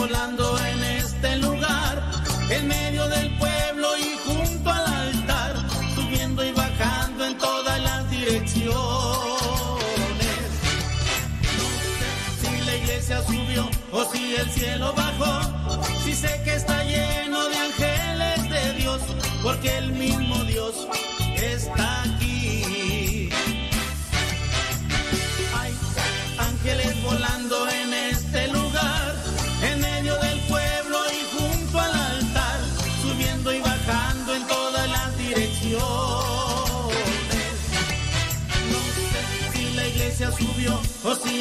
volando en este lugar, en medio del pueblo y junto al altar, subiendo y bajando en todas las direcciones. Si la iglesia subió o si el cielo bajó, si sé que está lleno de ángeles de Dios, porque el mismo Dios está aquí.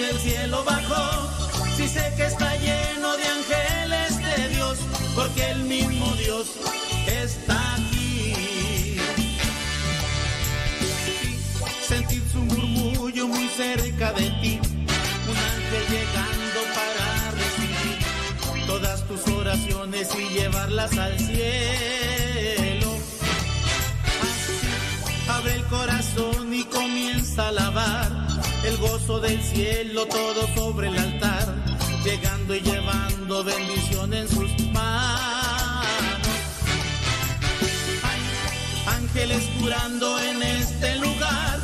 O si el cielo bajó, si sé que está lleno de ángeles de Dios, porque el mismo Dios está aquí. Sentir su murmullo muy cerca de ti, un ángel llegando para recibir todas tus oraciones y llevarlas al cielo. Así, abre el corazón y comienza a alabar gozo del cielo todo sobre el altar, llegando y llevando bendición en sus manos. Ángeles curando en este lugar,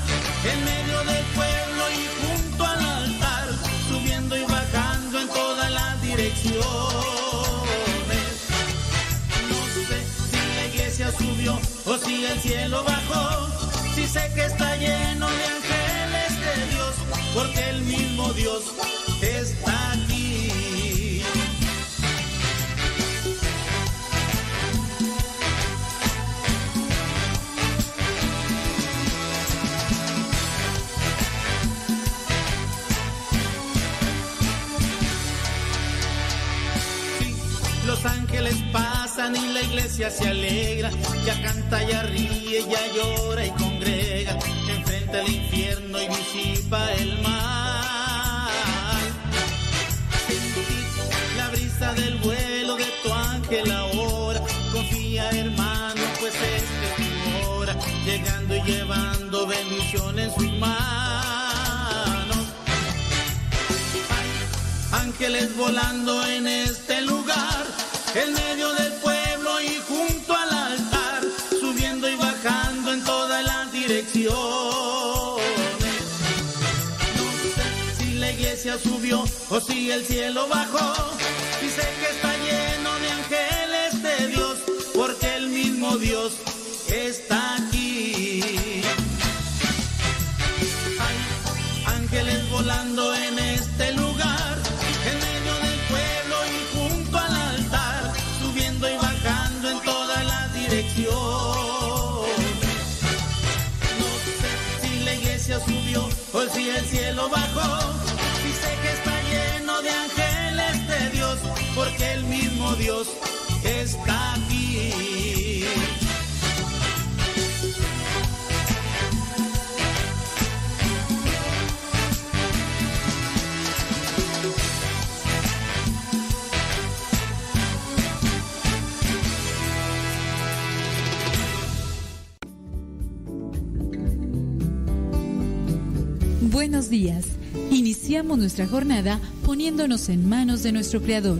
en medio del pueblo y junto al altar, subiendo y bajando en todas las direcciones. No sé si la iglesia subió o si el cielo bajó, si sé que está lleno de ángeles de Dios, porque el mismo Dios está aquí. Los ángeles pasan y la iglesia se alegra, ya canta, ya ríe, ya llora y congrega, enfrenta el infierno y disipa el mal. La brisa del vuelo de tu ángel ahora, confía hermano, pues esta es tu hora, llegando y llevando bendición en sus manos. Ángeles volando en este lugar, en medio del pueblo y junto al altar, subiendo y bajando en todas las direcciones. Iglesia subió o si el cielo bajó, sé que está lleno de ángeles de Dios, porque el mismo Dios está aquí. Hay ángeles volando en este lugar, en medio del pueblo y junto al altar, subiendo y bajando en todas las direcciones. No sé si la iglesia subió o si el cielo bajó, Está aquí. Buenos días. Iniciamos nuestra jornada poniéndonos en manos de nuestro Creador.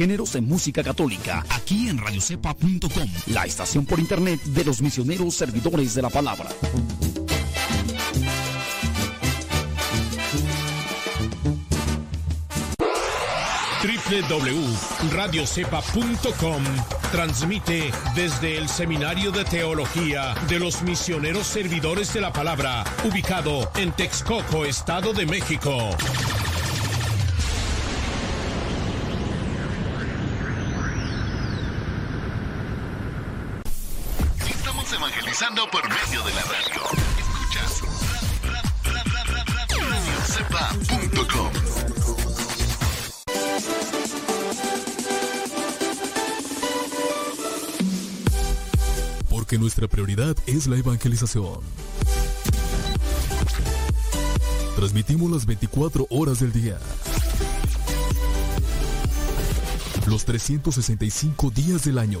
Géneros en música católica, aquí en radiocepa.com, la estación por internet de los misioneros servidores de la palabra. www.radiocepa.com transmite desde el Seminario de Teología de los Misioneros Servidores de la Palabra, ubicado en Texcoco, Estado de México. Evangelizando por medio de la radio. Escuchas radiocepa.com. Porque nuestra prioridad es la evangelización. Transmitimos las 24 horas del día. Los 365 días del año.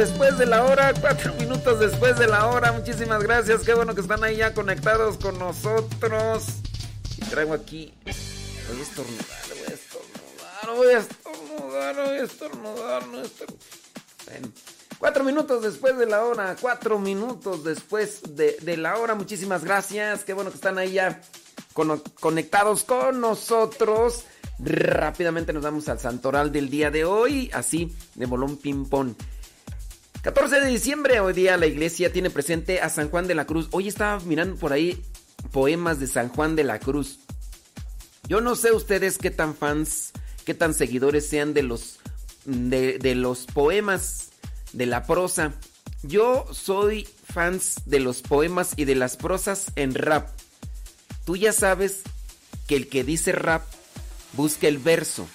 Después de la hora, cuatro minutos después de la hora. Muchísimas gracias, qué bueno que están ahí ya conectados con nosotros. Y traigo aquí. Voy a estornudar, voy a estornudar, voy a estornudar, voy a estornudar, no estornudar. Bueno, cuatro minutos después de la hora, cuatro minutos después de, de la hora. Muchísimas gracias, qué bueno que están ahí ya conectados con nosotros. Rápidamente nos vamos al santoral del día de hoy, así de bolón ping-pong. 14 de diciembre, hoy día la iglesia tiene presente a San Juan de la Cruz. Hoy estaba mirando por ahí poemas de San Juan de la Cruz. Yo no sé ustedes qué tan fans, qué tan seguidores sean de los, de, los poemas, de la prosa. Yo soy fans de los poemas y de las prosas en rap. Tú ya sabes que el que dice rap busca el verso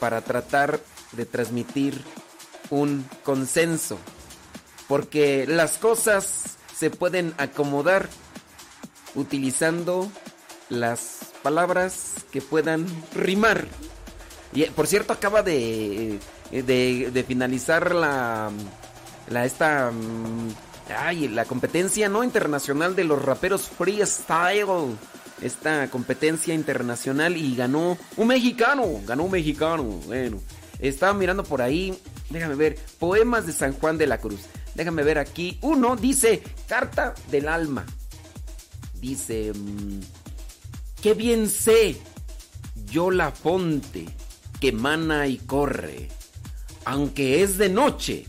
para tratar de transmitir un consenso. Porque las cosas se pueden acomodar utilizando las palabras que puedan rimar. Y por cierto, acaba de, de, finalizar la, la esta mm, ay, la competencia no internacional de los raperos freestyle. Esta competencia internacional y ganó un mexicano, ganó un mexicano. Bueno, estaba mirando por ahí, déjame ver, poemas de San Juan de la Cruz. Déjame ver aquí. Uno dice, carta del alma. Dice, mm, qué bien sé yo la fonte que mana y corre, aunque es de noche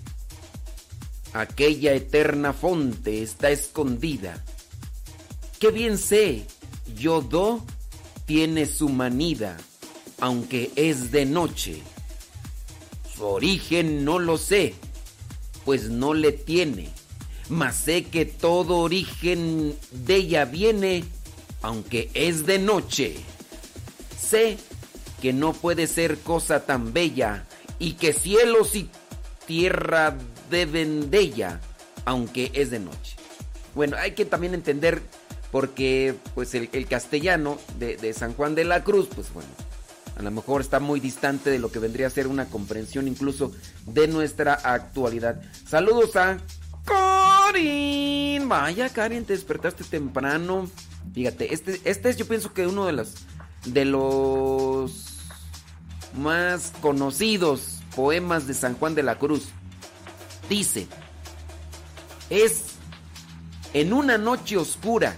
aquella eterna fonte está escondida. Qué bien sé, yo do tiene su manida, aunque es de noche. Su origen no lo sé, pues no le tiene, mas sé que todo origen de ella viene, aunque es de noche. Sé que no puede ser cosa tan bella y que cielos y tierra deben de ella, aunque es de noche. Bueno, hay que también entender porque pues el, castellano de, de, San Juan de la Cruz, pues bueno, a lo mejor está muy distante de lo que vendría a ser una comprensión incluso de nuestra actualidad. Saludos a Karin. Vaya, Karin, te despertaste temprano. Fíjate, este, este es yo pienso que uno de los de los más conocidos poemas de San Juan de la Cruz. Dice, es en una noche oscura,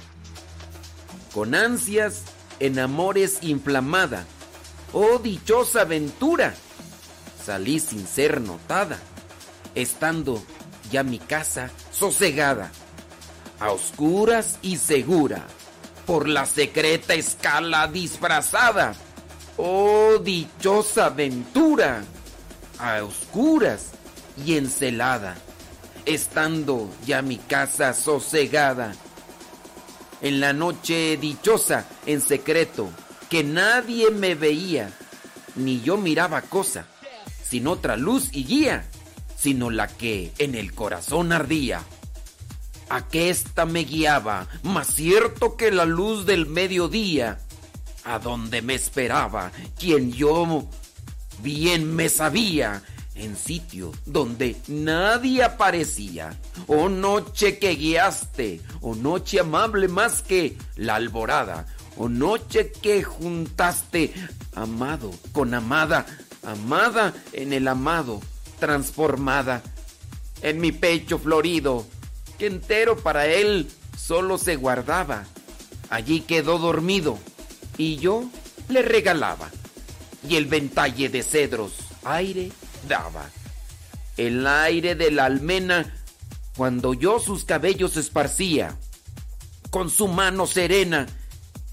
con ansias en amores inflamada, oh dichosa aventura, salí sin ser notada, estando ya mi casa sosegada, a oscuras y segura, por la secreta escala disfrazada, oh dichosa aventura, a oscuras y encelada, estando ya mi casa sosegada. En la noche dichosa, en secreto, que nadie me veía, ni yo miraba cosa, sin otra luz y guía, sino la que en el corazón ardía. Aquesta me guiaba, más cierto que la luz del mediodía, a donde me esperaba, quien yo bien me sabía, en sitio donde nadie aparecía. Oh noche que guiaste, oh noche amable más que la alborada, oh noche que juntaste amado con amada, amada en el amado, transformada en mi pecho florido, que entero para él solo se guardaba. Allí quedó dormido y yo le regalaba. Y el ventalle de cedros, aire daba. El aire de la almena cuando yo sus cabellos esparcía, con su mano serena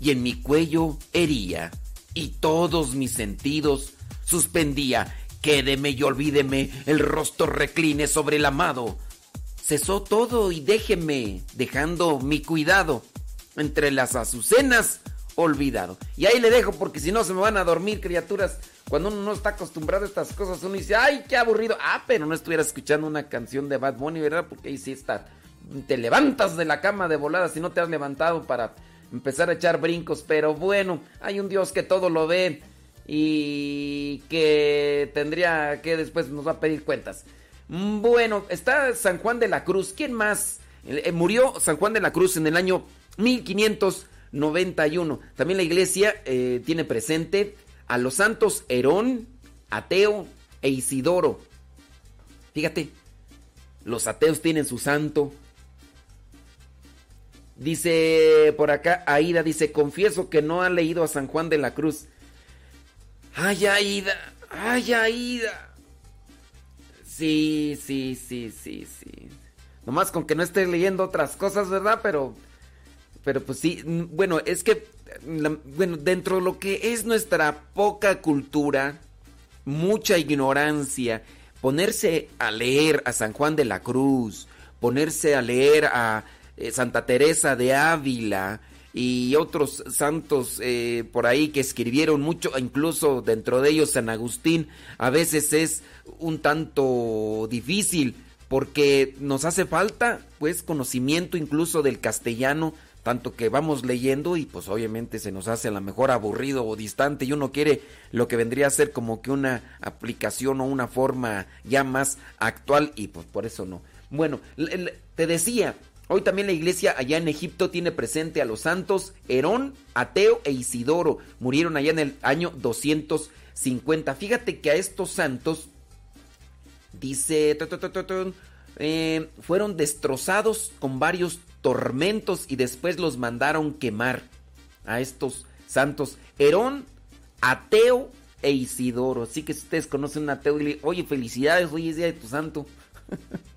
y en mi cuello hería, y todos mis sentidos suspendía. Quédeme y olvídeme, el rostro recline sobre el amado. Cesó todo y déjeme, dejando mi cuidado entre las azucenas olvidado. Y ahí le dejo porque si no se me van a dormir criaturas. Cuando uno no está acostumbrado a estas cosas, uno dice, ay, qué aburrido. Ah, pero no estuvieras escuchando una canción de Bad Bunny, ¿verdad? Porque ahí sí está. Te levantas de la cama de volada si no te has levantado para empezar a echar brincos. Pero bueno, hay un Dios que todo lo ve y que tendría que después nos va a pedir cuentas. Bueno, está San Juan de la Cruz. ¿Quién más? Eh, murió San Juan de la Cruz en el año 1591. También la iglesia eh, tiene presente a los santos Herón, Ateo e Isidoro. Fíjate, los ateos tienen su santo. Dice por acá, Aida dice, confieso que no ha leído a San Juan de la Cruz. Ay, Aida, ay, Aida. Sí, sí, sí, sí, sí. Nomás con que no esté leyendo otras cosas, ¿verdad? Pero, pero pues sí, bueno, es que, bueno, dentro de lo que es nuestra poca cultura, mucha ignorancia, ponerse a leer a San Juan de la Cruz, ponerse a leer a eh, Santa Teresa de Ávila y otros santos eh, por ahí que escribieron mucho, incluso dentro de ellos San Agustín, a veces es un tanto difícil porque nos hace falta pues conocimiento incluso del castellano, tanto que vamos leyendo y pues obviamente se nos hace a lo mejor aburrido o distante y uno quiere lo que vendría a ser como que una aplicación o una forma ya más actual y pues por eso no. Bueno, te decía, Hoy también la iglesia allá en Egipto tiene presente a los santos Herón, Ateo e Isidoro. Murieron allá en el año 250. Fíjate que a estos santos, dice, eh, fueron destrozados con varios tormentos y después los mandaron quemar a estos santos Herón, Ateo e Isidoro. Así que si ustedes conocen a Ateo, dile, oye, felicidades, hoy es día de tu santo.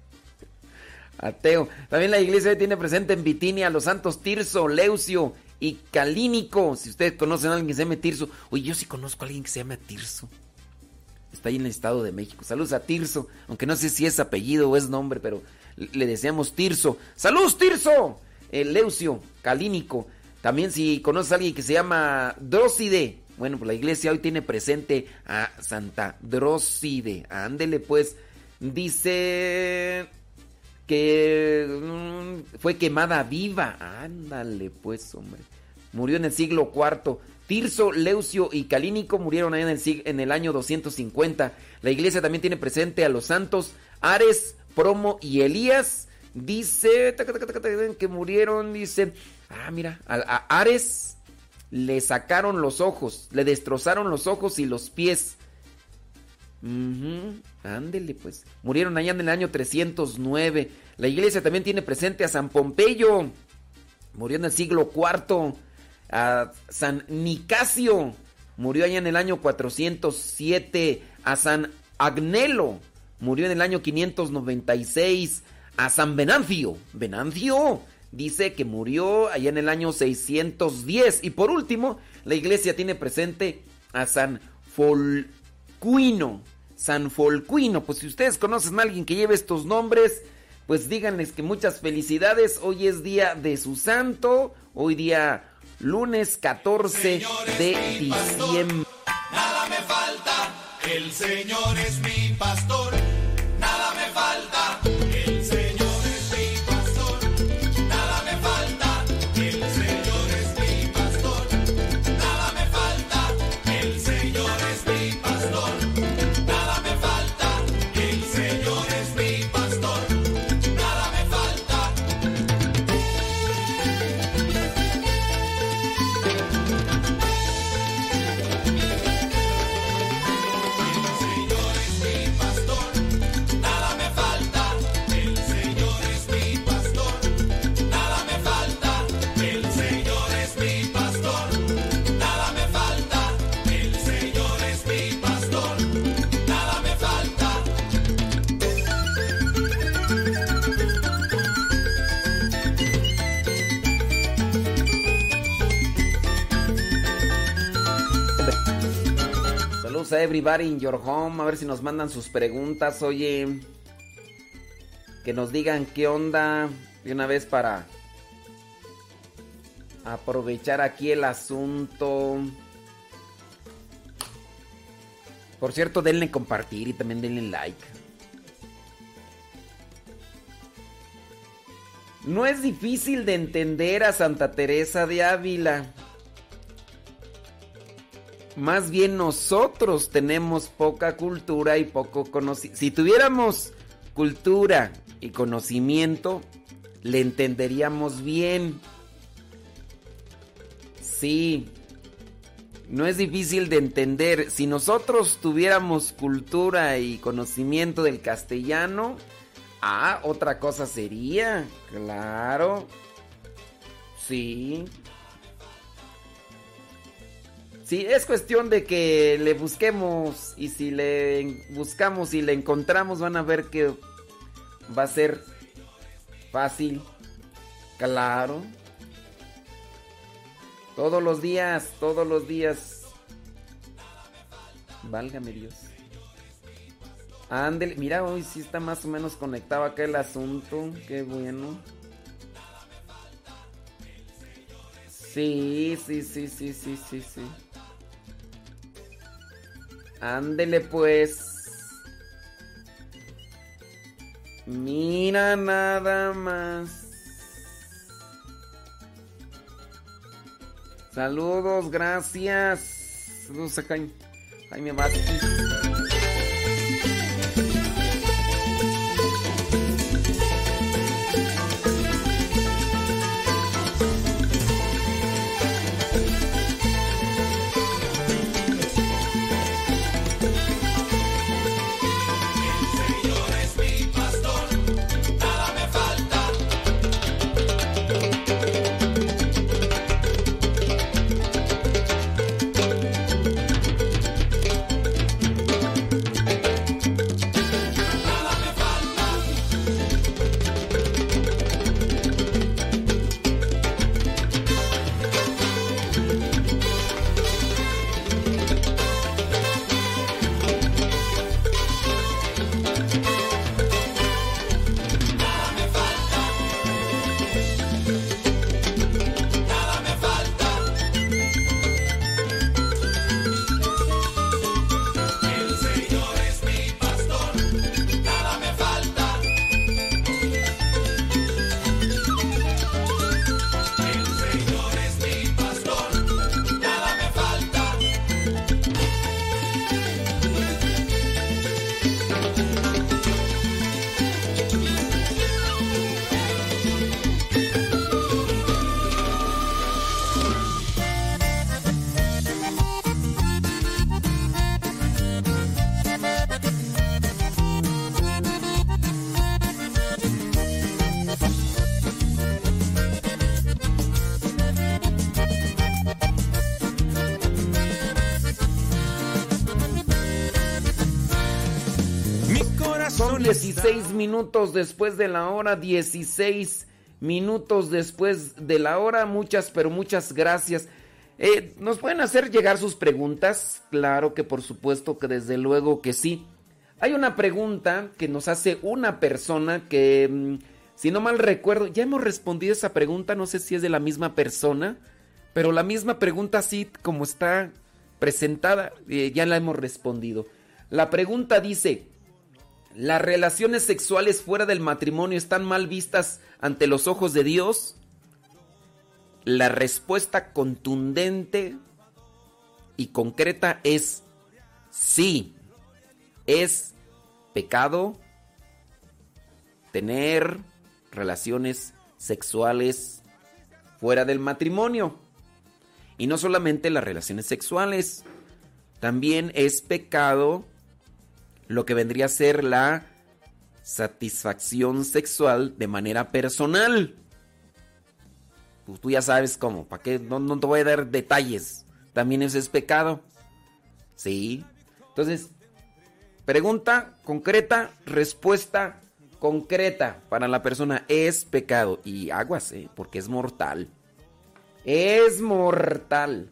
Ateo. También la iglesia tiene presente en Bitinia a los santos Tirso, Leucio y Calínico. Si ustedes conocen a alguien que se llame Tirso. Oye, yo sí conozco a alguien que se llama Tirso. Está ahí en el Estado de México. Saludos a Tirso. Aunque no sé si es apellido o es nombre, pero le deseamos Tirso. ¡Saludos, Tirso! El Leucio, Calínico. También si conoces a alguien que se llama Dróside. Bueno, pues la iglesia hoy tiene presente a Santa Dróside. Ándele pues. Dice que mm, fue quemada viva. Ándale, pues, hombre. Murió en el siglo IV. Tirso, Leucio y Calínico murieron ahí en el, en el año 250. La iglesia también tiene presente a los santos Ares, Promo y Elías. Dice que murieron, dice, ah, mira, a, Ares le sacaron los ojos, le destrozaron los ojos y los pies. Ándele, pues. Murieron allá en el año 309. La iglesia también tiene presente a San Pompeyo. Murió en el siglo IV. A San Nicasio. Murió allá en el año 407. A San Agnelo. Murió en el año 596. A San Venancio. Venancio. Dice que murió allá en el año 610. Y por último, la iglesia tiene presente a San Folcuino San Folcuino. Pues si ustedes conocen a alguien que lleve estos nombres, pues díganles que muchas felicidades. Hoy es día de su santo, hoy día lunes 14 de diciembre. nada me falta, el Señor es mi pastor. A everybody in your home. A ver si nos mandan sus preguntas. Oye, que nos digan qué onda de una vez para aprovechar aquí el asunto. Por cierto, denle compartir y también denle like. No es difícil de entender a Santa Teresa de Ávila. Más bien nosotros tenemos poca cultura y poco conocimiento. Si tuviéramos cultura y conocimiento, le entenderíamos bien. Sí, no es difícil de entender. Si nosotros tuviéramos cultura y conocimiento del castellano, ah, otra cosa sería, claro. Sí. Sí, es cuestión de que le busquemos y si le buscamos y le encontramos van a ver que va a ser fácil. Claro. Todos los días, todos los días. Válgame Dios. Ándele, mira, hoy sí está más o menos conectado acá el asunto. Qué bueno. Sí, sí, sí, sí, sí, sí, sí. Ándele pues. Mira nada más. Saludos, gracias. Saludos a Jaime, Jaime Vázquez. Minutos después de la hora, 16 minutos después de la hora. Muchas, pero muchas gracias. Eh, ¿Nos pueden hacer llegar sus preguntas? Claro que por supuesto que desde luego que sí. Hay una pregunta que nos hace una persona que, mm, si no mal recuerdo, ya hemos respondido esa pregunta, no sé si es de la misma persona, pero la misma pregunta así como está presentada, eh, ya la hemos respondido. La pregunta dice, ¿Las relaciones sexuales fuera del matrimonio están mal vistas ante los ojos de Dios? La respuesta contundente y concreta es sí. Es pecado tener relaciones sexuales fuera del matrimonio. Y no solamente las relaciones sexuales, también es pecado lo que vendría a ser la satisfacción sexual de manera personal. Pues tú ya sabes cómo, ¿para qué? No, te voy a dar detalles. También eso es pecado. Sí. Entonces, pregunta concreta, respuesta concreta para la persona es pecado. Y aguas, ¿eh? porque es mortal. Es mortal.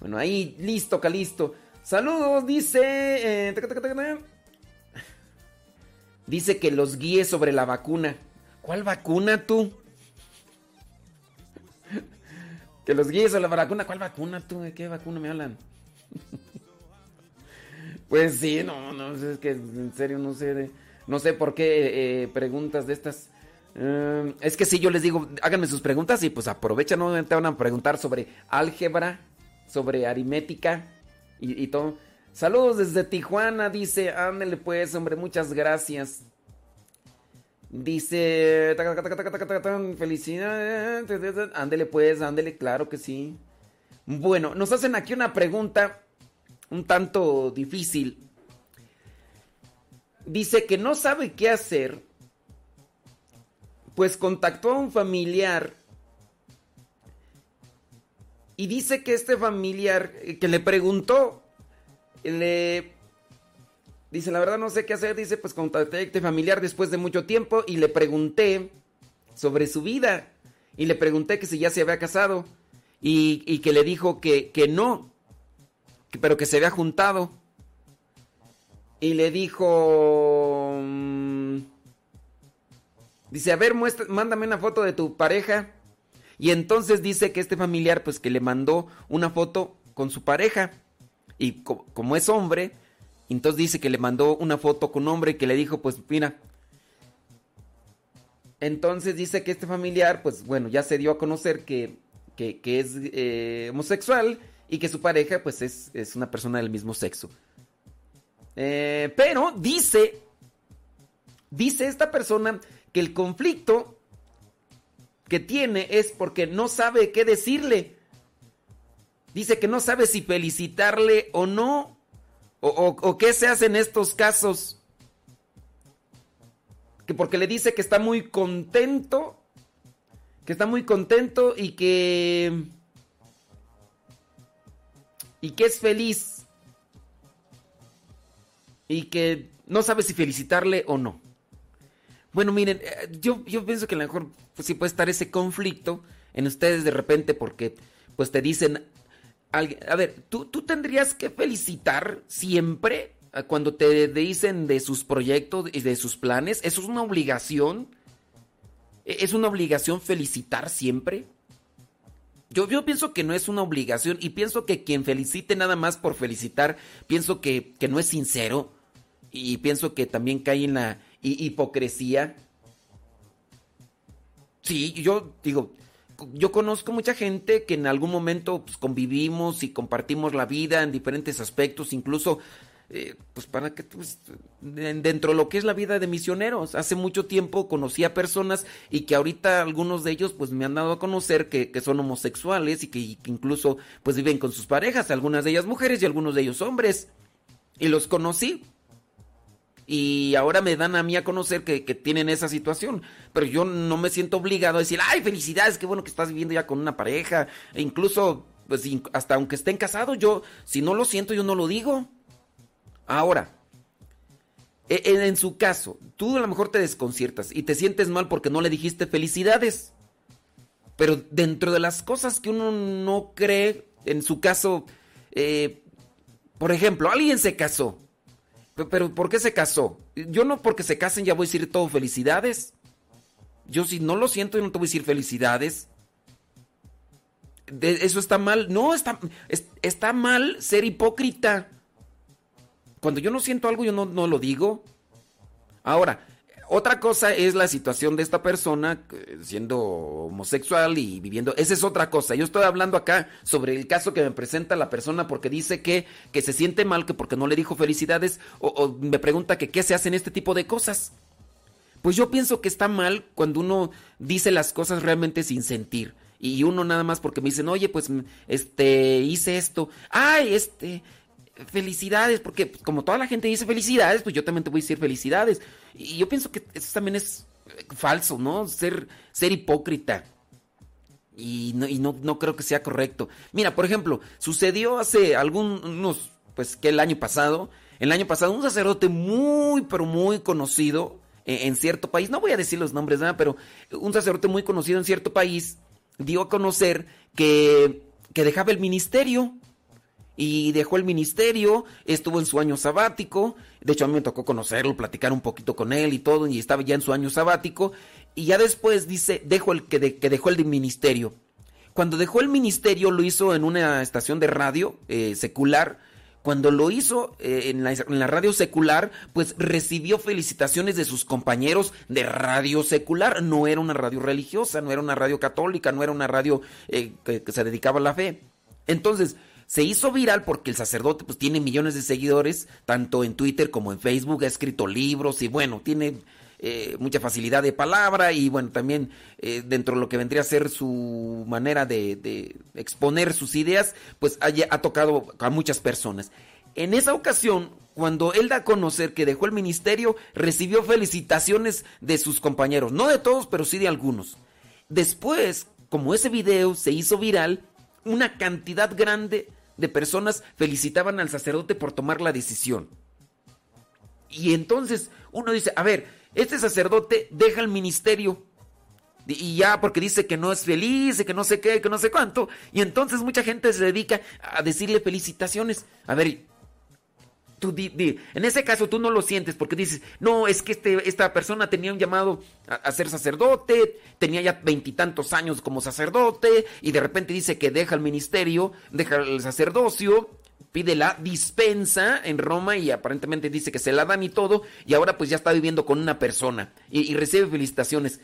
Bueno, ahí, listo, calisto. Saludos, dice... Eh, Dice que los guíe sobre la vacuna. ¿Cuál vacuna tú? que los guíe sobre la vacuna. ¿Cuál vacuna tú? ¿De qué vacuna me hablan? pues sí, no, no, es que en serio no sé, no sé por qué eh, preguntas de estas. Eh, es que si yo les digo, háganme sus preguntas y pues aprovechan, no te van a preguntar sobre álgebra, sobre aritmética y todo. Saludos desde Tijuana, dice, ándele pues, hombre, muchas gracias. Dice, felicidades, ándele pues, ándele, claro que sí. Bueno, nos hacen aquí una pregunta un tanto difícil. Dice que no sabe qué hacer, pues contactó a un familiar Y dice que este familiar eh, que le preguntó, le dice, la verdad no sé qué hacer, dice, pues contacté este familiar después de mucho tiempo y le pregunté sobre su vida y le pregunté que si ya se había casado y, que le dijo que, que no, pero que se había juntado. Y le dijo... Mm, dice, a ver, muestra, mándame una foto de tu pareja. Y entonces dice que este familiar, pues que le mandó una foto con su pareja. Y como es hombre, entonces dice que le mandó una foto con hombre y que le dijo, pues mira. Entonces dice que este familiar, pues bueno, ya se dio a conocer que, que, es eh, homosexual y que su pareja, pues es, es una persona del mismo sexo. Eh, pero dice, dice esta persona que el conflicto que tiene es porque no sabe qué decirle. Dice que no sabe si felicitarle o no. O, qué se hace en estos casos. Que porque le dice que está muy contento. Que está muy contento y que... Y que es feliz. Y que no sabe si felicitarle o no. Bueno, miren, eh, yo, yo pienso que a lo mejor pues, sí puede estar ese conflicto en ustedes de repente porque pues te dicen, a ver, ¿tú, tú tendrías que felicitar siempre cuando te dicen de sus proyectos y de sus planes. ¿Eso es una obligación? ¿E-, ¿Es una obligación felicitar siempre? Yo, yo, pienso que no es una obligación y pienso que quien felicite nada más por felicitar, pienso que, que no es sincero y pienso que también cae en la hipocresía. Sí, yo digo, yo conozco mucha gente que en algún momento pues, convivimos y compartimos la vida en diferentes aspectos, incluso eh, pues para que pues, dentro de lo que es la vida de misioneros. Hace mucho tiempo conocí a personas y que ahorita algunos de ellos pues me han dado a conocer que, son homosexuales y que, y que, incluso pues viven con sus parejas, algunas de ellas mujeres y algunos de ellos hombres. Y los conocí y ahora me dan a mí a conocer que, tienen esa situación. Pero yo no me siento obligado a decir, ay, felicidades, qué bueno que estás viviendo ya con una pareja. E incluso, pues hasta aunque estén casados, yo, si no lo siento, yo no lo digo. Ahora, e, en, en su caso, tú a lo mejor te desconciertas y te sientes mal porque no le dijiste felicidades. Pero dentro de las cosas que uno no cree, en su caso, eh, por ejemplo, alguien se casó pero ¿por qué se casó? Yo no porque se casen ya voy a decir todo felicidades. Yo si no lo siento, yo no te voy a decir felicidades. eso está mal. No, está, está mal ser hipócrita. Cuando yo no siento algo, yo no, no lo digo. Ahora, otra cosa es la situación de esta persona eh, siendo homosexual y viviendo. Esa es otra cosa. Yo estoy hablando acá sobre el caso que me presenta la persona porque dice que, que se siente mal, que porque no le dijo felicidades, o, me pregunta que qué se hace en este tipo de cosas. Pues yo pienso que está mal cuando uno dice las cosas realmente sin sentir. Y uno nada más porque me dicen, oye, pues este, hice esto. Ay, este, felicidades, porque como toda la gente dice felicidades, pues yo también te voy a decir felicidades. Y yo pienso que eso también es falso, ¿no? Ser, ser hipócrita. Y, no, no, no, creo que sea correcto. Mira, por ejemplo, sucedió hace algunos, pues que el año pasado, el año pasado un sacerdote muy, pero muy conocido en, en cierto país, no voy a decir los nombres, nada, pero un sacerdote muy conocido en cierto país dio a conocer que, que dejaba el ministerio y dejó el ministerio, estuvo en su año sabático, de hecho a mí me tocó conocerlo, platicar un poquito con él y todo, y estaba ya en su año sabático, y ya después dice, dejo el que, que dejó el ministerio. Cuando dejó el ministerio lo hizo en una estación de radio eh, secular, cuando lo hizo eh, en, la, en, la, radio secular, pues recibió felicitaciones de sus compañeros de radio secular. No era una radio religiosa, no era una radio católica, no era una radio eh, que, se dedicaba a la fe. Entonces, se hizo viral porque el sacerdote pues tiene millones de seguidores, tanto en Twitter como en Facebook, ha escrito libros y bueno, tiene eh, mucha facilidad de palabra y bueno, también eh, dentro de lo que vendría a ser su manera de, exponer sus ideas, pues ha, ha tocado a muchas personas. En esa ocasión, cuando él da a conocer que dejó el ministerio, recibió felicitaciones de sus compañeros, no de todos, pero sí de algunos. Después, como ese video se hizo viral, una cantidad grande de personas felicitaban al sacerdote por tomar la decisión. Y entonces uno dice, a ver, este sacerdote deja el ministerio y ya porque dice que no es feliz, que no sé qué, que no sé cuánto. Y entonces mucha gente se dedica a decirle felicitaciones. A ver, tú en ese caso tú no lo sientes porque dices, no, es que este, esta persona tenía un llamado a, ser sacerdote, tenía ya veintitantos años como sacerdote y de repente dice que deja el ministerio, deja el sacerdocio pide la dispensa en Roma y aparentemente dice que se la dan y todo, y ahora pues ya está viviendo con una persona y recibe felicitaciones.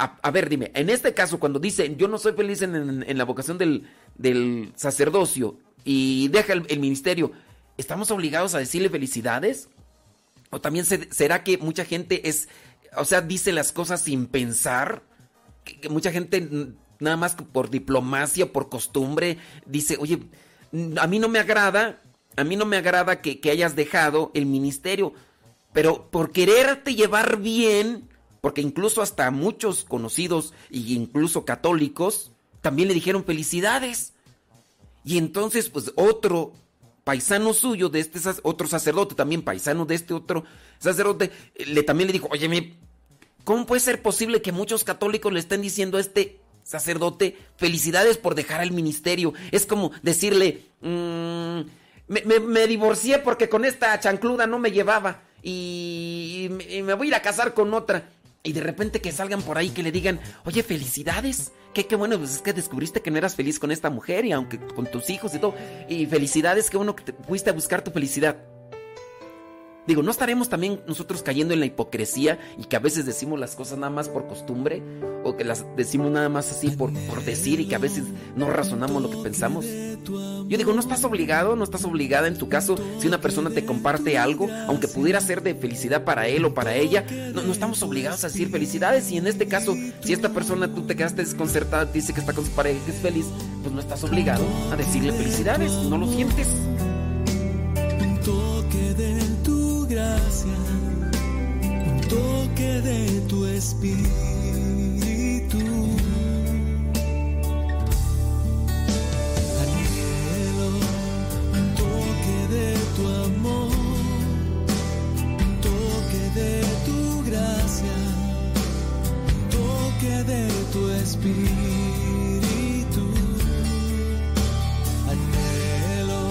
A, ver, dime, en este caso, cuando dice yo no soy feliz en, la vocación del, sacerdocio y deja el, ministerio, ¿estamos obligados a decirle felicidades? ¿O también será que mucha gente es, o sea, dice las cosas sin pensar? Que, mucha gente nada más por diplomacia, por costumbre, dice, oye, a mí no me agrada, a mí no me agrada que, que hayas dejado el ministerio, pero por quererte llevar bien porque incluso hasta muchos conocidos e incluso católicos también le dijeron felicidades. Y entonces, pues otro paisano suyo de este otro sacerdote, también paisano de este otro sacerdote, le también le dijo, oye, ¿cómo puede ser posible que muchos católicos le estén diciendo a este sacerdote felicidades por dejar el ministerio? Es como decirle, mm, me, me, divorcié porque con esta chancluda no me llevaba y, y me voy a ir a casar con otra. Y de repente que salgan por ahí que le digan, oye, felicidades. Qué, qué bueno, pues es que descubriste que no eras feliz con esta mujer y aunque con tus hijos y todo. Y felicidades, qué bueno que te fuiste a buscar tu felicidad. Digo, ¿no estaremos también nosotros cayendo en la hipocresía y que a veces decimos las cosas nada más por costumbre? ¿O que las decimos nada más así por, por decir y que a veces no razonamos lo que pensamos? Yo digo, no estás obligado, no estás obligada en tu caso si una persona te comparte algo, aunque pudiera ser de felicidad para él o para ella, no, estamos obligados a decir felicidades y en este caso, si esta persona tú te quedaste desconcertada, dice que está con su pareja que es feliz, pues no estás obligado a decirle felicidades, no lo sientes. Un toque de tu gracia, un toque de tu espíritu de tu espíritu. Anhelo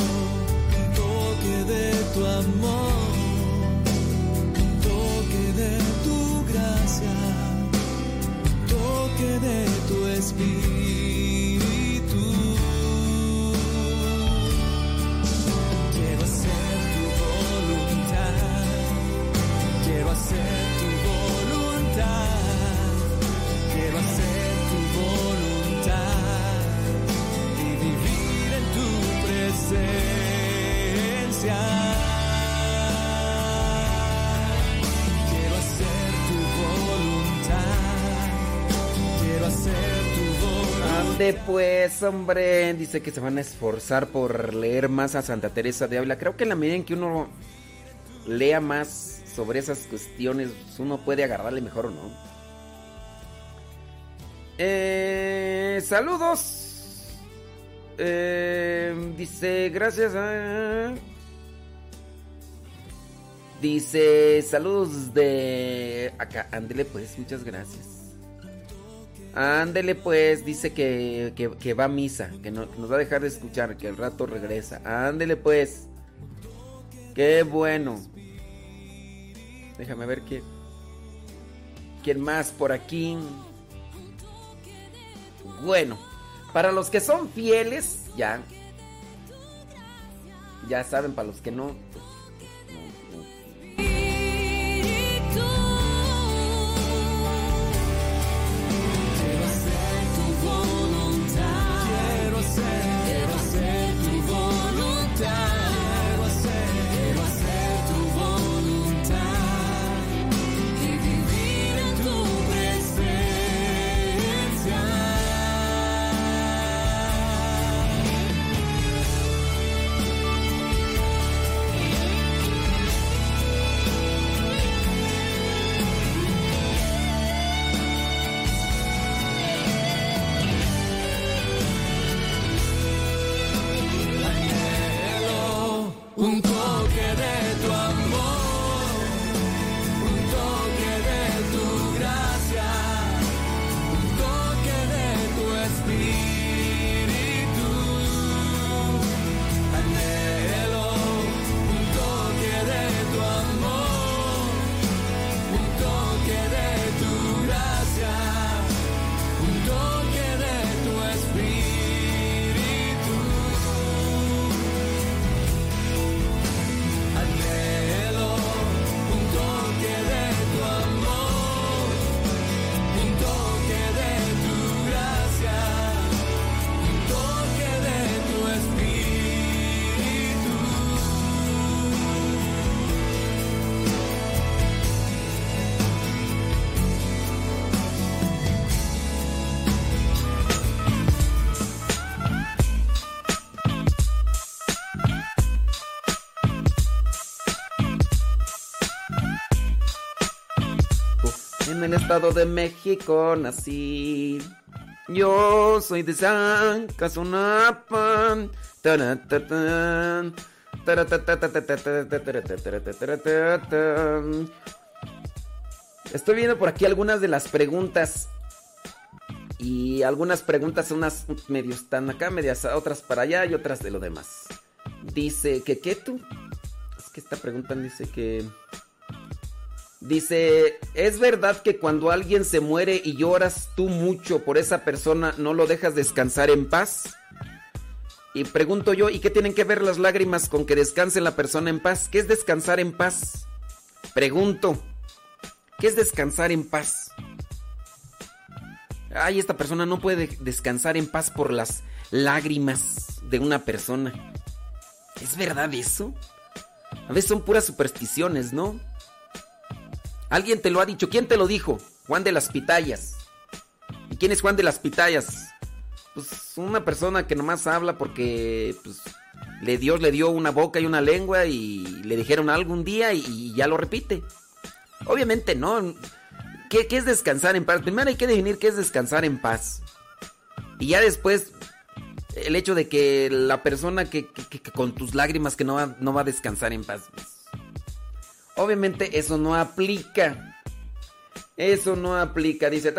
un toque de tu amor, toque de tu espíritu. Quiero hacer tu voluntad, quiero hacer Ande pues, hombre. Dice que se van a esforzar por leer más a Santa Teresa de Ávila. Creo que en la medida en que uno lea más sobre esas cuestiones, uno puede agarrarle mejor o no. Eh, saludos. Eh, dice, gracias a... Dice, saludos de acá. Ándele pues, muchas gracias. Ándele pues, dice que, que, va a misa, que, no, nos va a dejar de escuchar, que al rato regresa. Ándele pues. Qué bueno. Déjame ver qué. ¿Quién más por aquí? Bueno. Para los que son fieles, ya. Ya saben, para los que no, en Estado de México nací. Yo soy de San Casonapan. Estoy viendo por aquí algunas de las preguntas. Y algunas preguntas, unas medio están acá, medias otras para allá y otras de lo demás. Dice que qué tú. Es que esta pregunta dice que. Dice, ¿es verdad que cuando alguien se muere y lloras tú mucho por esa persona, no lo dejas descansar en paz? Y pregunto yo, ¿y qué tienen que ver las lágrimas con que descanse la persona en paz? ¿Qué es descansar en paz? Pregunto, ¿qué es descansar en paz? Ay, esta persona no puede descansar en paz por las lágrimas de una persona. ¿Es verdad eso? A veces son puras supersticiones, ¿no? Alguien te lo ha dicho. ¿Quién te lo dijo? Juan de las Pitayas. ¿Y quién es Juan de las Pitayas? Pues una persona que nomás habla porque pues, le Dios le dio una boca y una lengua y le dijeron algo un día y, ya lo repite. Obviamente no. ¿Qué, ¿Qué es descansar en paz? Primero hay que definir qué es descansar en paz. Y ya después el hecho de que la persona que con tus lágrimas que no va, no va a descansar en paz. pues, Obviamente eso no aplica. Eso no aplica. Dice.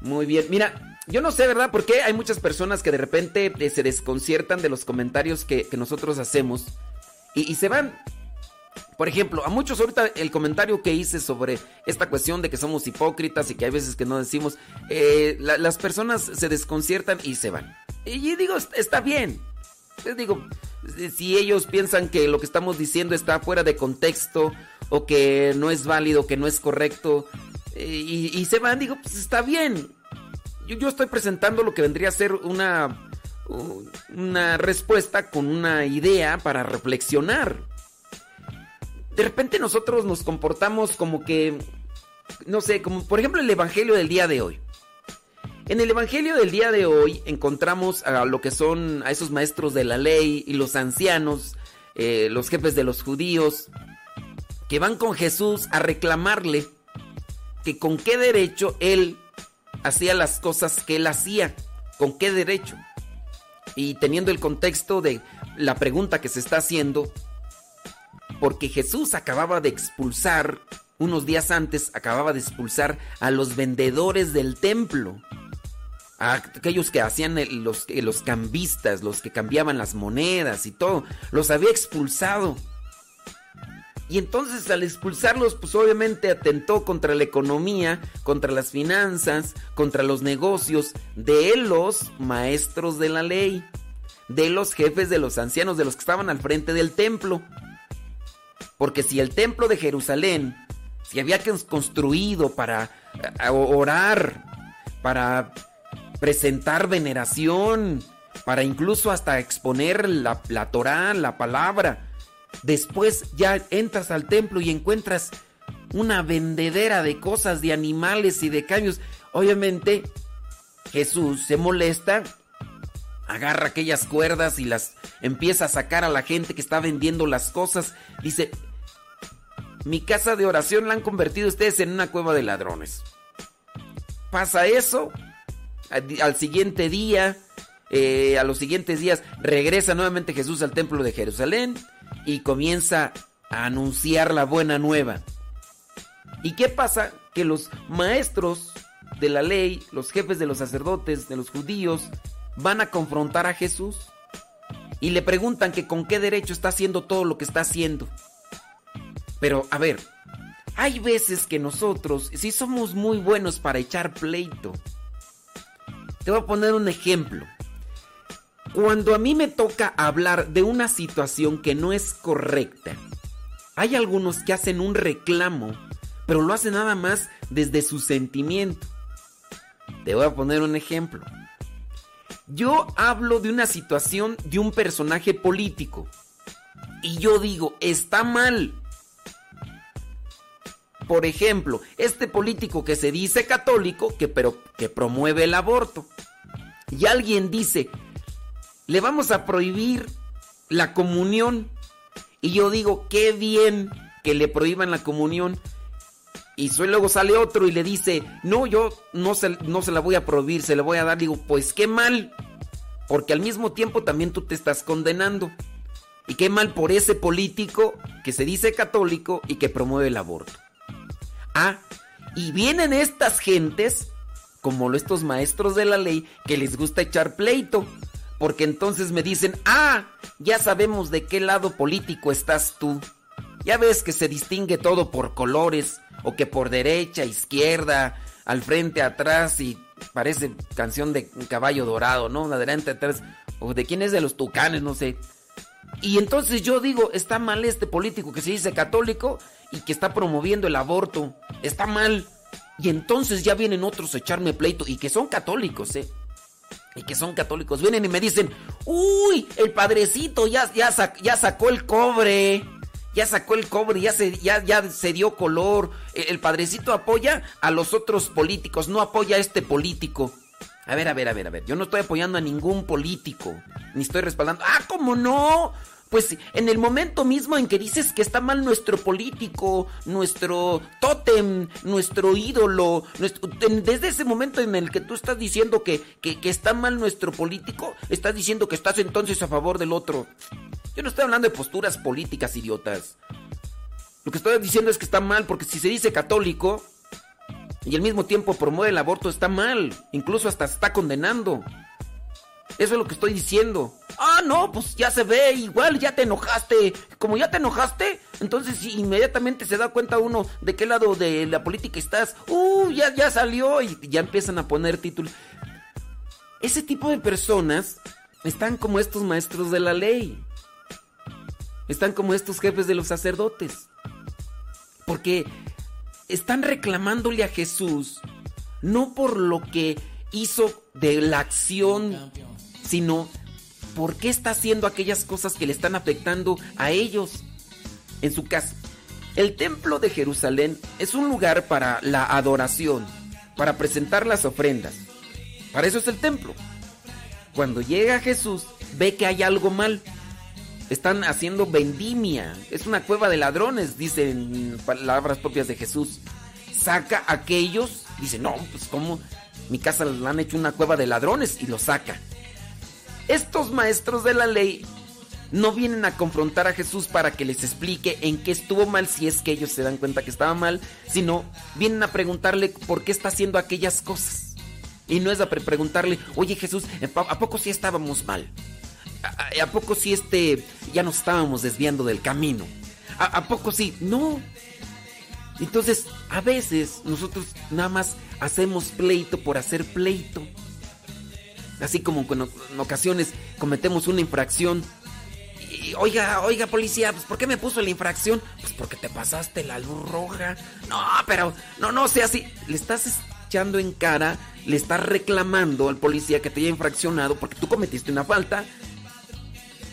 Muy bien. Mira, yo no sé, ¿verdad? por qué hay muchas personas que de repente eh, se desconciertan de los comentarios que, nosotros hacemos y, se van. Por ejemplo, a muchos ahorita el comentario que hice sobre esta cuestión de que somos hipócritas y que hay veces que no decimos, eh, la- las personas se desconciertan y se van. Y digo, est- está bien. Les digo, si ellos piensan que lo que estamos diciendo está fuera de contexto o que no es válido, que no es correcto, eh, y, se van, digo, pues está bien. Yo, yo estoy presentando lo que vendría a ser una, una respuesta con una idea para reflexionar. De repente nosotros nos comportamos como que, no sé, como por ejemplo el Evangelio del día de hoy. En el Evangelio del día de hoy encontramos a lo que son a esos maestros de la ley y los ancianos, eh, los jefes de los judíos, que van con Jesús a reclamarle que con qué derecho él hacía las cosas que él hacía, con qué derecho. Y teniendo el contexto de la pregunta que se está haciendo, porque Jesús acababa de expulsar, unos días antes, acababa de expulsar a los vendedores del templo aquellos que hacían los, eh, los cambistas, los que cambiaban las monedas y todo, los había expulsado. Y entonces al expulsarlos, pues obviamente atentó contra la economía, contra las finanzas, contra los negocios de los maestros de la ley, de los jefes de los ancianos, de los que estaban al frente del templo. Porque si el templo de Jerusalén se había cons- construido para eh, orar, para presentar veneración, para incluso hasta exponer la, la Torah, la palabra. Después ya entras al templo y encuentras una vendedera de cosas, de animales y de cambios. Obviamente Jesús se molesta, agarra aquellas cuerdas y las empieza a sacar a la gente que está vendiendo las cosas. Dice, mi casa de oración la han convertido ustedes en una cueva de ladrones. Pasa eso, al, siguiente día eh, a los siguientes días regresa nuevamente Jesús al templo de Jerusalén y comienza a anunciar la buena nueva. ¿Y qué pasa? Que los maestros de la ley, los jefes de los sacerdotes, de los judíos, van a confrontar a Jesús y le preguntan que con qué derecho está haciendo todo lo que está haciendo. Pero, a ver, hay veces que nosotros, si somos muy buenos para echar pleito, te voy a poner un ejemplo. Cuando a mí me toca hablar de una situación que no es correcta, hay algunos que hacen un reclamo, pero lo hacen nada más desde su sentimiento. Te voy a poner un ejemplo. Yo hablo de una situación de un personaje político y yo digo, está mal. Por ejemplo, este político que se dice católico, que pero que promueve el aborto. Y alguien dice, le vamos a prohibir la comunión. Y yo digo, qué bien que le prohíban la comunión. Y luego sale otro y le dice, no, yo no se, no se la voy a prohibir, se la voy a dar. Digo, pues qué mal. Porque al mismo tiempo también tú te estás condenando. Y qué mal por ese político que se dice católico y que promueve el aborto. Ah, y vienen estas gentes, como estos maestros de la ley, que les gusta echar pleito. Porque entonces me dicen, ah, ya sabemos de qué lado político estás tú. Ya ves que se distingue todo por colores, o que por derecha, izquierda, al frente, atrás, y parece canción de un caballo dorado, ¿no? Adelante, atrás, o de quién es de los tucanes, no sé. Y entonces yo digo, está mal este político que se dice católico y que está promoviendo el aborto. Está mal. Y entonces ya vienen otros a echarme pleito y que son católicos, ¿eh? Y que son católicos. Vienen y me dicen, uy, el padrecito ya, ya, ya sacó el cobre. Ya sacó el cobre, ya se, ya, ya se dio color. El, el padrecito apoya a los otros políticos, no apoya a este político. A ver, a ver, a ver, a ver. Yo no estoy apoyando a ningún político. Ni estoy respaldando. ¡Ah, cómo no! Pues en el momento mismo en que dices que está mal nuestro político, nuestro tótem, nuestro ídolo, desde ese momento en el que tú estás diciendo que, que, que está mal nuestro político, estás diciendo que estás entonces a favor del otro. Yo no estoy hablando de posturas políticas, idiotas. Lo que estoy diciendo es que está mal porque si se dice católico, y al mismo tiempo promueve el aborto está mal, incluso hasta está condenando. Eso es lo que estoy diciendo. Ah, no, pues ya se ve, igual ya te enojaste. Como ya te enojaste, entonces inmediatamente se da cuenta uno de qué lado de la política estás. Uh, ya, ya salió y ya empiezan a poner títulos. Ese tipo de personas están como estos maestros de la ley. Están como estos jefes de los sacerdotes. Porque están reclamándole a Jesús no por lo que hizo de la acción, sino por qué está haciendo aquellas cosas que le están afectando a ellos en su casa. El templo de Jerusalén es un lugar para la adoración, para presentar las ofrendas. Para eso es el templo. Cuando llega Jesús, ve que hay algo mal. Están haciendo vendimia. Es una cueva de ladrones, dicen palabras propias de Jesús. Saca a aquellos, dice, no, pues como mi casa la han hecho una cueva de ladrones y lo saca. Estos maestros de la ley no vienen a confrontar a Jesús para que les explique en qué estuvo mal si es que ellos se dan cuenta que estaba mal, sino vienen a preguntarle por qué está haciendo aquellas cosas. Y no es a preguntarle, oye Jesús, ¿a poco sí estábamos mal? ¿A, poco sí este ya nos estábamos desviando del camino? ¿A, ¿A poco sí? No. Entonces, a veces nosotros nada más hacemos pleito por hacer pleito. Así como en ocasiones cometemos una infracción. Y, oiga, oiga, policía, pues ¿por qué me puso la infracción? Pues porque te pasaste la luz roja. No, pero no, no sea así. Le estás echando en cara, le estás reclamando al policía que te haya infraccionado porque tú cometiste una falta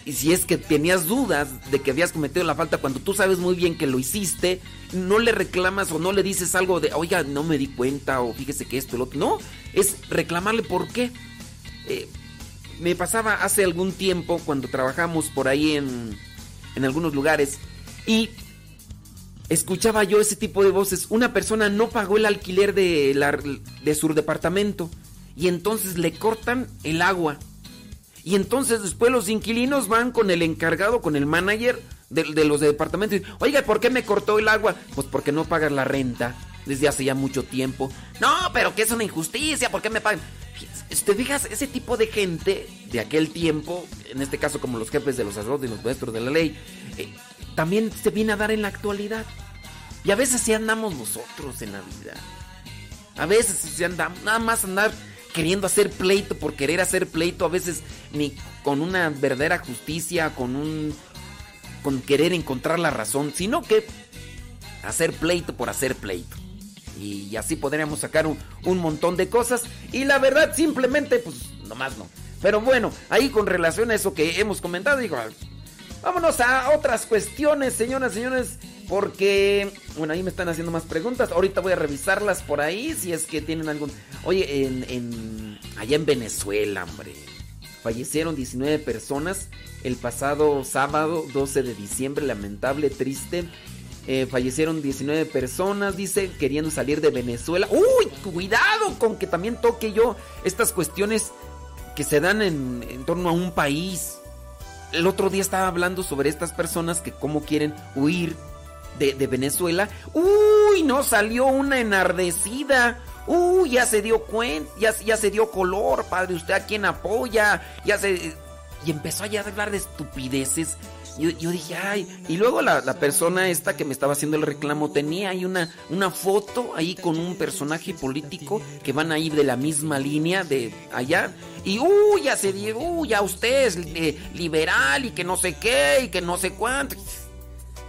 y si es que tenías dudas de que habías cometido la falta cuando tú sabes muy bien que lo hiciste, no le reclamas o no le dices algo de, oiga, no me di cuenta o fíjese que esto, lo otro. No, es reclamarle por qué. Eh, me pasaba hace algún tiempo cuando trabajamos por ahí en, en algunos lugares y escuchaba yo ese tipo de voces. Una persona no pagó el alquiler de, la, de su departamento y entonces le cortan el agua Y entonces después los inquilinos van con el encargado, con el manager de, de los de departamento y oiga, ¿por qué me cortó el agua? Pues porque no pagas la renta desde hace ya mucho tiempo. No, pero que es una injusticia, ¿por qué me pagan? ¿Te fijas? Ese tipo de gente de aquel tiempo, en este caso como los jefes de los sacerdotes y los maestros de la ley, eh, también se viene a dar en la actualidad. Y a veces sí andamos nosotros en la vida. A veces sí andamos, nada más andar queriendo hacer pleito por querer hacer pleito, a veces ni con una verdadera justicia, con un con querer encontrar la razón, sino que hacer pleito por hacer pleito. Y así podríamos sacar un, un, montón de cosas. Y la verdad, simplemente, pues, nomás no. Pero bueno, ahí con relación a eso que hemos comentado, digo, vámonos a otras cuestiones, señoras señores. Porque, bueno, ahí me están haciendo más preguntas. Ahorita voy a revisarlas por ahí, si es que tienen algún... Oye, en allá en Venezuela, hombre. Fallecieron 19 personas el pasado sábado 12 de diciembre. Lamentable, triste. Eh, fallecieron 19 personas, dice, queriendo salir de Venezuela. ¡Uy! Cuidado con que también toque yo estas cuestiones que se dan en, en, torno a un país. El otro día estaba hablando sobre estas personas que cómo quieren huir de, de Venezuela. ¡Uy! No salió una enardecida. ¡Uy! Ya se dio cuenta, ya, ya se dio color, padre. ¿Usted a quién apoya? Ya se... Y empezó a hablar de estupideces yo, dije, ay, y luego la, la, persona esta que me estaba haciendo el reclamo tenía ahí una, una foto ahí con un personaje político que van a ir de la misma línea de allá. Y, uy, ya se dio, uy, ya usted es eh, liberal y que no sé qué y que no sé cuánto.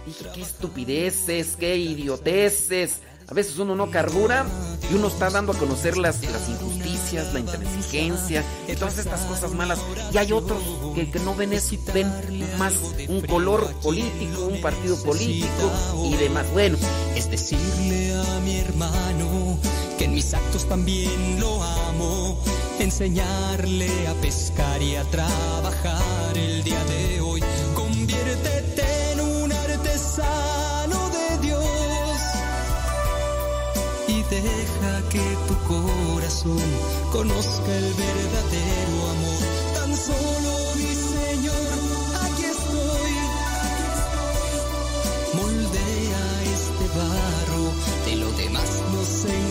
Dije, qué estupideces, qué idioteces. A veces uno no carbura y uno está dando a conocer las, las injusticias, la intransigencia y todas estas cosas malas. Y hay otros que, que no ven eso, ven más un color político, un partido político y demás. Bueno, es decirle a mi hermano que en mis actos también lo amo, enseñarle a pescar y a trabajar el día de hoy. Conviértete en un artesano de Dios y deja que tu corazón conozca el verdadero amor. Tan solo mi Señor, aquí estoy. Moldea este barro, de lo demás nos encargamos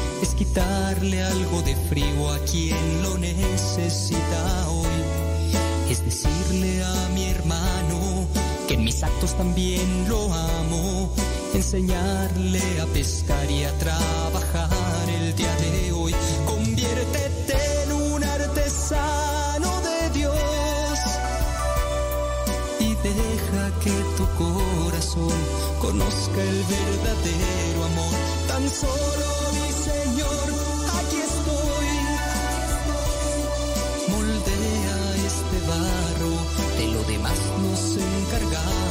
es quitarle algo de frío a quien lo necesita hoy. Es decirle a mi hermano que en mis actos también lo amo, enseñarle a pescar y a trabajar el día de hoy. Conviértete en un artesano de Dios y deja que tu corazón conozca el verdadero amor. Tan solo mi Señor, aquí estoy. Moldea este barro, de lo demás nos encargamos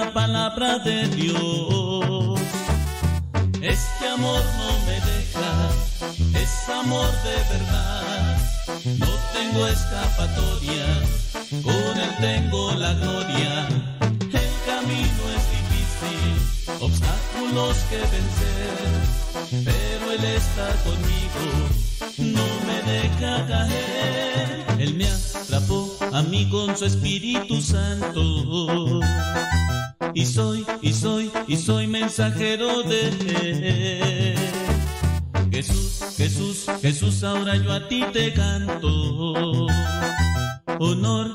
La palabra de Dios. Este amor no me deja, es amor de verdad. No tengo escapatoria, con él tengo la gloria. El camino es difícil, obstáculos que vencer, pero él está conmigo, no me deja caer. Él me atrapó a mí con su Espíritu Santo. Mensajero de. Jesús, Jesús, Jesús, ahora yo a ti te canto. Honor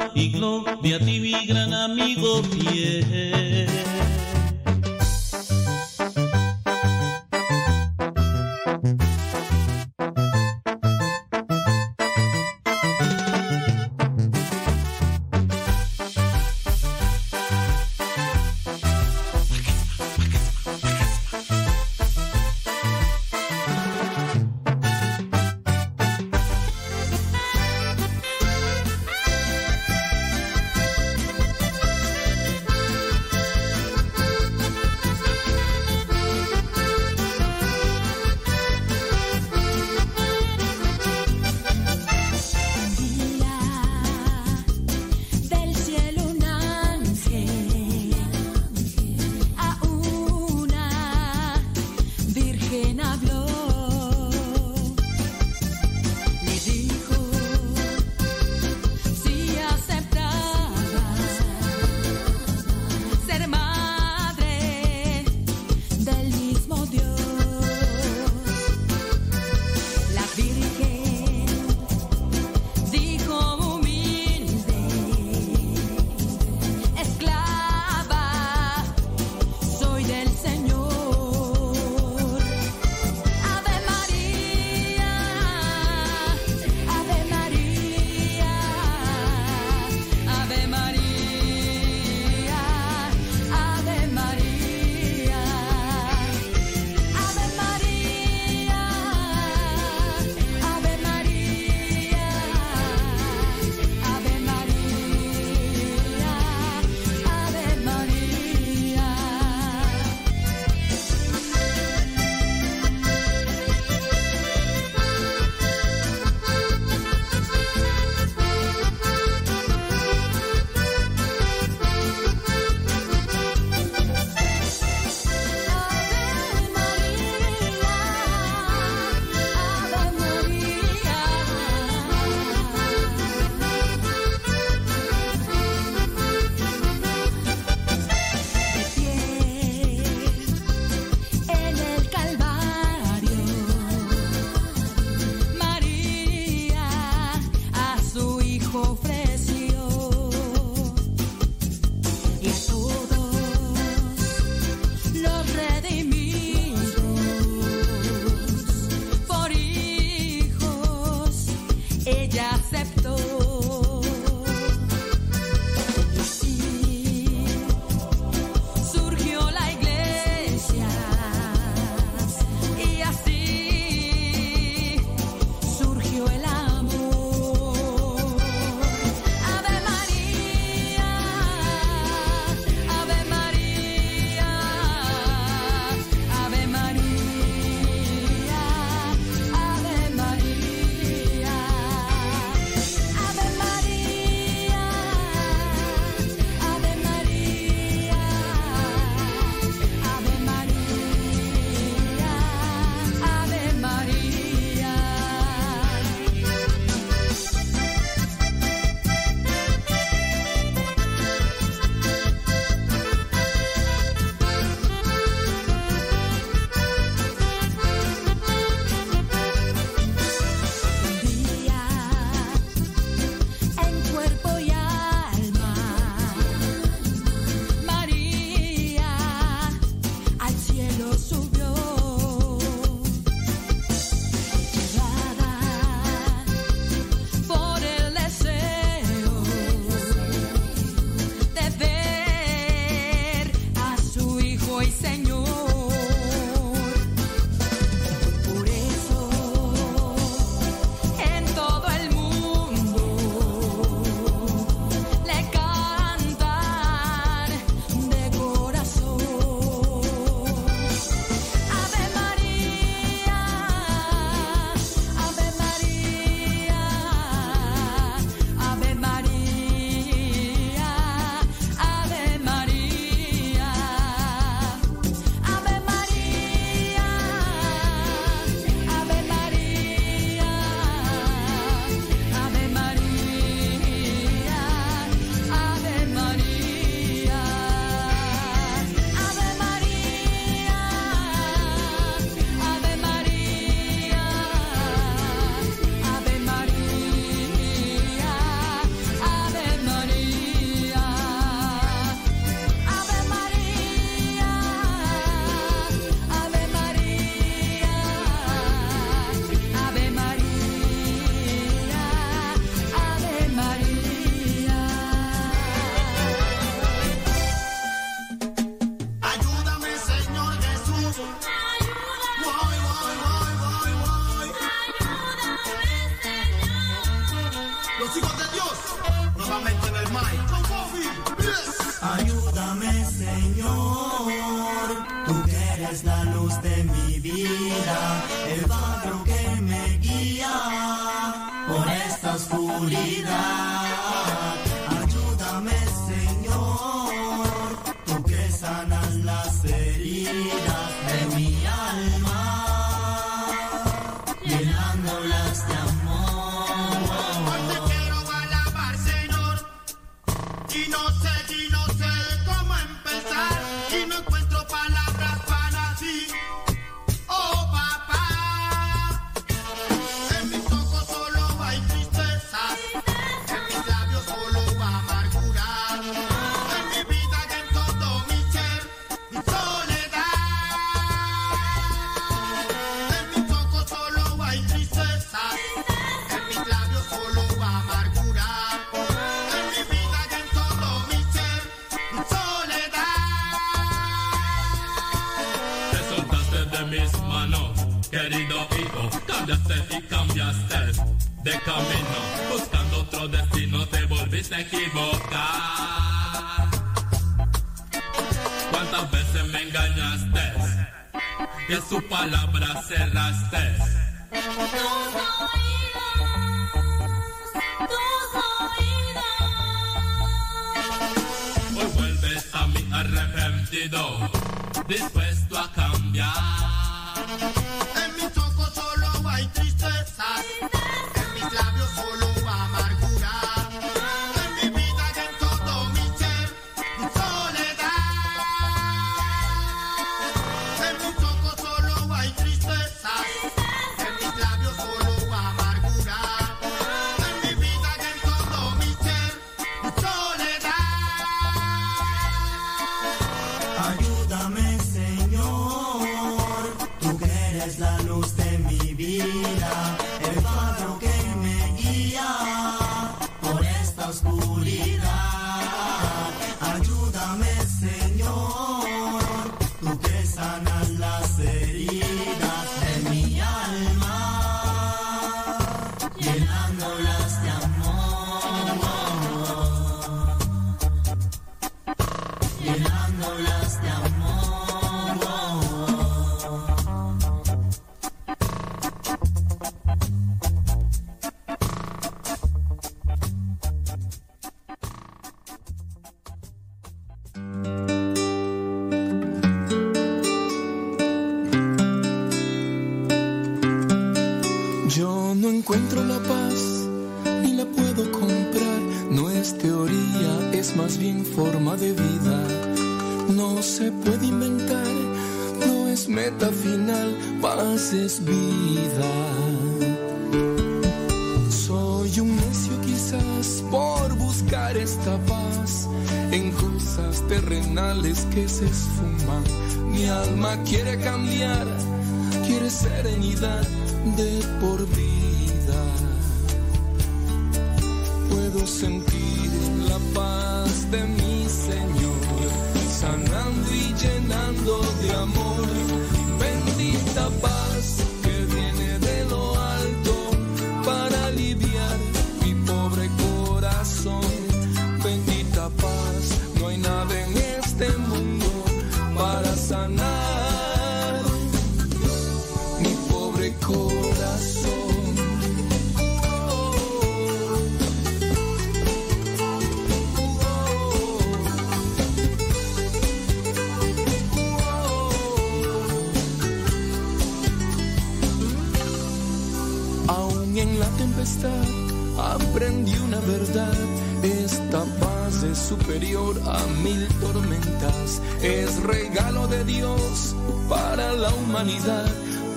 la humanidad.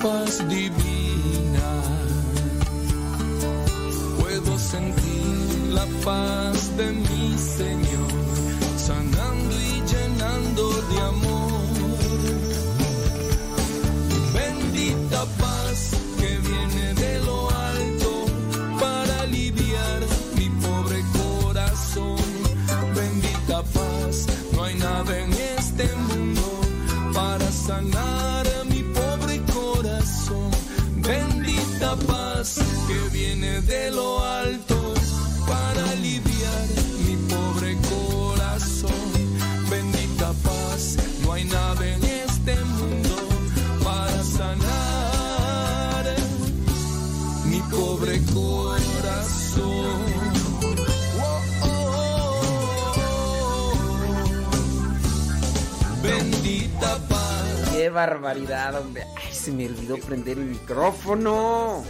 Paz divina. Barbaridad, hombre. Ay, se me olvidó prender el micrófono.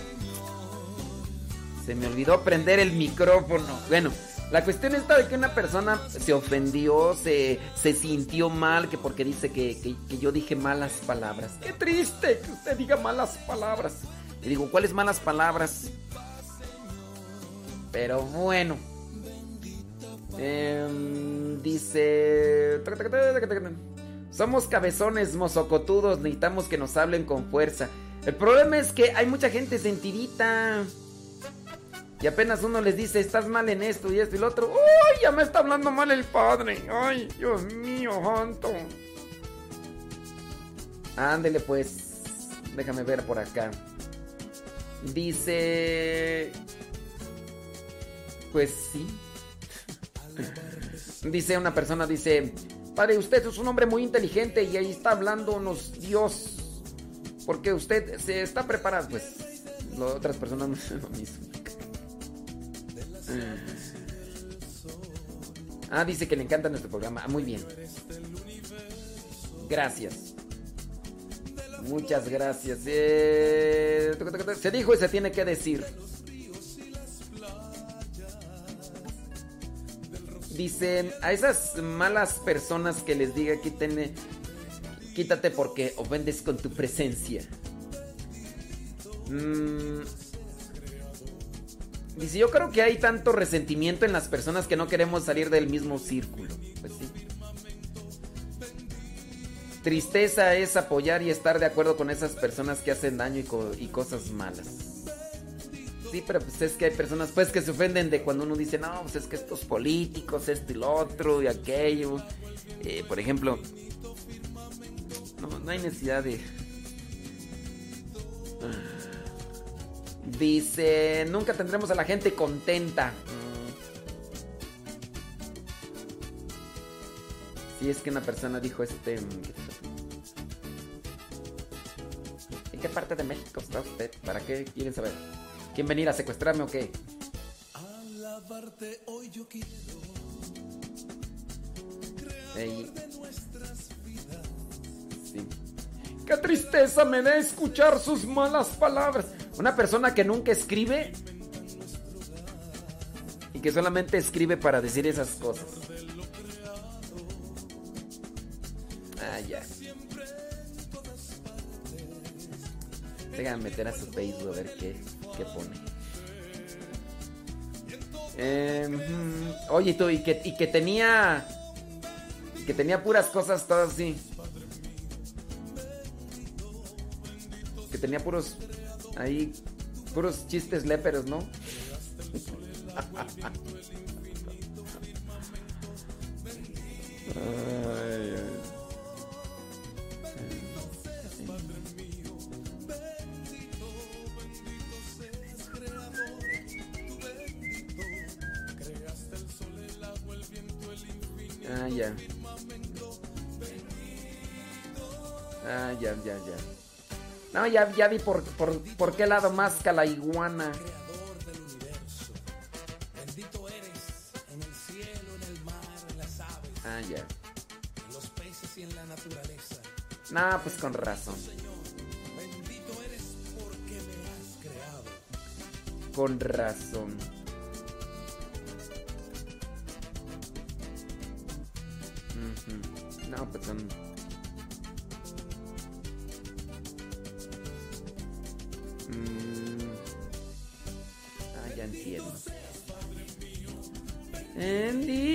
Se me olvidó prender el micrófono. Bueno, la cuestión está de que una persona se ofendió, se, se sintió mal, que porque dice que, que- yo dije malas palabras. Qué triste que usted diga malas palabras. Le digo, ¿cuáles malas palabras? Pero bueno. Em, dice... Somos cabezones, mozocotudos, necesitamos que nos hablen con fuerza. El problema es que hay mucha gente sentidita. Y apenas uno les dice, estás mal en esto y esto y lo otro. ¡Uy! Ya me está hablando mal el padre. ¡Ay, Dios mío, santo! Ándele pues. Déjame ver por acá. Dice... Pues sí. Dice una persona, dice, padre, usted es un hombre muy inteligente y ahí está hablándonos Dios. Porque usted se está preparado. Pues las otras personas no hacen lo mismo. Ah, dice que le encanta nuestro programa. Ah, Muy bien. Gracias. Muchas gracias. Eh, Se dijo y se tiene que decir. Dicen a esas malas personas que les diga quítenle, quítate porque ofendes con tu presencia. Mm, Dice, yo creo que hay tanto resentimiento en las personas que no queremos salir del mismo círculo. Pues sí. Tristeza es apoyar y estar de acuerdo con esas personas que hacen daño y cosas malas. Sí, pero pues es que hay personas pues que se ofenden de cuando uno dice, no, pues es que estos políticos, esto y lo otro y aquello. Eh, por ejemplo, no, no hay necesidad de... Dice, nunca tendremos a la gente contenta. Mm. Si es que una persona dijo este... mm, ¿En qué parte de México está usted? ¿Para qué quieren saber? ¿Quién venir a secuestrarme o qué? Alabarte hoy yo quiero. Ey, de nuestras vidas. sí. Qué tristeza me da escuchar sus malas palabras. Una persona que nunca escribe y que solamente escribe para decir esas cosas. Ah, ya. Déjame meter a su Facebook a ver qué, qué pone. Eh, oye, tú, y que, y que tenía. Que tenía puras cosas todas así. Que tenía puros. Ahí. Puros chistes léperos, ¿no? Ay. Ah, ya. Ah, ya, ya, ya. No, ya, ya vi por, por, por qué lado más que la iguana. Ah, ya. No, pues con razón. Con razón. Ujú. No, pues son. Mm. Ah, ya entiendo. Bendito.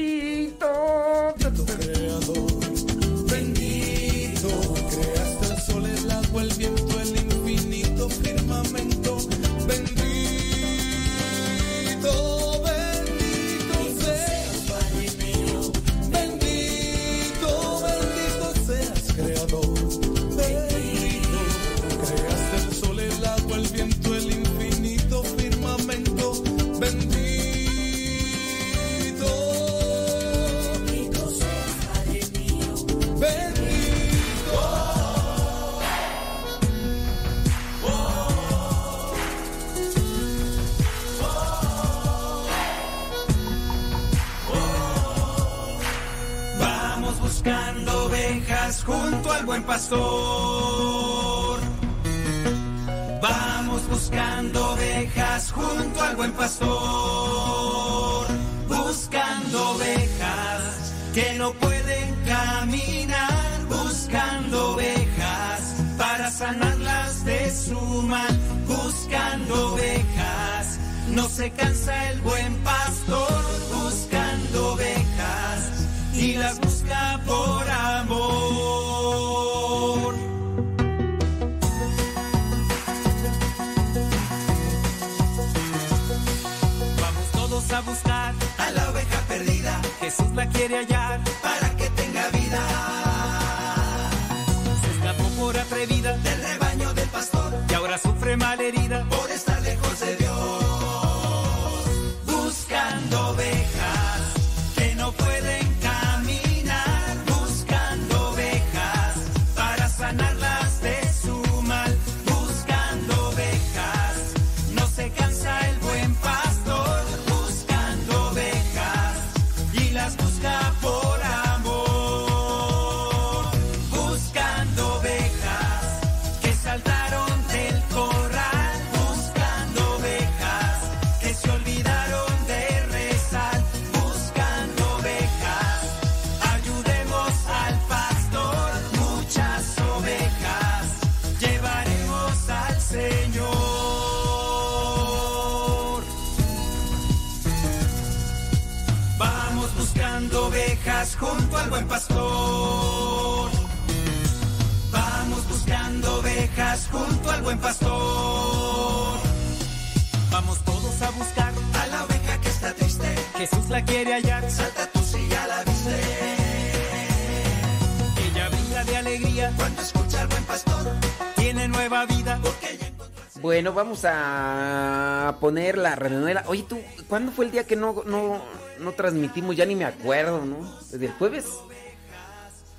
Bueno, vamos a poner la radionovela. Oye, tú, ¿cuándo fue el día que no, no, no transmitimos? Ya ni me acuerdo, ¿no? Desde el jueves.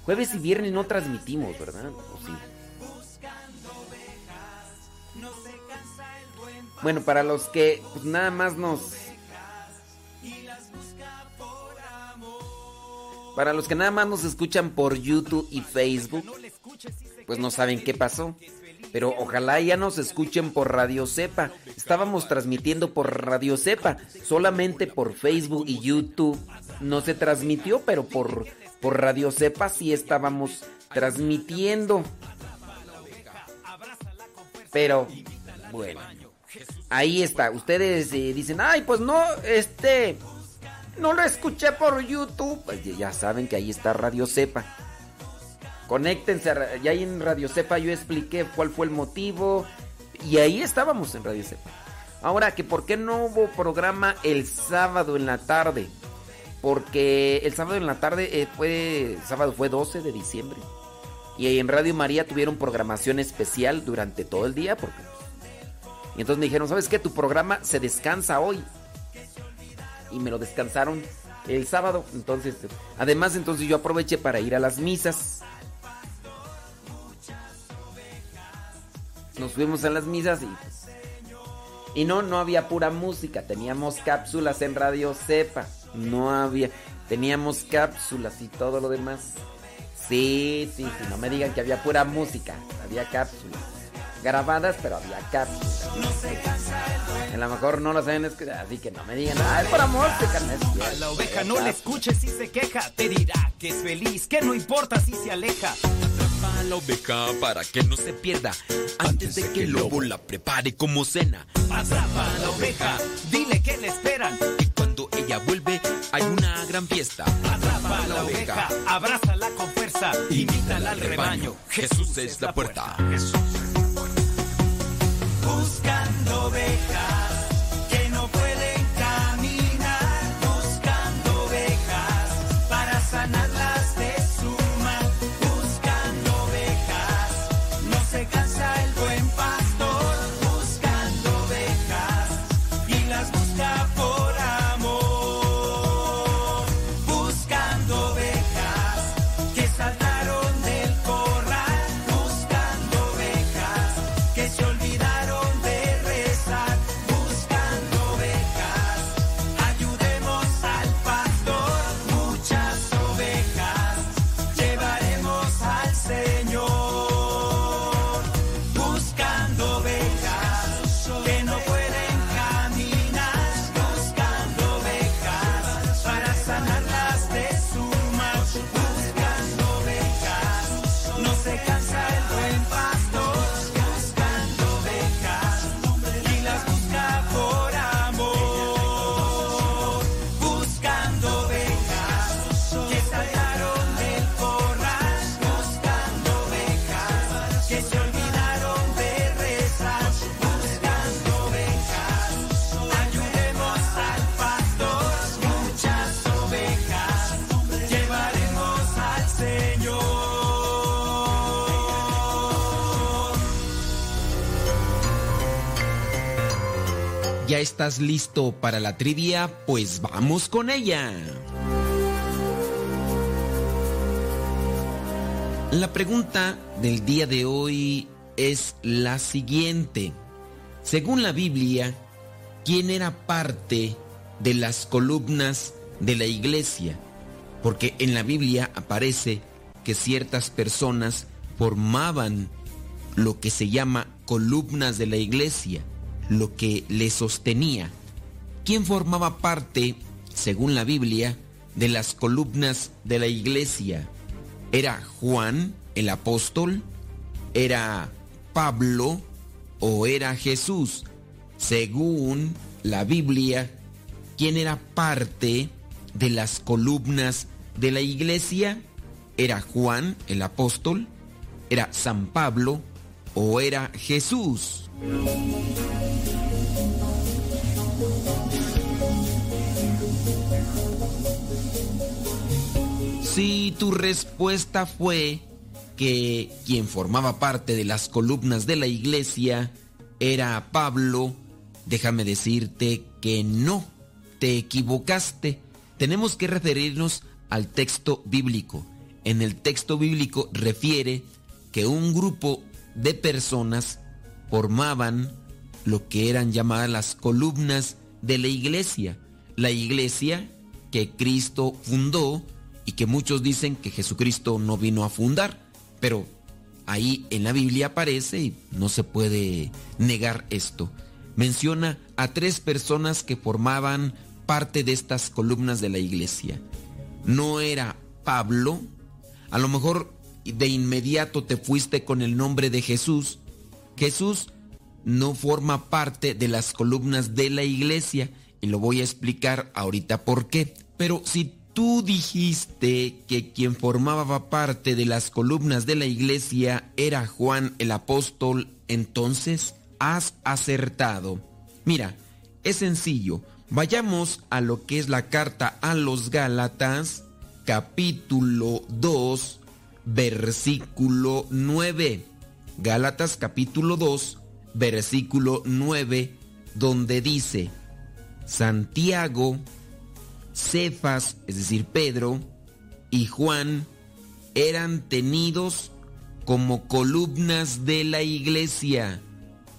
Jueves y viernes no transmitimos, ¿verdad? ¿O sí? Bueno, para los que pues, nada más nos... Para los que nada más nos escuchan por YouTube y Facebook, pues no saben qué pasó. Pero ojalá ya nos escuchen por Radio Cepa. Estábamos transmitiendo por Radio Cepa. Solamente por Facebook y YouTube no se transmitió, pero por, por Radio Cepa sí estábamos transmitiendo. Pero, bueno. Ahí está. Ustedes eh, dicen, ay, pues no, este... No lo escuché por YouTube. Pues ya saben que ahí está Radio Cepa. Conéctense, ya ahí en Radio Cepa yo expliqué cuál fue el motivo y ahí estábamos en Radio Cepa. Ahora, que por qué no hubo programa el sábado en la tarde. Porque el sábado en la tarde eh, fue, sábado fue 12 de diciembre. Y en Radio María tuvieron programación especial durante todo el día. Porque, y entonces me dijeron, ¿sabes qué? Tu programa se descansa hoy. Y me lo descansaron el sábado. Entonces, además, entonces yo aproveché para ir a las misas. Nos fuimos a las misas y y no, no había pura música, teníamos cápsulas en Radio Cepa, no había, teníamos cápsulas y todo lo demás. Sí, sí, sí, no me digan que había pura música, había cápsulas. grabadas, pero había cápsulas. A lo mejor no lo saben, es que- así que no me digan, ah, es para música, no A la oveja no le escuches si se queja, te dirá que es feliz, que no importa si se aleja. A la oveja para que no se pierda antes de que el lobo la prepare como cena. Atrapa a la oveja, dile que le esperan. Y cuando ella vuelve hay una gran fiesta. Atrapa a la oveja, abrázala con fuerza, invítala al rebaño. Jesús es la puerta. Buscando ovejas estás listo para la trivia? Pues vamos con ella. La pregunta del día de hoy es la siguiente. Según la Biblia, ¿quién era parte de las columnas de la iglesia? Porque en la Biblia aparece que ciertas personas formaban lo que se llama columnas de la iglesia, lo que le sostenía. ¿Quién formaba parte, según la Biblia, de las columnas de la iglesia? ¿Era Juan el apóstol? ¿Era Pablo o era Jesús? Según la Biblia, ¿quién era parte de las columnas de la iglesia? ¿Era Juan el apóstol? ¿Era San Pablo o era Jesús? Si tu respuesta fue que quien formaba parte de las columnas de la iglesia era Pablo, déjame decirte que no, te equivocaste. Tenemos que referirnos al texto bíblico. En el texto bíblico refiere que un grupo de personas formaban lo que eran llamadas las columnas de la iglesia. La iglesia que Cristo fundó y que muchos dicen que Jesucristo no vino a fundar, pero ahí en la Biblia aparece y no se puede negar esto. Menciona a tres personas que formaban parte de estas columnas de la iglesia. No era Pablo, a lo mejor de inmediato te fuiste con el nombre de Jesús. Jesús no forma parte de las columnas de la iglesia y lo voy a explicar ahorita por qué. Pero si tú dijiste que quien formaba parte de las columnas de la iglesia era Juan el apóstol, entonces has acertado. Mira, es sencillo. Vayamos a lo que es la carta a los Gálatas, capítulo 2, versículo 9. Gálatas capítulo 2, versículo 9, donde dice, Santiago, Cefas, es decir, Pedro, y Juan eran tenidos como columnas de la iglesia.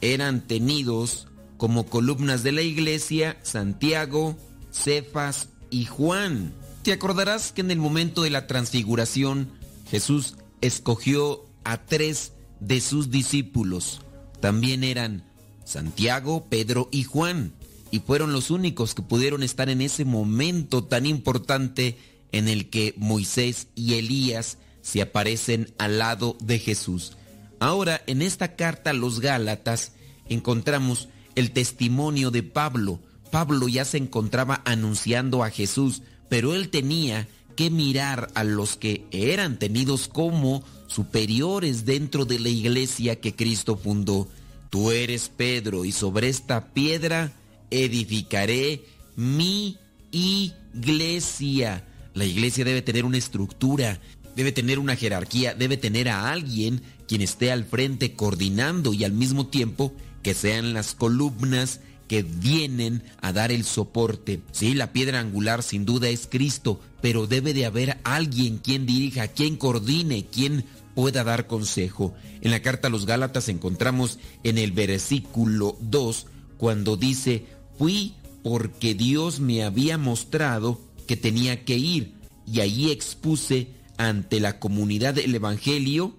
Eran tenidos como columnas de la iglesia Santiago, Cefas y Juan. Te acordarás que en el momento de la transfiguración Jesús escogió a tres de sus discípulos. también eran Santiago, Pedro y Juan, y fueron los únicos que pudieron estar en ese momento tan importante en el que Moisés y Elías se aparecen al lado de Jesús. Ahora, en esta carta a los Gálatas encontramos el testimonio de Pablo. Pablo ya se encontraba anunciando a Jesús, pero él tenía que mirar a los que eran tenidos como superiores dentro de la iglesia que Cristo fundó. Tú eres Pedro y sobre esta piedra edificaré mi iglesia. La iglesia debe tener una estructura, debe tener una jerarquía, debe tener a alguien quien esté al frente coordinando y al mismo tiempo que sean las columnas que vienen a dar el soporte. Sí, la piedra angular sin duda es Cristo, pero debe de haber alguien quien dirija, quien coordine, quien pueda dar consejo. En la carta a los Gálatas encontramos en el versículo 2 cuando dice, fui porque Dios me había mostrado que tenía que ir y allí expuse ante la comunidad el Evangelio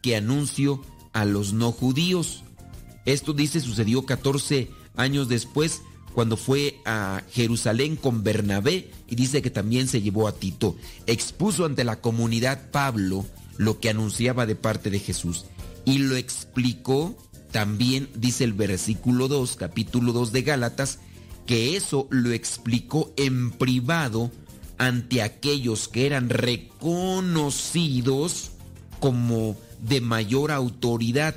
que anuncio a los no judíos. Esto dice sucedió 14 años después cuando fue a Jerusalén con Bernabé y dice que también se llevó a Tito. Expuso ante la comunidad Pablo lo que anunciaba de parte de Jesús y lo explicó también, dice el versículo 2, capítulo 2 de Gálatas, que eso lo explicó en privado ante aquellos que eran reconocidos como de mayor autoridad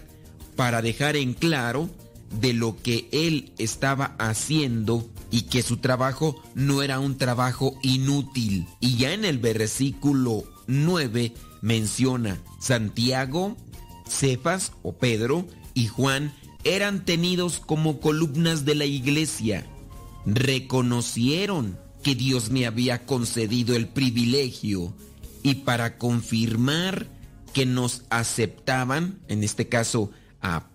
para dejar en claro de lo que él estaba haciendo y que su trabajo no era un trabajo inútil. Y ya en el versículo 9 menciona Santiago, Cefas o Pedro y Juan eran tenidos como columnas de la iglesia. Reconocieron que Dios me había concedido el privilegio y para confirmar que nos aceptaban, en este caso a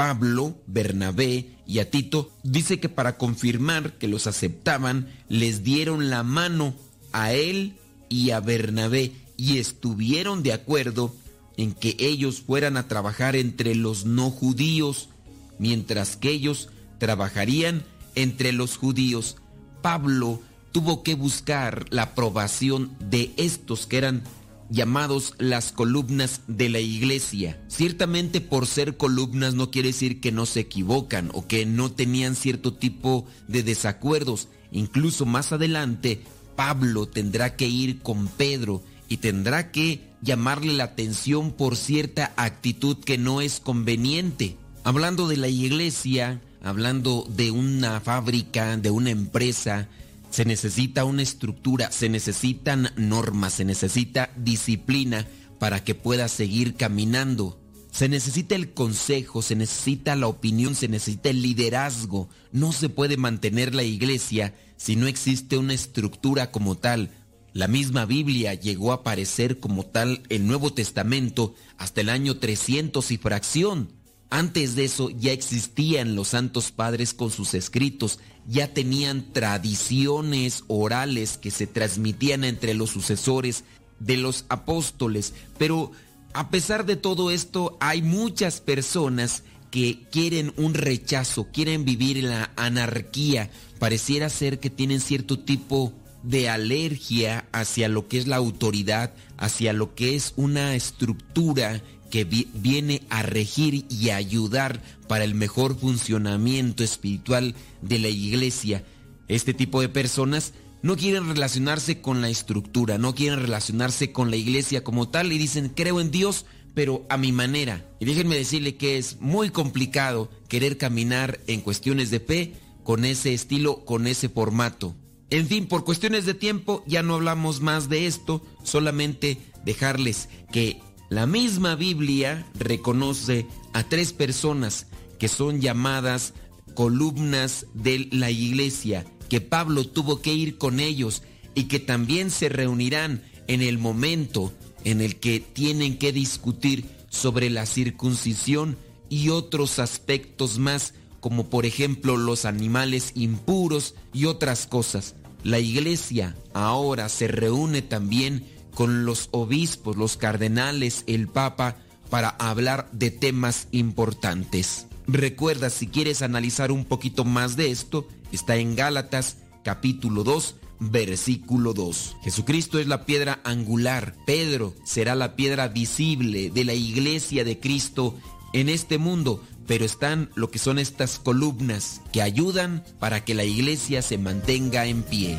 Pablo, Bernabé y a Tito, dice que para confirmar que los aceptaban, les dieron la mano a él y a Bernabé y estuvieron de acuerdo en que ellos fueran a trabajar entre los no judíos, mientras que ellos trabajarían entre los judíos. Pablo tuvo que buscar la aprobación de estos que eran llamados las columnas de la iglesia. Ciertamente por ser columnas no quiere decir que no se equivocan o que no tenían cierto tipo de desacuerdos. Incluso más adelante, Pablo tendrá que ir con Pedro y tendrá que llamarle la atención por cierta actitud que no es conveniente. Hablando de la iglesia, hablando de una fábrica, de una empresa, se necesita una estructura, se necesitan normas, se necesita disciplina para que pueda seguir caminando. Se necesita el consejo, se necesita la opinión, se necesita el liderazgo. No se puede mantener la iglesia si no existe una estructura como tal. La misma Biblia llegó a aparecer como tal el Nuevo Testamento hasta el año 300 y fracción. Antes de eso ya existían los santos padres con sus escritos, ya tenían tradiciones orales que se transmitían entre los sucesores de los apóstoles, pero a pesar de todo esto hay muchas personas que quieren un rechazo, quieren vivir en la anarquía, pareciera ser que tienen cierto tipo de alergia hacia lo que es la autoridad, hacia lo que es una estructura que vi viene a regir y ayudar para el mejor funcionamiento espiritual de la iglesia. Este tipo de personas no quieren relacionarse con la estructura, no quieren relacionarse con la iglesia como tal y dicen, creo en Dios, pero a mi manera. Y déjenme decirle que es muy complicado querer caminar en cuestiones de fe con ese estilo, con ese formato. En fin, por cuestiones de tiempo ya no hablamos más de esto, solamente dejarles que la misma Biblia reconoce a tres personas que son llamadas columnas de la iglesia, que Pablo tuvo que ir con ellos y que también se reunirán en el momento en el que tienen que discutir sobre la circuncisión y otros aspectos más, como por ejemplo los animales impuros y otras cosas. La iglesia ahora se reúne también con los obispos, los cardenales, el papa, para hablar de temas importantes. Recuerda, si quieres analizar un poquito más de esto, está en Gálatas capítulo 2, versículo 2. Jesucristo es la piedra angular. Pedro será la piedra visible de la iglesia de Cristo en este mundo, pero están lo que son estas columnas que ayudan para que la iglesia se mantenga en pie.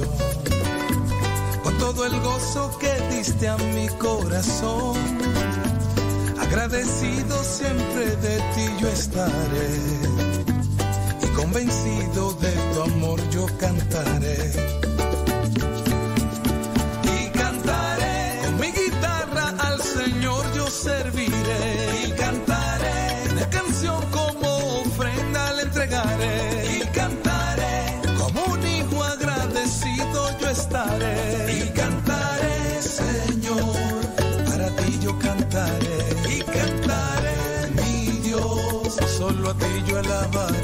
todo el gozo que diste a mi corazón. Agradecido siempre de ti yo estaré y convencido de tu amor yo cantaré. Y cantaré con mi guitarra al Señor yo serviré. Yo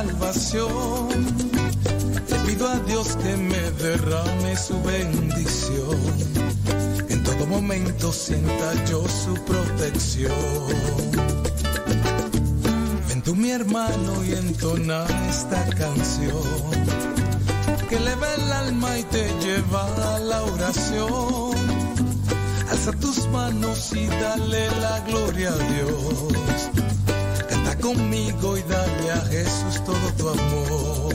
salvación. Le pido a Dios que me derrame su bendición. En todo momento sienta yo su protección. Ven tú mi hermano y entona esta canción. Que eleva el alma y te lleva a la oración. Alza tus manos y dale la gloria a Dios. Conmigo y dale a Jesús todo tu amor.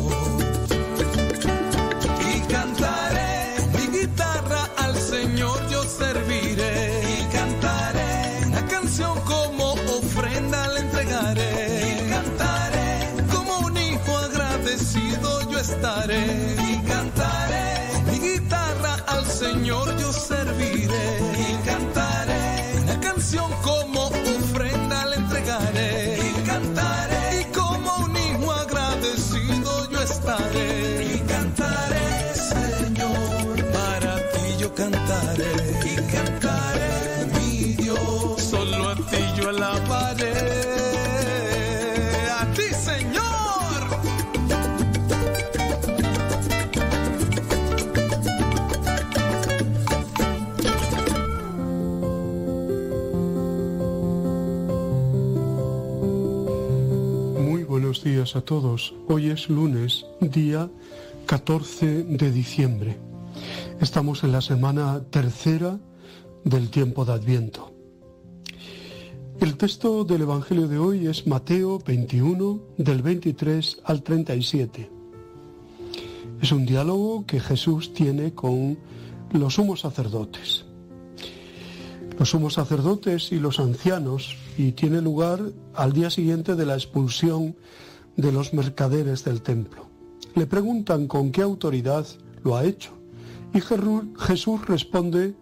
Y cantaré mi guitarra al Señor yo serviré. Y cantaré una canción como ofrenda le entregaré. Y cantaré como un hijo agradecido yo estaré. Y cantaré mi guitarra al Señor yo serviré. Y cantaré una canción como ofrenda le entregaré. Y cantaré, Señor, para ti yo cantaré. Y cantaré, mi Dios, solo a ti yo alabaré. A todos. Hoy es lunes, día 14 de diciembre. Estamos en la semana tercera del tiempo de Adviento. El texto del Evangelio de hoy es Mateo 21, del 23 al 37. Es un diálogo que Jesús tiene con los sumos sacerdotes. Los sumos sacerdotes y los ancianos y tiene lugar al día siguiente de la expulsión de los mercaderes del templo. Le preguntan con qué autoridad lo ha hecho y Jesús responde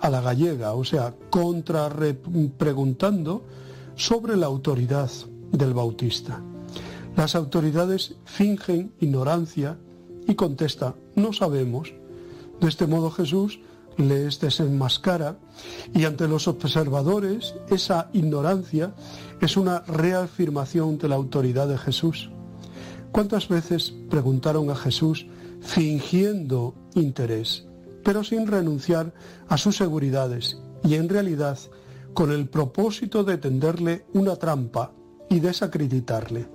a la gallega, o sea, contra preguntando sobre la autoridad del bautista. Las autoridades fingen ignorancia y contesta, no sabemos. De este modo Jesús les desenmascara y ante los observadores esa ignorancia es una reafirmación de la autoridad de Jesús. ¿Cuántas veces preguntaron a Jesús fingiendo interés, pero sin renunciar a sus seguridades y en realidad con el propósito de tenderle una trampa y desacreditarle.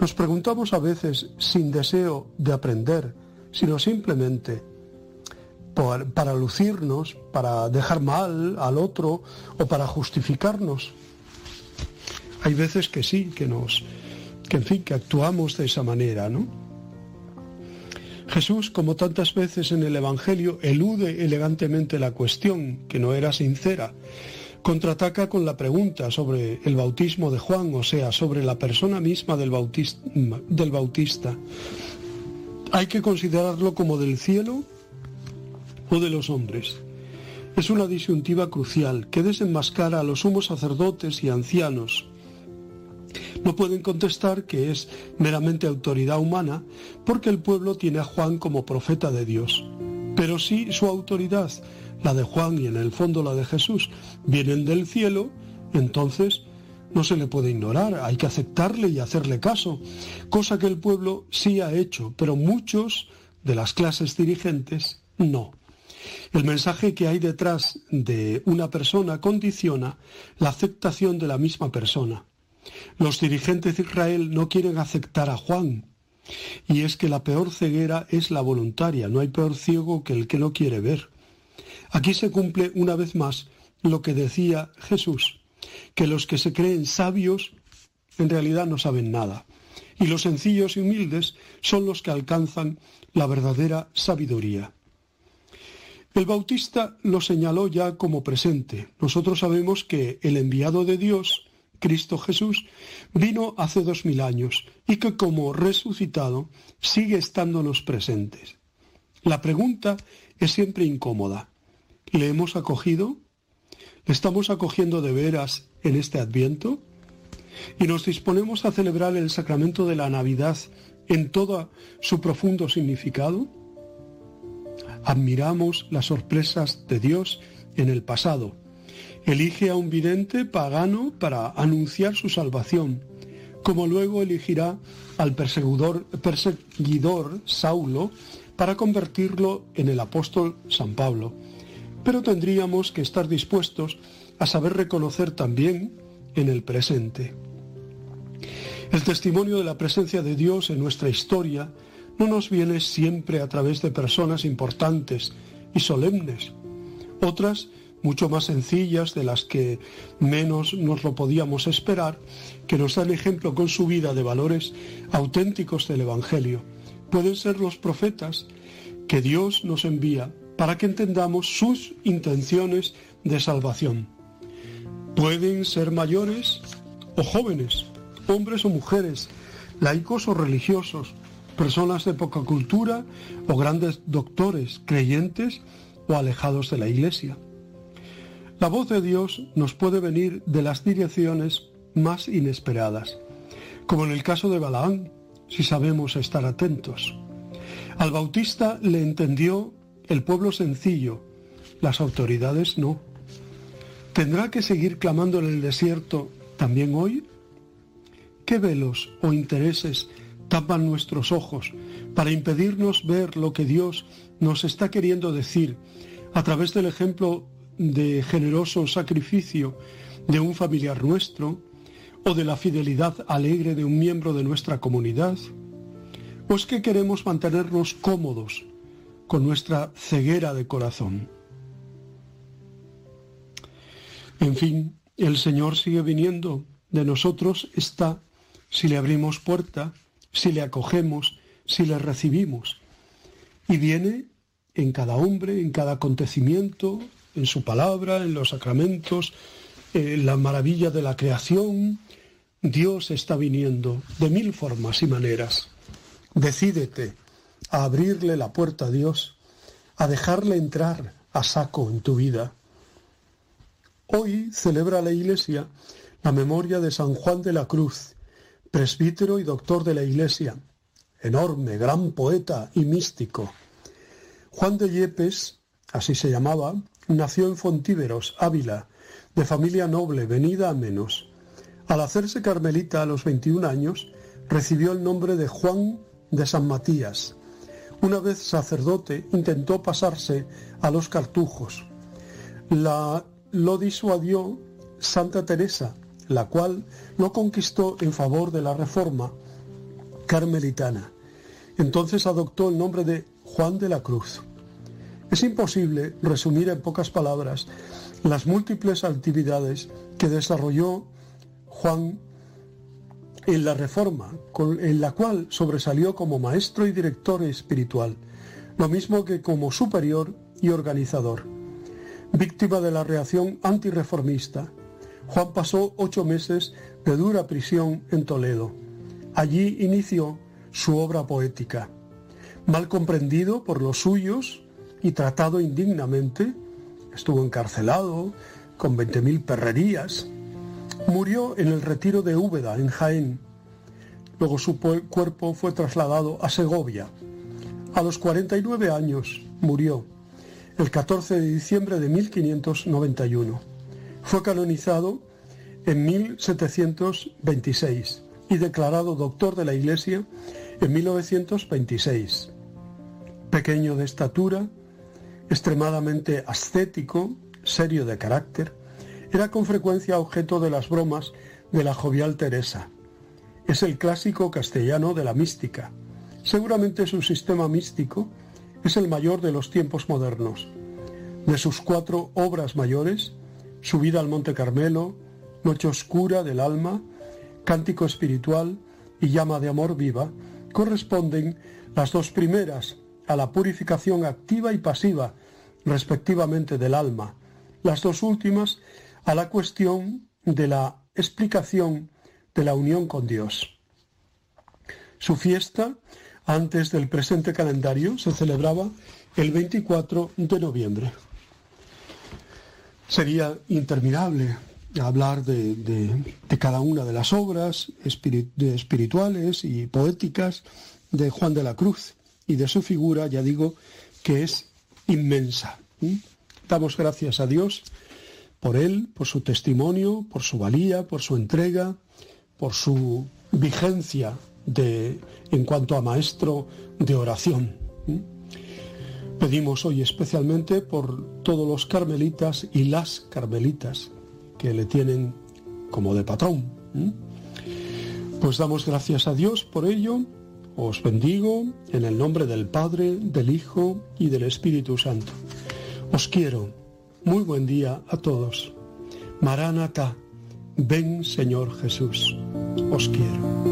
Nos preguntamos a veces sin deseo de aprender, sino simplemente para lucirnos, para dejar mal al otro o para justificarnos. Hay veces que sí, que nos, que en fin, que actuamos de esa manera, ¿no? Jesús, como tantas veces en el Evangelio, elude elegantemente la cuestión, que no era sincera. Contraataca con la pregunta sobre el bautismo de Juan, o sea, sobre la persona misma del, bautis- del bautista. ¿Hay que considerarlo como del cielo o de los hombres? Es una disyuntiva crucial que desenmascara a los sumos sacerdotes y ancianos. No pueden contestar que es meramente autoridad humana porque el pueblo tiene a Juan como profeta de Dios. Pero si su autoridad, la de Juan y en el fondo la de Jesús, vienen del cielo, entonces no se le puede ignorar, hay que aceptarle y hacerle caso, cosa que el pueblo sí ha hecho, pero muchos de las clases dirigentes no. El mensaje que hay detrás de una persona condiciona la aceptación de la misma persona. Los dirigentes de Israel no quieren aceptar a Juan. Y es que la peor ceguera es la voluntaria. No hay peor ciego que el que no quiere ver. Aquí se cumple una vez más lo que decía Jesús, que los que se creen sabios en realidad no saben nada. Y los sencillos y humildes son los que alcanzan la verdadera sabiduría. El Bautista lo señaló ya como presente. Nosotros sabemos que el enviado de Dios, Cristo Jesús, vino hace dos mil años y que como resucitado sigue estándonos presentes. La pregunta es siempre incómoda. ¿Le hemos acogido? ¿Le estamos acogiendo de veras en este adviento? ¿Y nos disponemos a celebrar el sacramento de la Navidad en todo su profundo significado? Admiramos las sorpresas de Dios en el pasado. Elige a un vidente pagano para anunciar su salvación, como luego elegirá al perseguidor, perseguidor Saulo para convertirlo en el apóstol San Pablo. Pero tendríamos que estar dispuestos a saber reconocer también en el presente. El testimonio de la presencia de Dios en nuestra historia no nos viene siempre a través de personas importantes y solemnes. Otras, mucho más sencillas, de las que menos nos lo podíamos esperar, que nos dan ejemplo con su vida de valores auténticos del Evangelio. Pueden ser los profetas que Dios nos envía para que entendamos sus intenciones de salvación. Pueden ser mayores o jóvenes, hombres o mujeres, laicos o religiosos, personas de poca cultura o grandes doctores, creyentes o alejados de la iglesia. La voz de Dios nos puede venir de las direcciones más inesperadas, como en el caso de Balaán, si sabemos estar atentos. Al Bautista le entendió el pueblo sencillo, las autoridades no. ¿Tendrá que seguir clamando en el desierto también hoy? ¿Qué velos o intereses tapan nuestros ojos para impedirnos ver lo que Dios nos está queriendo decir a través del ejemplo de generoso sacrificio de un familiar nuestro o de la fidelidad alegre de un miembro de nuestra comunidad? ¿O es que queremos mantenernos cómodos con nuestra ceguera de corazón? En fin, el Señor sigue viniendo. De nosotros está si le abrimos puerta, si le acogemos, si le recibimos. Y viene en cada hombre, en cada acontecimiento, en su palabra, en los sacramentos, en la maravilla de la creación. Dios está viniendo de mil formas y maneras. Decídete a abrirle la puerta a Dios, a dejarle entrar a saco en tu vida. Hoy celebra la Iglesia la memoria de San Juan de la Cruz, presbítero y doctor de la Iglesia, enorme, gran poeta y místico. Juan de Yepes, así se llamaba, nació en Fontíveros, Ávila, de familia noble, venida a menos. Al hacerse carmelita a los 21 años, recibió el nombre de Juan de San Matías. una vez sacerdote, intentó pasarse a los cartujos. La, lo disuadió Santa Teresa, la cual lo conquistó en favor de la reforma carmelitana. Entonces adoptó el nombre de Juan de la Cruz. Es imposible resumir en pocas palabras las múltiples actividades que desarrolló Juan en la Reforma, en la cual sobresalió como maestro y director espiritual, lo mismo que como superior y organizador. Víctima de la reacción antirreformista, Juan pasó ocho meses de dura prisión en Toledo. Allí inició su obra poética. Mal comprendido por los suyos y tratado indignamente, estuvo encarcelado con 20.000 perrerías, Murió en el retiro de Úbeda, en Jaén. Luego su cuerpo fue trasladado a Segovia. A los 49 años murió, el 14 de diciembre de 1591. Fue canonizado en 1726 y declarado doctor de la Iglesia en 1926. Pequeño de estatura, extremadamente ascético, serio de carácter, era con frecuencia objeto de las bromas de la jovial Teresa. Es el clásico castellano de la mística. Seguramente su sistema místico es el mayor de los tiempos modernos. De sus cuatro obras mayores, Subida al Monte Carmelo, Noche Oscura del Alma, Cántico Espiritual y Llama de Amor Viva, corresponden las dos primeras a la purificación activa y pasiva, respectivamente, del alma, las dos últimas a la cuestión de la explicación de la unión con Dios. Su fiesta, antes del presente calendario, se celebraba el 24 de noviembre. Sería interminable hablar de, cada una de las obras espirituales y poéticas de Juan de la Cruz y de su figura, ya digo, que es inmensa. ¿m? Damos gracias a Dios por él, por su testimonio, por su valía, por su entrega, por su vigencia de, en cuanto a maestro de oración. ¿m? Pedimos hoy especialmente por todos los carmelitas y las carmelitas que le tienen como de patrón. ¿m? Pues damos gracias a Dios por ello. Os bendigo en el nombre del Padre, del Hijo y del Espíritu Santo. Os quiero. Muy buen día a todos. Maranatha, ven Señor Jesús. Os quiero.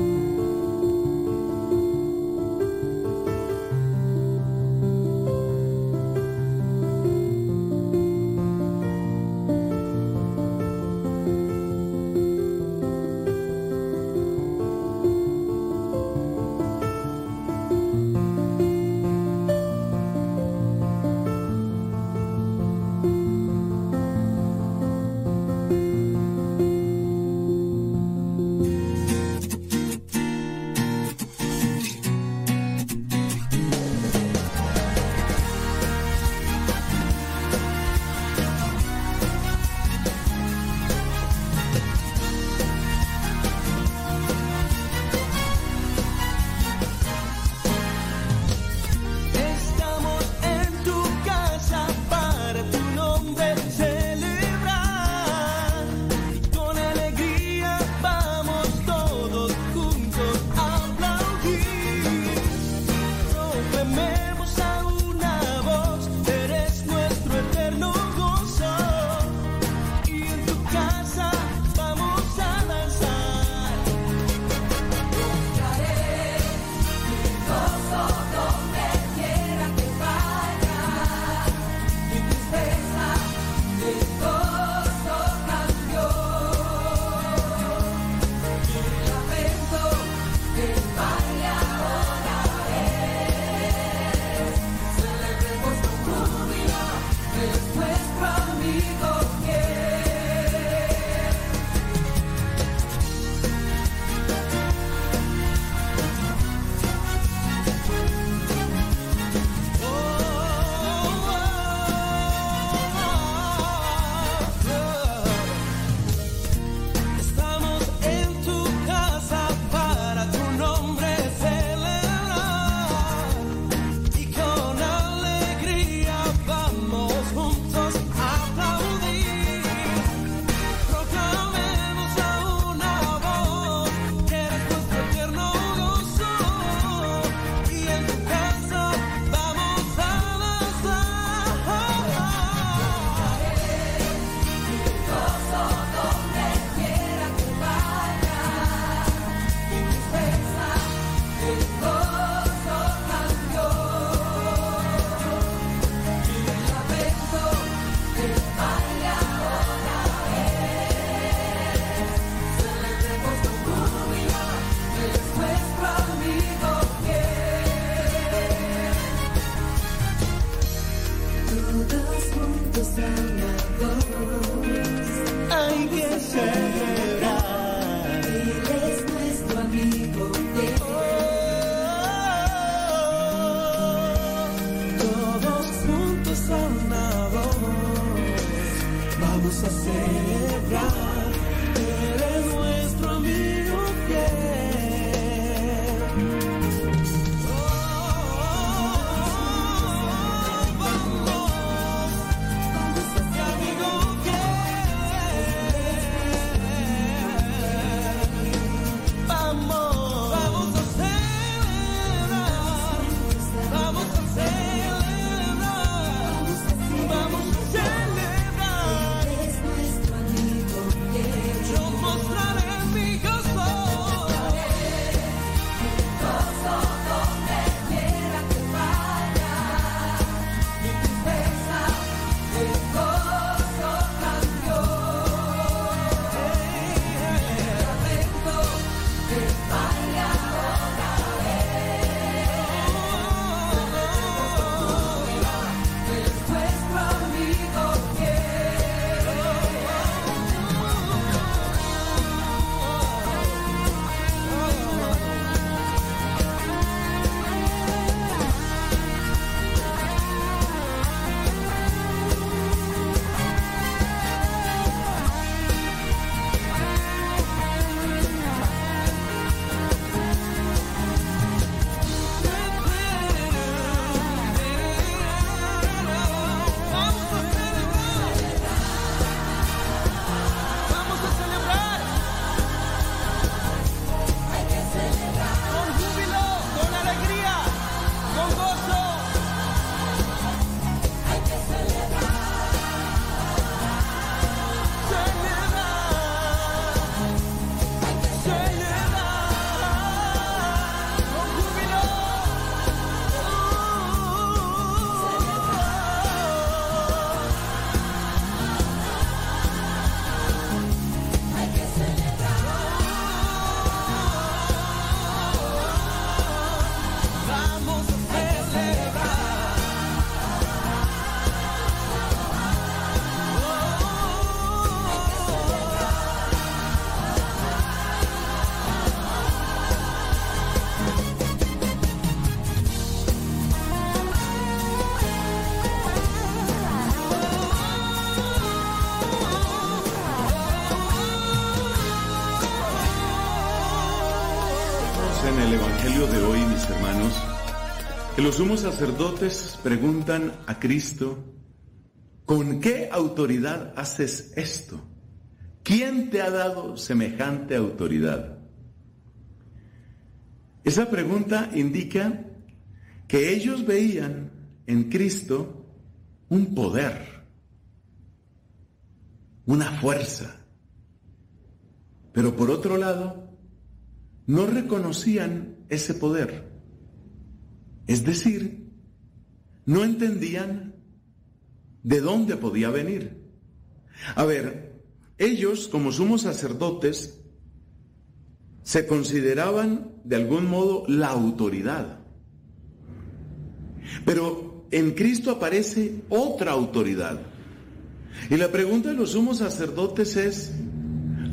Los sumos sacerdotes preguntan a Cristo, ¿con qué autoridad haces esto? ¿Quién te ha dado semejante autoridad? Esa pregunta indica que ellos veían en Cristo un poder, una fuerza, pero por otro lado, no reconocían ese poder. Es decir, no entendían de dónde podía venir. A ver, ellos como sumos sacerdotes se consideraban de algún modo la autoridad. Pero en Cristo aparece otra autoridad. Y la pregunta de los sumos sacerdotes es,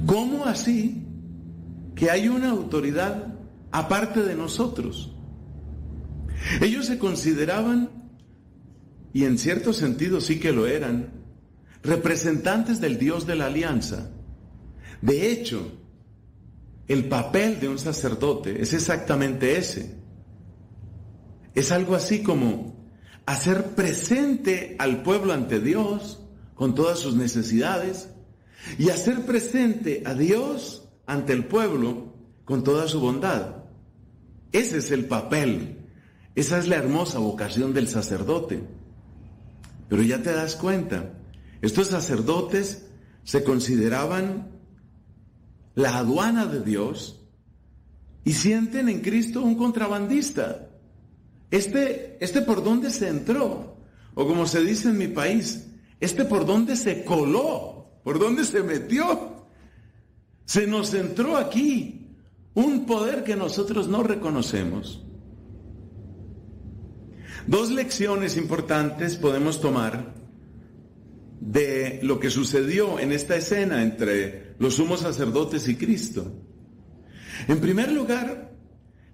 ¿cómo así que hay una autoridad aparte de nosotros? Ellos se consideraban, y en cierto sentido sí que lo eran, representantes del Dios de la alianza. De hecho, el papel de un sacerdote es exactamente ese. Es algo así como hacer presente al pueblo ante Dios con todas sus necesidades y hacer presente a Dios ante el pueblo con toda su bondad. Ese es el papel, esa es la hermosa vocación del sacerdote. Pero ya te das cuenta, estos sacerdotes se consideraban la aduana de Dios y sienten en Cristo un contrabandista. Este, este por dónde se entró, o como se dice en mi país, este por dónde se coló, por dónde se metió. Se nos entró aquí un poder que nosotros no reconocemos. Dos lecciones importantes podemos tomar de lo que sucedió en esta escena entre los sumos sacerdotes y Cristo. En primer lugar,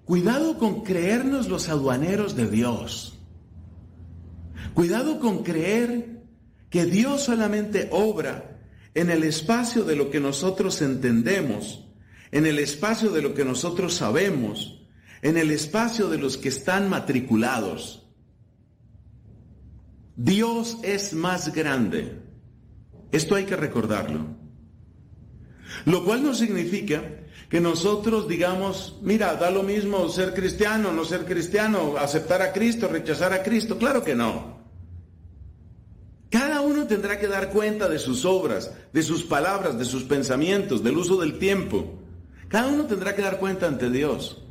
cuidado con creernos los aduaneros de Dios. Cuidado con creer que Dios solamente obra en el espacio de lo que nosotros entendemos, en el espacio de lo que nosotros sabemos, en el espacio de los que están matriculados. Dios es más grande. Esto hay que recordarlo. Lo cual no significa que nosotros digamos, mira, da lo mismo ser cristiano, no ser cristiano, aceptar a Cristo, rechazar a Cristo. Claro que no. Cada uno tendrá que dar cuenta de sus obras, de sus palabras, de sus pensamientos, del uso del tiempo. Cada uno tendrá que dar cuenta ante Dios.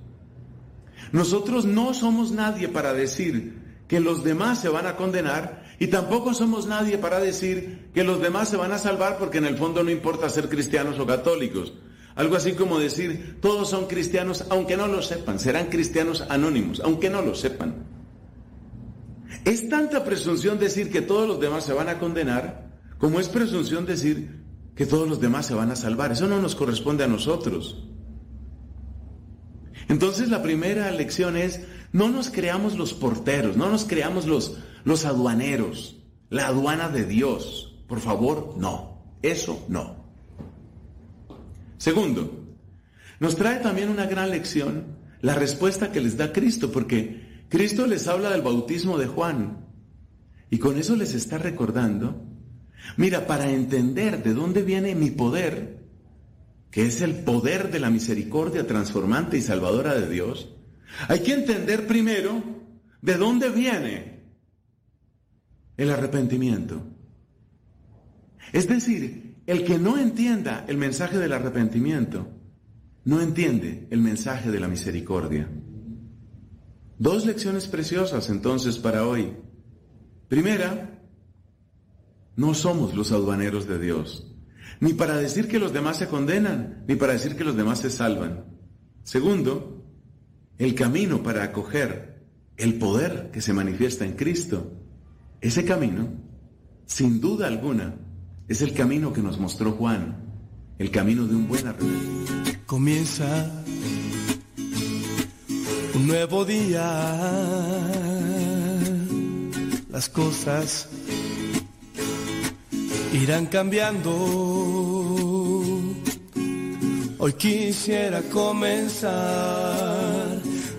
Nosotros no somos nadie para decir que los demás se van a condenar y tampoco somos nadie para decir que los demás se van a salvar porque en el fondo no importa ser cristianos o católicos. Algo así como decir, todos son cristianos aunque no lo sepan, serán cristianos anónimos, aunque no lo sepan. Es tanta presunción decir que todos los demás se van a condenar como es presunción decir que todos los demás se van a salvar. Eso no nos corresponde a nosotros. Entonces la primera lección es, no nos creamos los porteros, no nos creamos los, los aduaneros, la aduana de Dios. Por favor, no. Eso no. Segundo, nos trae también una gran lección la respuesta que les da Cristo, porque Cristo les habla del bautismo de Juan y con eso les está recordando, mira, para entender de dónde viene mi poder, que es el poder de la misericordia transformante y salvadora de Dios, hay que entender primero de dónde viene el arrepentimiento. Es decir, el que no entienda el mensaje del arrepentimiento, no entiende el mensaje de la misericordia. Dos lecciones preciosas entonces para hoy. Primera, no somos los aduaneros de Dios, ni para decir que los demás se condenan, ni para decir que los demás se salvan. Segundo, el camino para acoger el poder que se manifiesta en Cristo, ese camino, sin duda alguna, es el camino que nos mostró Juan, el camino de un buen arrepentimiento. Comienza un nuevo día, las cosas irán cambiando. Hoy quisiera comenzar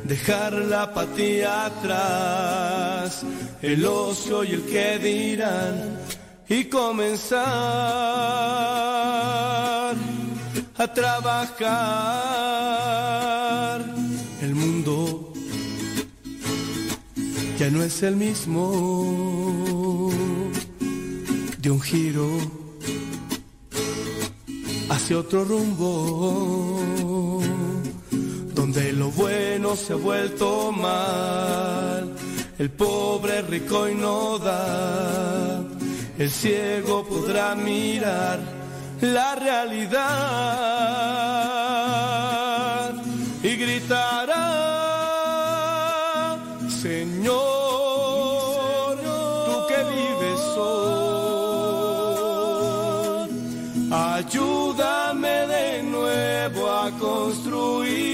dejar la apatía atrás, el ocio y el que dirán, y comenzar a trabajar. El mundo ya no es el mismo de un giro hacia otro rumbo, donde lo bueno se ha vuelto mal, el pobre rico y no da, el ciego podrá mirar la realidad y gritará, Señor, tú que vives hoy, ayúdame de nuevo a construir,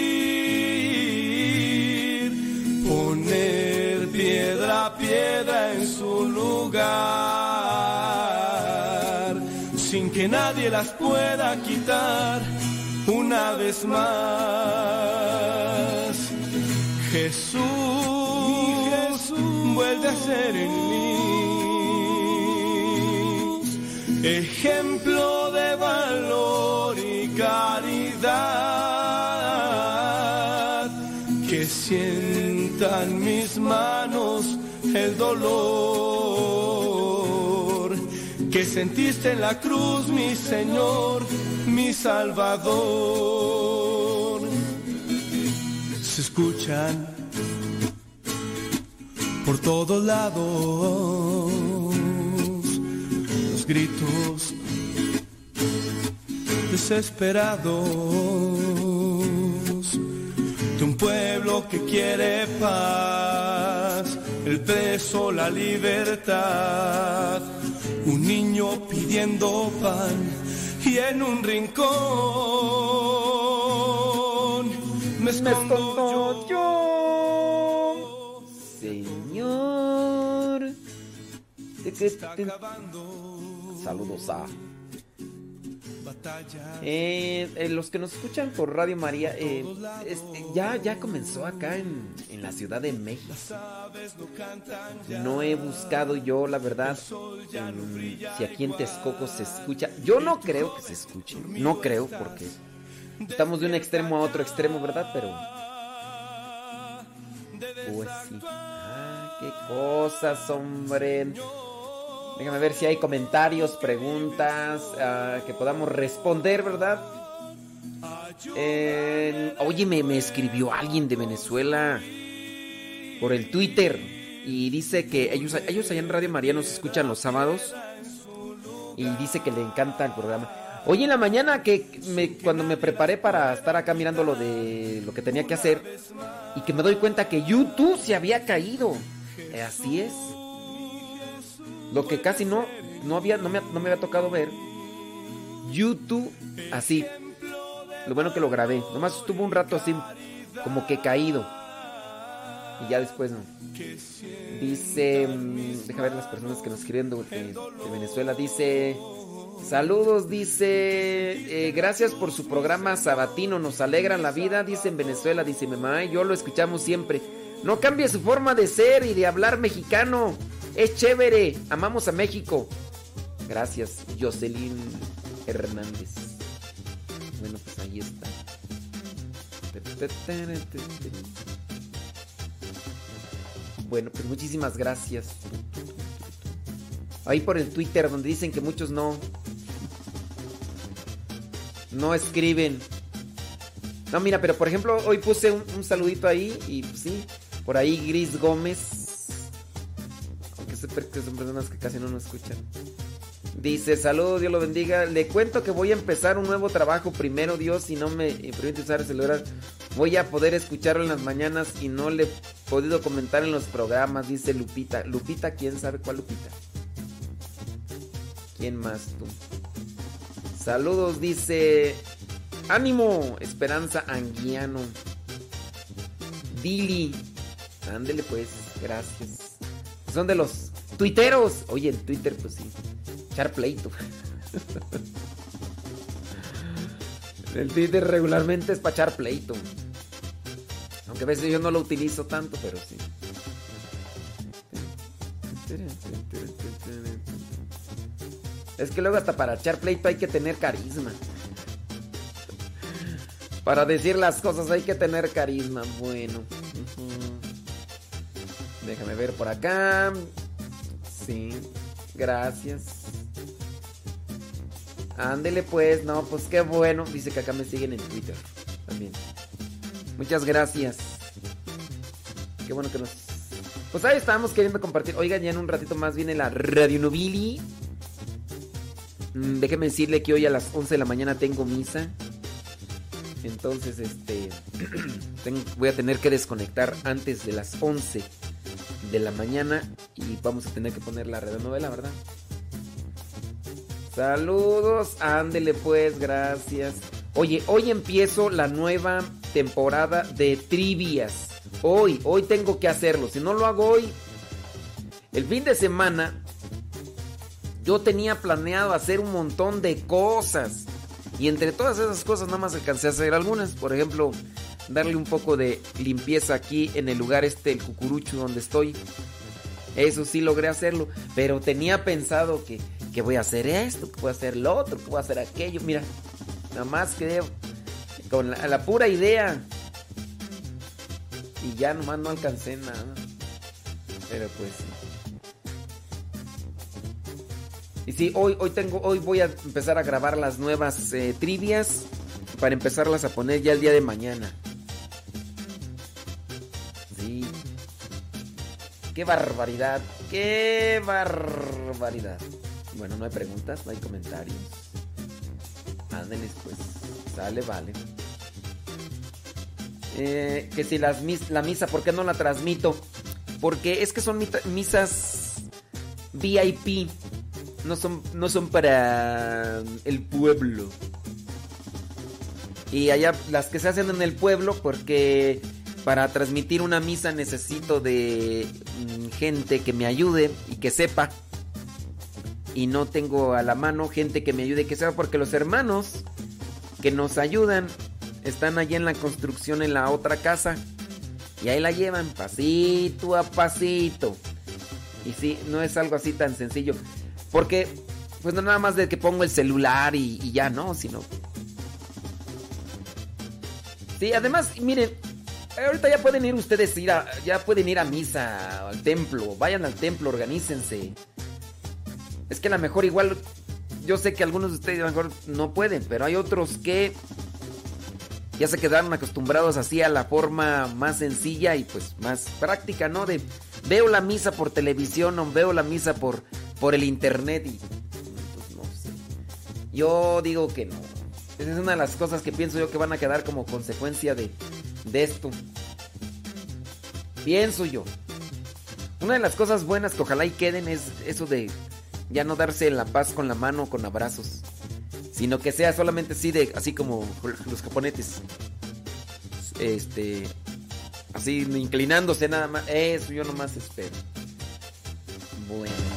sin que nadie las pueda quitar una vez más. Jesús, vuelve a ser en mí. Ejemplo de valor y caridad, que sientan mis manos el dolor que sentiste en la cruz, mi Señor, mi Salvador. Se escuchan por todos lados los gritos desesperados de un pueblo que quiere paz, el preso, la libertad, un niño pidiendo pan y en un rincón me escondo yo. Señor. Saludos a eh, eh, los que nos escuchan por Radio María, eh, este, ya, ya comenzó acá en, en la Ciudad de México. No he buscado yo, la verdad, si aquí en Texcoco se escucha. Yo no creo que se escuche. No creo porque estamos de un extremo a otro extremo, ¿verdad? Pero... Pues sí. Ah, qué cosas, hombre. Déjame ver si hay comentarios, preguntas ah, que podamos responder, ¿verdad? Oye, me, me escribió alguien de Venezuela por el Twitter y dice que ellos, ellos allá en Radio María nos escuchan los sábados y dice que le encanta el programa. Hoy en la mañana que me, cuando me preparé para estar acá mirando lo de lo que tenía que hacer y que me doy cuenta que YouTube se había caído. Eh, así es. Lo que casi no, no, había, no, me, no me había tocado ver. YouTube así. Lo bueno que lo grabé. Nomás estuvo un rato así, como que caído. Y ya después no. Dice. mm, Deja ver las personas que nos escriben de, Venezuela. Dice. Saludos, dice. eh, gracias por su programa sabatino. Nos alegran la vida. Dice en Venezuela. Dice mi mamá. y Yo lo escuchamos siempre. No cambie su forma de ser y de hablar mexicano. Es chévere. Amamos a México. Gracias, Jocelyn Hernández. Bueno, pues ahí está. Bueno, pues muchísimas gracias. Ahí por el Twitter donde dicen que muchos no no escriben. No, mira, pero por ejemplo, hoy puse un, un saludito ahí y pues, sí, por ahí Gris Gómez. Son personas que casi no nos escuchan. Dice, saludos, Dios lo bendiga. Le cuento que voy a empezar un nuevo trabajo primero, Dios, si no me permite usar el celular. Voy a poder escucharlo en las mañanas y no le he podido comentar en los programas, dice Lupita. Lupita, ¿quién sabe cuál Lupita? ¿Quién más tú? Saludos, dice. Ánimo, Esperanza Anguiano. Dili. Ándele pues, gracias. Son de los tuiteros. Oye, el Twitter, pues sí. Echar pleito. El Twitter regularmente es para echar. Aunque a veces yo no lo utilizo tanto, pero sí. Es que luego hasta para echar pleito hay que tener carisma. Para decir las cosas hay que tener carisma. Bueno. Déjame ver por acá. Sí. Gracias. Ándele pues. No, pues qué bueno. Dice que acá me siguen en Twitter. También. Muchas gracias. Qué bueno que nos... Pues ahí estábamos queriendo compartir. Oigan, ya en un ratito más viene la Radio Nubili. Mm, déjeme decirle que hoy a las 11 de la mañana tengo misa. Entonces, este. voy a tener que desconectar antes de las 11 de la mañana. Y vamos a tener que poner la radionovela, ¿verdad? Saludos, ándele pues, gracias. Oye, hoy empiezo la nueva temporada de trivias. Hoy, hoy tengo que hacerlo. Si no lo hago hoy, el fin de semana yo tenía planeado hacer un montón de cosas. Y entre todas esas cosas nada más alcancé a hacer algunas. Por ejemplo, darle un poco de limpieza aquí en el lugar este, el cucurucho donde estoy. Eso sí logré hacerlo. Pero tenía pensado que, que voy a hacer esto, que voy a hacer lo otro, que voy a hacer aquello. Mira, nada más quedé con la, pura idea. Y ya nomás no alcancé nada. Pero pues. Y sí, hoy, hoy tengo, hoy voy a empezar a grabar las nuevas eh, trivias para empezarlas a poner ya el día de mañana. Qué barbaridad, qué barbaridad. Bueno, no hay preguntas, no hay comentarios. Ándeles pues, sale, vale. Eh, que si las mis- la misa, ¿por qué no la transmito? Porque es que son misas VIP. No son, no son para el pueblo. Y allá las que se hacen en el pueblo, porque para transmitir una misa necesito de mm, gente que me ayude y que sepa. Y no tengo a la mano gente que me ayude y que sepa, porque los hermanos que nos ayudan están allá en la construcción en la otra casa. Y ahí la llevan pasito a pasito. Y sí, no es algo así tan sencillo. Porque, pues no nada más de que pongo el celular y, y ya no, sino... Sí, además, miren, ahorita ya pueden ir ustedes ir a, ya pueden ir a misa, al templo, vayan al templo, organícense. Es que a lo mejor igual, yo sé que algunos de ustedes a lo mejor no pueden, pero hay otros que ya se quedaron acostumbrados así a la forma más sencilla y pues más práctica, ¿no? De veo la misa por televisión o veo la misa por, por el internet y pues no sé. Yo digo que no. Esa es una de las cosas que pienso yo que van a quedar como consecuencia de, de esto. Pienso yo. Una de las cosas buenas que ojalá y queden es eso de ya no darse la paz con la mano con abrazos. Sino que sea solamente así de, así como los japonetes. Este. Así inclinándose nada más. Eso yo nomás espero. Bueno.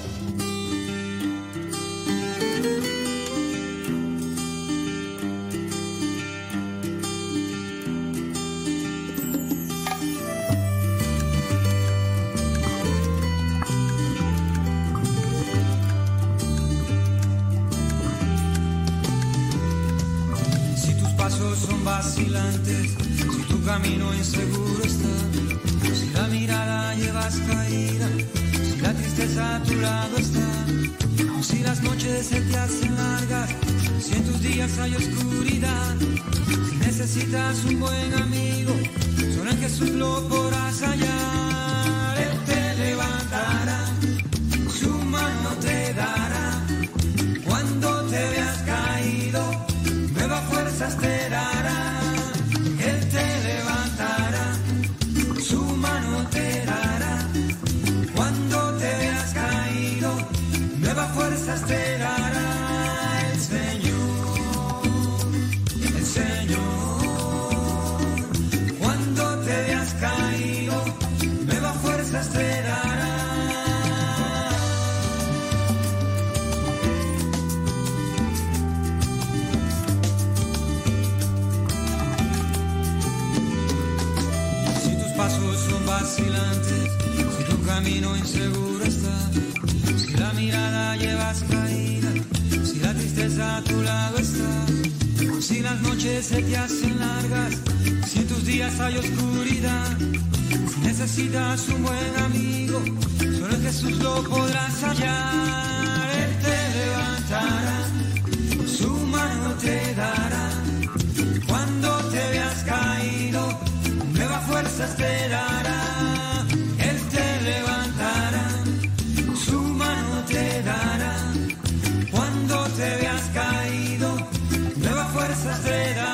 Si tu camino inseguro está, si la mirada llevas caída, si la tristeza a tu lado está, si las noches se te hacen largas, si en tus días hay oscuridad, si necesitas un buen amigo, solo en Jesús lo podrás hallar. Él te levantará, su mano te dará, cuando te veas caído nuevas fuerzas te inseguro está, si la mirada llevas caída, si la tristeza a tu lado está, si las noches se te hacen largas, si en tus días hay oscuridad, si necesitas un buen amigo, solo en Jesús lo podrás hallar. Él te levantará, su mano te dará. Cuando te veas caído, nuevas fuerzas te dará. Notre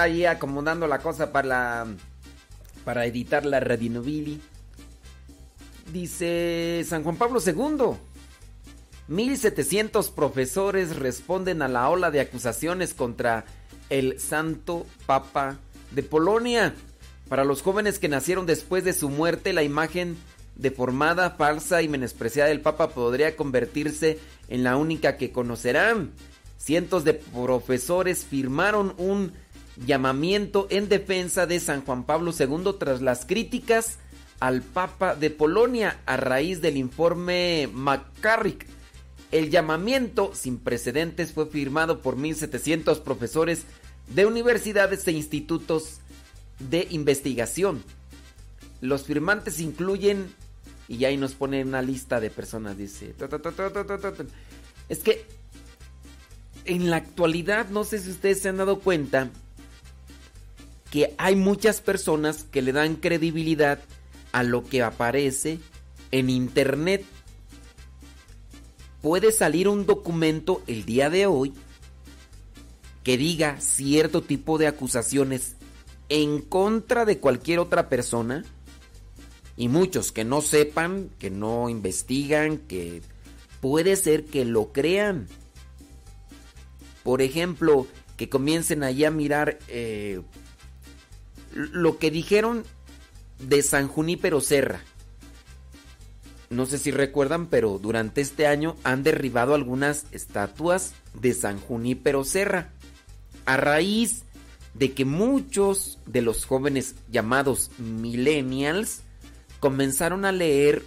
ahí acomodando la cosa para la, para editar la Radinovili. Dice San Juan Pablo II. 1700 profesores responden a la ola de acusaciones contra el Santo Papa de Polonia. Para los jóvenes que nacieron después de su muerte, la imagen deformada, falsa y menospreciada del Papa podría convertirse en la única que conocerán. Cientos de profesores firmaron un llamamiento en defensa de San Juan Pablo II tras las críticas al Papa de Polonia a raíz del informe McCarrick. El llamamiento sin precedentes fue firmado por 1.700 profesores de universidades e institutos de investigación. Los firmantes incluyen, y ahí nos pone una lista de personas, dice. Es que en la actualidad, no sé si ustedes se han dado cuenta, que hay muchas personas que le dan credibilidad a lo que aparece en internet. Puede salir un documento el día de hoy que diga cierto tipo de acusaciones en contra de cualquier otra persona y muchos que no sepan, que no investigan, que puede ser que lo crean. Por ejemplo, que comiencen allá a mirar eh, lo que dijeron de San Junípero Serra. no sé si recuerdan, pero durante este año han derribado algunas estatuas de San Junípero Serra. A raíz de que muchos de los jóvenes llamados millennials comenzaron a leer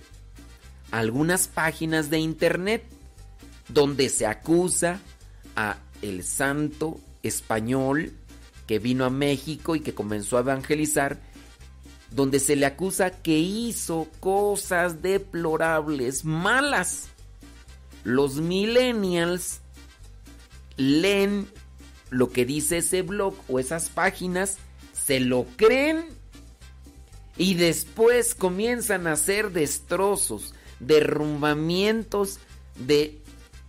algunas páginas de internet donde se acusa a el santo español que vino a México y que comenzó a evangelizar, donde se le acusa que hizo cosas deplorables, malas. Los millennials leen lo que dice ese blog o esas páginas, se lo creen y después comienzan a hacer destrozos, derrumbamientos de,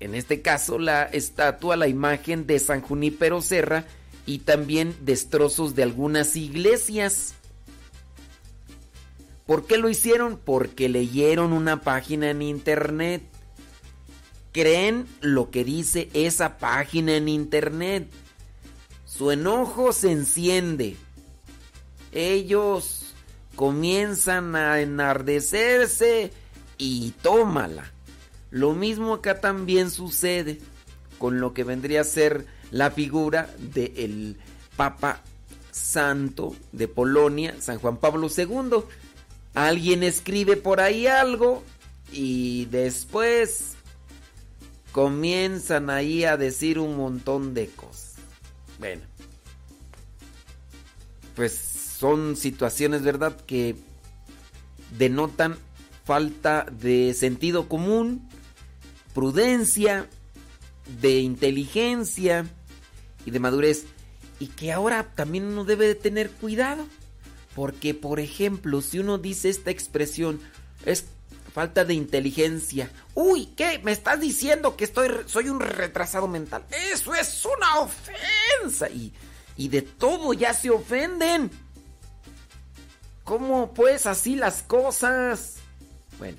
en este caso, la estatua, la imagen de San Junípero Serra y también destrozos de algunas iglesias. ¿Por qué lo hicieron? Porque leyeron una página en internet. Creen lo que dice esa página en internet. Su enojo se enciende. Ellos comienzan a enardecerse y tómala. Lo mismo acá también sucede con lo que vendría a ser la figura del Papa Santo de Polonia, San Juan Pablo II. Alguien escribe por ahí algo y después comienzan ahí a decir un montón de cosas. Bueno, pues son situaciones, ¿verdad?, que denotan falta de sentido común, prudencia, de inteligencia y de madurez. Y que ahora también uno debe de tener cuidado. Porque, por ejemplo, si uno dice esta expresión, es falta de inteligencia. Uy, ¿qué? ¿Me estás diciendo que estoy, soy un retrasado mental? Eso es una ofensa. Y, y de todo ya se ofenden. ¿Cómo pues así las cosas? Bueno.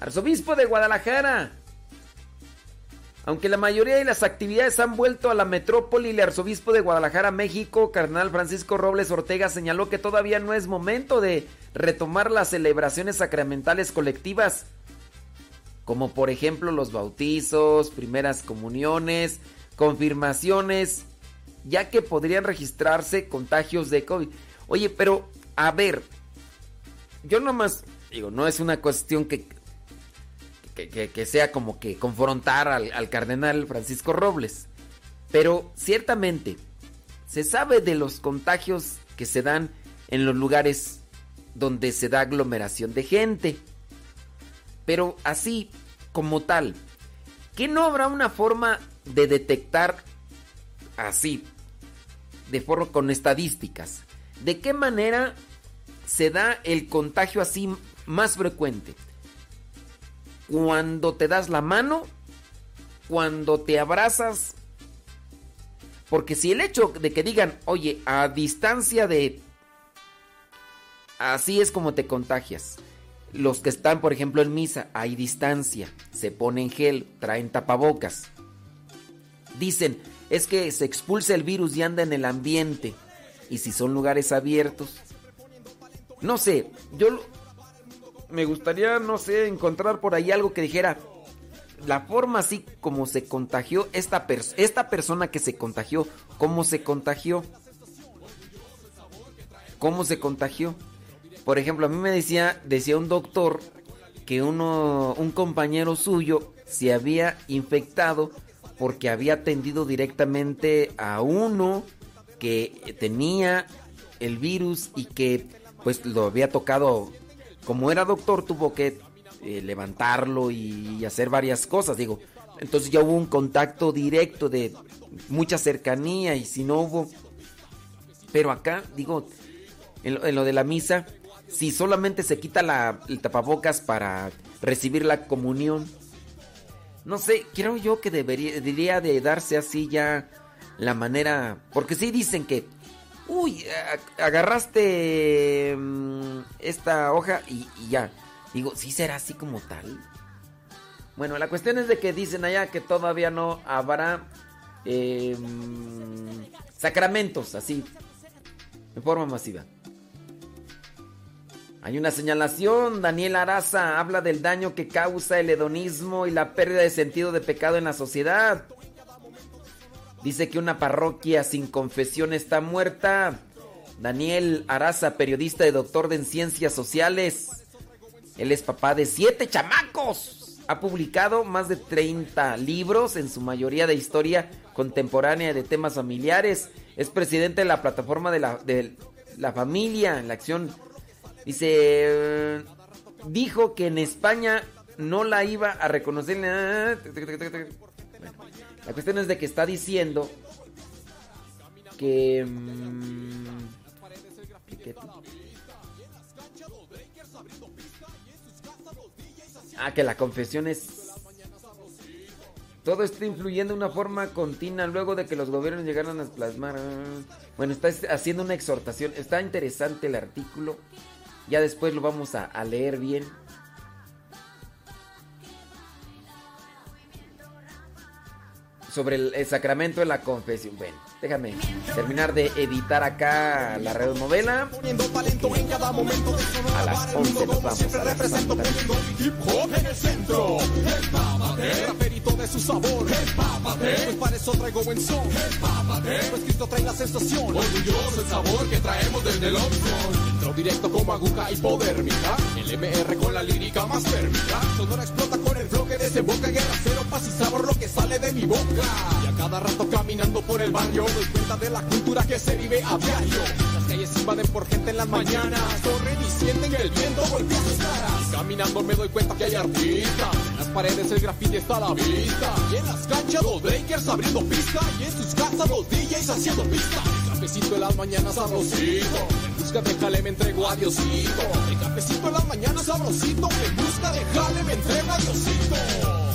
Arzobispo de Guadalajara. Aunque la mayoría de las actividades han vuelto a la metrópoli, el arzobispo de Guadalajara, México, cardenal Francisco Robles Ortega, señaló que todavía no es momento de retomar las celebraciones sacramentales colectivas, como por ejemplo los bautizos, primeras comuniones, confirmaciones, ya que podrían registrarse contagios de COVID. Oye, pero a ver, yo nomás digo, no es una cuestión que que, sea como que confrontar al, al, cardenal Francisco Robles. Pero ciertamente se sabe de los contagios que se dan en los lugares donde se da aglomeración de gente. Pero así como tal, ¿que no habrá una forma de detectar así, de forma con estadísticas? ¿De qué manera se da el contagio así más frecuente? Cuando te das la mano, cuando te abrazas. Porque si el hecho de que digan, oye, a distancia de... Así es como te contagias. Los que están, por ejemplo, en misa, hay distancia, se ponen gel, traen tapabocas. Dicen, es que se expulsa el virus y anda en el ambiente. Y si son lugares abiertos. No sé, yo me gustaría, no sé, encontrar por ahí algo que dijera la forma así como se contagió esta, esta persona que se contagió, cómo se contagió. ¿Cómo se contagió? Por ejemplo, a mí me decía, decía un doctor que uno, un compañero suyo se había infectado porque había atendido directamente a uno que tenía el virus y que pues lo había tocado como era doctor, tuvo que eh, levantarlo y, hacer varias cosas, digo. Entonces ya hubo un contacto directo de mucha cercanía y si no hubo... Pero acá, digo, en lo, en lo de la misa, si solamente se quita la, el tapabocas para recibir la comunión, no sé, creo yo que debería, debería de darse así ya la manera... Porque sí dicen que uy, agarraste um, esta hoja y, y, ya. Digo, ¿sí será así como tal? Bueno, la cuestión es de que dicen allá que todavía no habrá eh, sacramentos así, de forma masiva. Hay una señalación, Daniel Araza habla del daño que causa el hedonismo y la pérdida de sentido de pecado en la sociedad. Dice que una parroquia sin confesión está muerta. Daniel Araza, periodista y doctor en ciencias sociales. Él es papá de siete chamacos. Ha publicado más de 30 libros, en su mayoría de historia contemporánea de temas familiares. Es presidente de la plataforma de la, de la familia en la acción. Dice, dijo que en España no la iba a reconocer. La cuestión es de que está diciendo que... mm, que- Ah, que la confesión es... Todo está influyendo de una forma continua luego de que los gobiernos llegaron a plasmar... ah. Bueno, está haciendo una exhortación. Está interesante el artículo. Ya después lo vamos a leer bien. Sobre el, sacramento de la confesión. Bueno, déjame terminar de editar acá la radionovela. A las 11 nos vamos el trae la sensación. Directo como aguja hipodérmica. El MR con la lírica más térmica. Sonora explota con el bloque desemboca en guerra cero, paz y sabor lo que sale de mi boca. Y a cada rato caminando por el barrio doy cuenta de la cultura que se vive a diario. Las calles invaden por gente en las mañanas. Corren y sienten el viento golpea sus caras. Caminando me doy cuenta que hay artistas. En las paredes el graffiti está a la vista. Y en las canchas los breakers abriendo pista. Y en sus casas los DJs haciendo pista. Cafecito en las mañanas sabrosito. En busca de jale me entrego a Diosito. El cafecito en las mañanas sabrosito. En busca de jale me entrego a Diosito.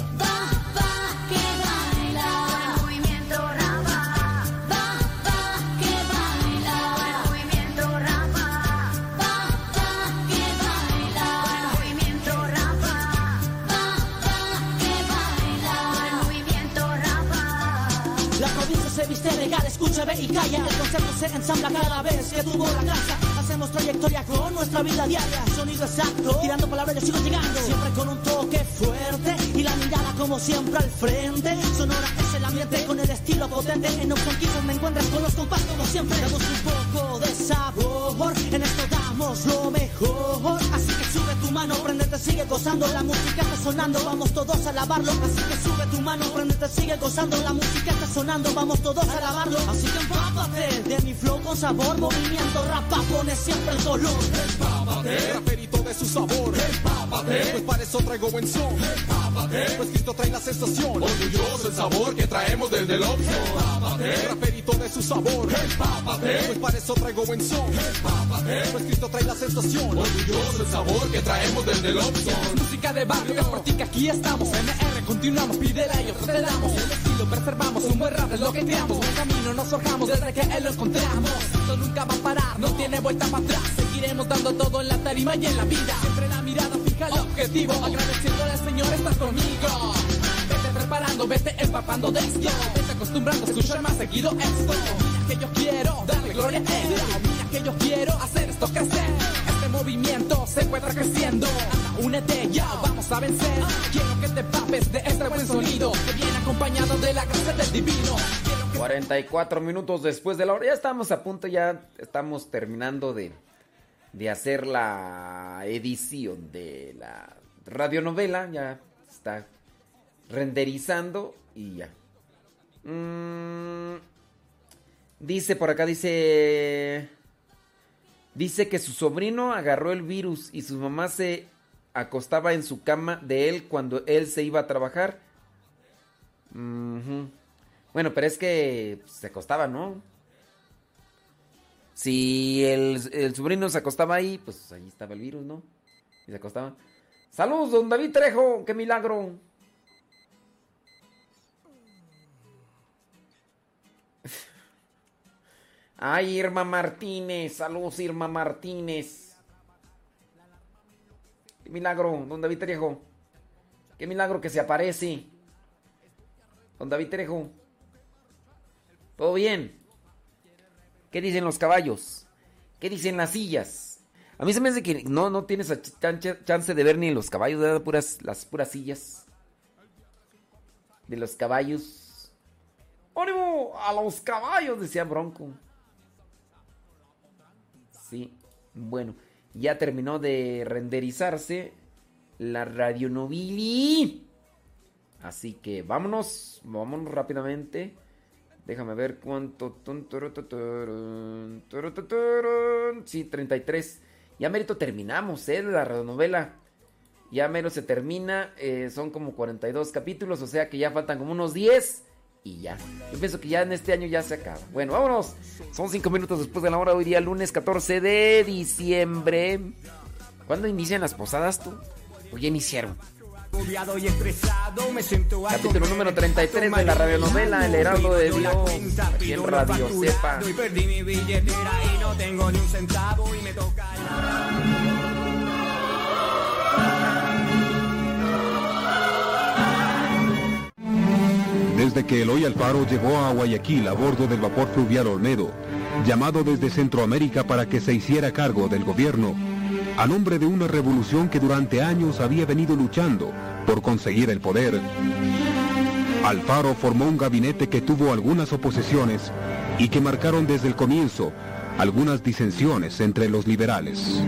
Escucha, ve y calla. El concepto se ensambla cada vez que tuvo la casa. Hacemos trayectoria con nuestra vida diaria. Sonido exacto, tirando palabras, yo sigo llegando. Siempre con un toque fuerte y la mirada como siempre al frente. Sonora es el ambiente con el estilo potente. En Option Kids me encuentras con los compás como siempre. Damos un poco de sabor, en esto damos lo mejor. Así que sube tu mano, prendete, sigue gozando. La música está sonando, vamos todos a lavarlo. Así que sube tu mano, prendete, sigue gozando. La música está sonando, vamos todos a lavarlo. Así que empápate de mi flow con sabor. Movimiento rapa, pone siempre el color. Empápate, raperito de su sabor. Empápate, pues para eso traigo buen son. Empápate, pues Cristo trae la sensación. Orgulloso el sabor que traemos desde el Oxford. Empápate, raperito de su sabor. Empápate, pues para eso traigo buen son. Empápate, pues Cristo trae la sensación. Orgulloso el sabor que traemos desde el Oxford. Música de barrio, es por ti que aquí estamos. MR, continuamos, pídela y nosotros te damos. El estilo preservamos, un buen rap es lo que creamos. Buen camino nos forjamos desde que él lo encontramos. Esto nunca va a parar, no tiene vuelta para atrás. Seguiremos dando todo en la tarima y en la vida. Siempre la mirada fija al objetivo. Agradeciéndole al Señor, estás conmigo. Vete preparando, vete empapando de esto. Vete acostumbrando a escuchar más seguido esto. Mira que yo quiero darle gloria a él. Que yo quiero hacer esto crecer. Este movimiento se encuentra creciendo. Únete ya, vamos a vencer. Quiero que te papes de este buen sonido. Que viene acompañado de la gracia del divino. 44 minutos después de la hora. Ya estamos a punto, ya estamos terminando de, de hacer la edición de la radionovela. Ya está renderizando y ya. Mm, dice por acá, dice... Dice que su sobrino agarró el virus y su mamá se acostaba en su cama de él cuando él se iba a trabajar. Bueno, pero es que se acostaba, ¿no? Si el, el sobrino se acostaba ahí, pues ahí estaba el virus, ¿no? Y se acostaba. Saludos, don David Trejo, qué milagro. Ay, Irma Martínez, saludos Irma Martínez. Qué milagro, don David Trejo. Qué milagro que se aparece. Don David Trejo. ¿Todo bien? ¿Qué dicen los caballos? ¿Qué dicen las sillas? A mí se me hace que no, no tienes chance de ver ni los caballos, ¿verdad? Puras, las puras sillas. De los caballos. ¡Ánimo! ¡A los caballos! Decía Bronco. Bueno. Ya terminó de renderizarse la radionovili. Así que vámonos, vámonos rápidamente. Déjame ver cuánto. Sí, 33. Ya mérito terminamos, ¿eh? La radionovela. Ya mero se termina. eh, son como 42 capítulos, o sea que ya faltan como unos 10. Y ya. Yo pienso que ya en este año ya se acaba. Bueno, vámonos. Son 5 minutos después de la hora. Hoy día, lunes 14 de diciembre. ¿Cuándo inician las posadas tú? ¿O ya iniciaron? Y estresado, me siento Capítulo número 33 de la radionovela El Heraldo de Dios. Aquí en Radio Cepa. Y perdí mi billetera y no tengo ni un centavo y me toca Desde que Eloy Alfaro llegó a Guayaquil a bordo del vapor fluvial Olmedo, llamado desde Centroamérica para que se hiciera cargo del gobierno, a nombre de una revolución que durante años había venido luchando por conseguir el poder, Alfaro formó un gabinete que tuvo algunas oposiciones y que marcaron desde el comienzo algunas disensiones entre los liberales.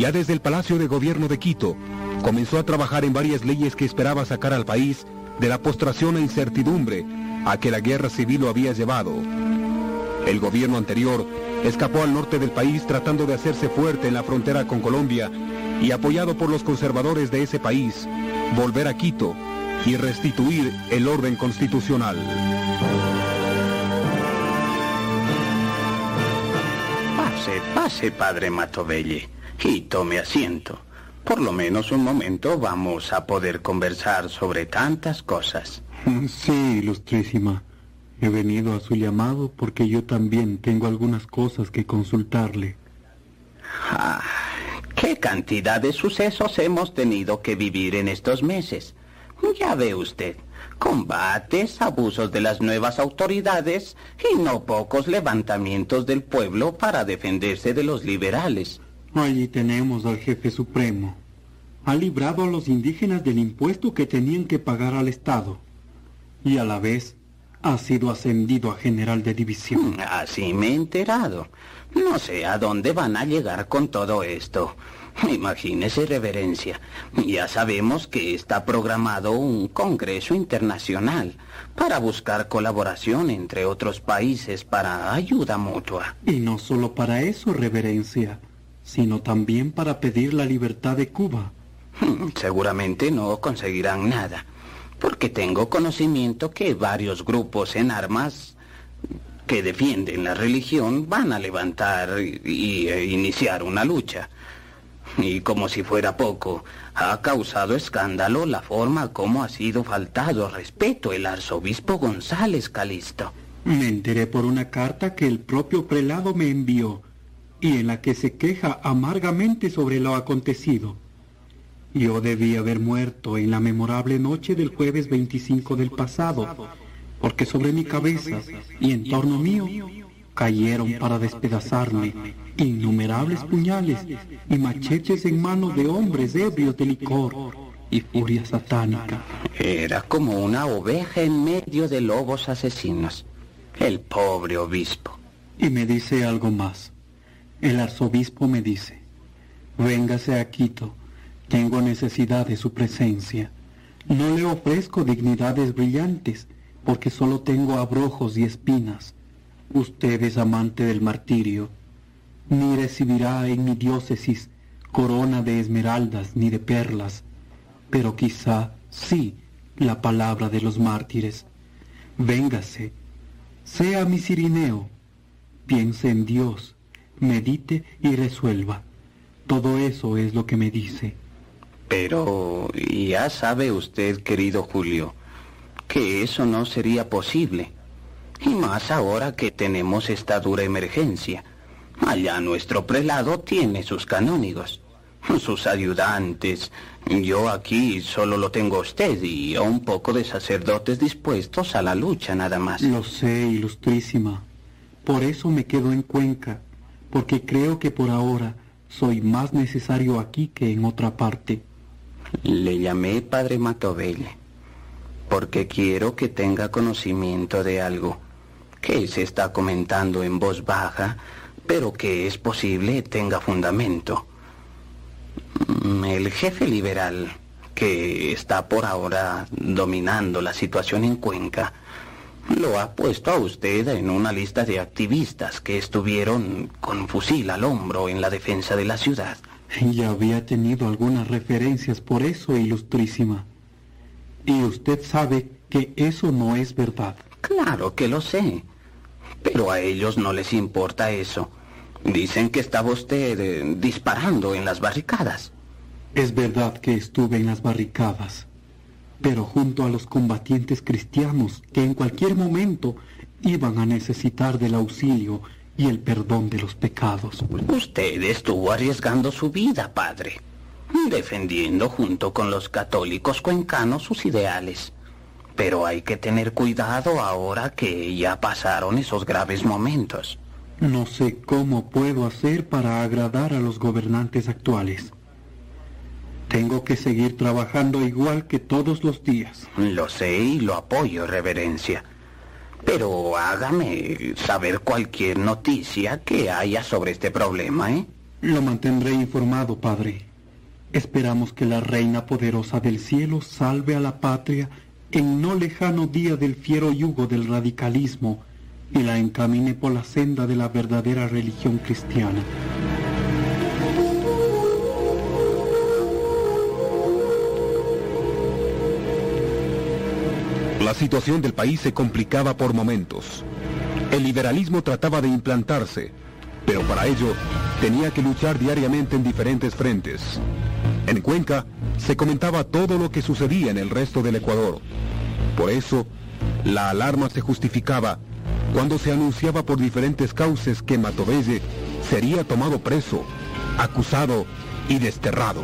Ya desde el Palacio de Gobierno de Quito, comenzó a trabajar en varias leyes que esperaba sacar al país de la postración e incertidumbre a que la guerra civil lo había llevado. El gobierno anterior escapó al norte del país tratando de hacerse fuerte en la frontera con Colombia y apoyado por los conservadores de ese país, volver a Quito y restituir el orden constitucional. Pase, pase, padre Matobelle, y tome asiento. Por lo menos un momento vamos a poder conversar sobre tantas cosas. Sí, ilustrísima. He venido a su llamado porque yo también tengo algunas cosas que consultarle. Ah, ¿Qué cantidad de sucesos hemos tenido que vivir en estos meses? Ya ve usted, combates, abusos de las nuevas autoridades y no pocos levantamientos del pueblo para defenderse de los liberales. Allí tenemos al jefe supremo. Ha librado a los indígenas del impuesto que tenían que pagar al Estado. Y a la vez ha sido ascendido a general de división. Así me he enterado. No sé a dónde van a llegar con todo esto. Imagínese, reverencia. Ya sabemos que está programado un congreso internacional para buscar colaboración entre otros países para ayuda mutua. Y no solo para eso, reverencia, sino también para pedir la libertad de Cuba. Hmm, Seguramente no conseguirán nada, porque tengo conocimiento que varios grupos en armas que defienden la religión van a levantar y, y, eh, iniciar una lucha. Y como si fuera poco, ha causado escándalo la forma como ha sido faltado respeto el arzobispo González Calisto. Me enteré por una carta que el propio prelado me envió y en la que se queja amargamente sobre lo acontecido. Yo debí haber muerto en la memorable noche del jueves 25 del pasado, porque sobre mi cabeza y en torno mío cayeron para despedazarme innumerables puñales y machetes en manos de hombres ebrios de licor y furia satánica. Era como una oveja en medio de lobos asesinos. El pobre obispo. Y me dice algo más. El arzobispo me dice, véngase a Quito, tengo necesidad de su presencia. No le ofrezco dignidades brillantes, porque solo tengo abrojos y espinas. Usted es amante del martirio. Ni recibirá en mi diócesis corona de esmeraldas ni de perlas, pero quizá sí la palabra de los mártires. Véngase, sea mi Cirineo, piense en Dios, medite y resuelva. Todo eso es lo que me dice. Pero ya sabe usted, querido Julio, que eso no sería posible. Y más ahora que tenemos esta dura emergencia. Allá nuestro prelado tiene sus canónigos. sus ayudantes. Yo aquí solo lo tengo a usted y a un poco de sacerdotes dispuestos a la lucha nada más. Lo sé, ilustrísima. Por eso me quedo en Cuenca, porque creo que por ahora soy más necesario aquí que en otra parte. Le llamé Padre Matovelle porque quiero que tenga conocimiento de algo que se está comentando en voz baja, pero que es posible tenga fundamento. Mm, El jefe liberal, que está por ahora dominando la situación en Cuenca, lo ha puesto a usted en una lista de activistas que estuvieron con fusil al hombro en la defensa de la ciudad. Ya había tenido algunas referencias por eso, ilustrísima. Y usted sabe que eso no es verdad. Claro que lo sé, pero a ellos no les importa eso. Dicen que estaba usted eh, disparando en las barricadas. Es verdad que estuve en las barricadas, pero junto a los combatientes cristianos que en cualquier momento iban a necesitar del auxilio y el perdón de los pecados. Usted estuvo arriesgando su vida, padre, defendiendo junto con los católicos cuencanos sus ideales. Pero hay que tener cuidado ahora que ya pasaron esos graves momentos. No sé cómo puedo hacer para agradar a los gobernantes actuales. Tengo que seguir trabajando igual que todos los días. Lo sé y lo apoyo, reverencia. Pero hágame saber cualquier noticia que haya sobre este problema, ¿eh? Lo mantendré informado, padre. Esperamos que la Reina Poderosa del Cielo salve a la patria en no lejano día del fiero yugo del radicalismo y la encamine por la senda de la verdadera religión cristiana. La situación del país se complicaba por momentos. El liberalismo trataba de implantarse, pero para ello tenía que luchar diariamente en diferentes frentes. En Cuenca se comentaba todo lo que sucedía en el resto del Ecuador. Por eso, la alarma se justificaba cuando se anunciaba por diferentes cauces que Matovelle sería tomado preso, acusado y desterrado.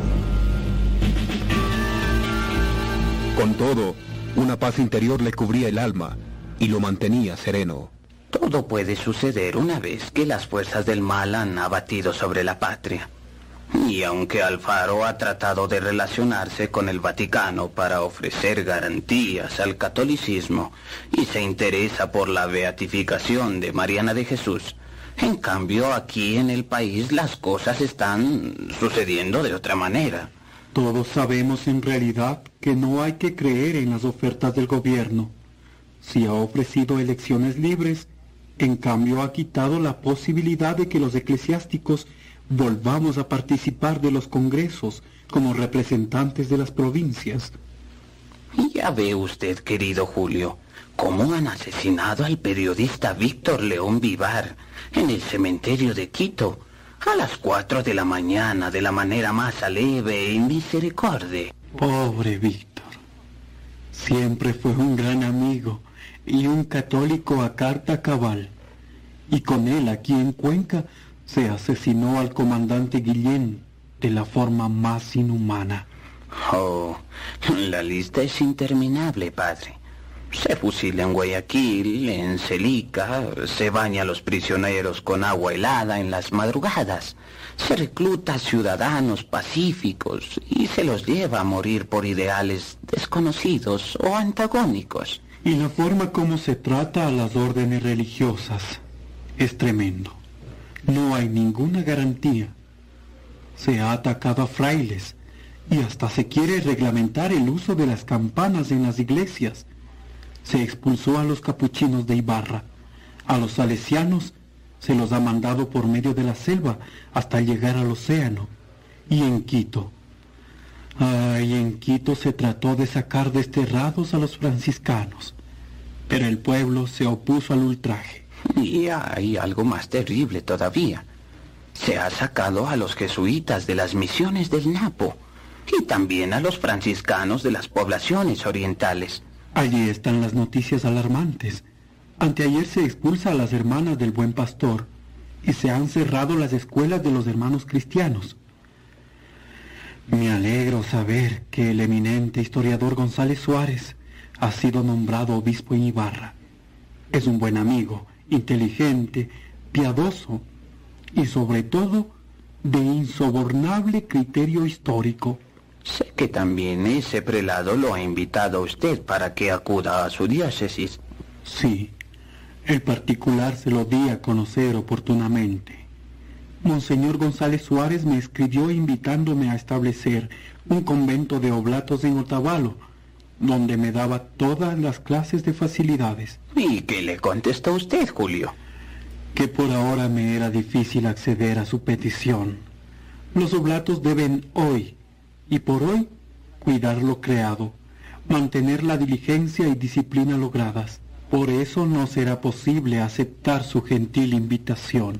Con todo, una paz interior le cubría el alma y lo mantenía sereno. Todo puede suceder una vez que las fuerzas del mal han abatido sobre la patria. Y aunque Alfaro ha tratado de relacionarse con el Vaticano para ofrecer garantías al catolicismo y se interesa por la beatificación de Mariana de Jesús, en cambio aquí en el país las cosas están sucediendo de otra manera. Todos sabemos en realidad que no hay que creer en las ofertas del gobierno. Si ha ofrecido elecciones libres, en cambio ha quitado la posibilidad de que los eclesiásticos volvamos a participar de los congresos como representantes de las provincias. Ya ve usted, querido Julio, cómo han asesinado al periodista Víctor León Vivar en el cementerio de Quito a las cuatro de la mañana de la manera más aleve y misericorde. Pobre Víctor. Siempre fue un gran amigo y un católico a carta cabal. Y con él aquí en Cuenca se asesinó al comandante Guillén de la forma más inhumana. Oh, la lista es interminable, padre. Se fusila en Guayaquil, en Celica, se baña a los prisioneros con agua helada en las madrugadas, se recluta ciudadanos pacíficos y se los lleva a morir por ideales desconocidos o antagónicos. Y la forma como se trata a las órdenes religiosas es tremendo. No hay ninguna garantía. Se ha atacado a frailes y hasta se quiere reglamentar el uso de las campanas en las iglesias. Se expulsó a los capuchinos de Ibarra. A los salesianos se los ha mandado por medio de la selva hasta llegar al océano. Y en Quito. Ay, en Quito se trató de sacar desterrados a los franciscanos. Pero el pueblo se opuso al ultraje. Y hay algo más terrible todavía. Se ha sacado a los jesuitas de las misiones del Napo y también a los franciscanos de las poblaciones orientales. Allí están las noticias alarmantes. Anteayer se expulsa a las hermanas del buen pastor y se han cerrado las escuelas de los hermanos cristianos. Me alegro saber que el eminente historiador González Suárez ha sido nombrado obispo en Ibarra. Es un buen amigo, inteligente, piadoso y sobre todo de insobornable criterio histórico. Sé que también ese prelado lo ha invitado a usted para que acuda a su diócesis. Sí, el particular se lo di a conocer oportunamente. Monseñor González Suárez me escribió invitándome a establecer un convento de oblatos en Otavalo, donde me daba todas las clases de facilidades. ¿Y qué le contestó usted, Julio? Que por ahora me era difícil acceder a su petición. Los oblatos deben hoy, y por hoy, cuidar lo creado, mantener la diligencia y disciplina logradas. Por eso no será posible aceptar su gentil invitación.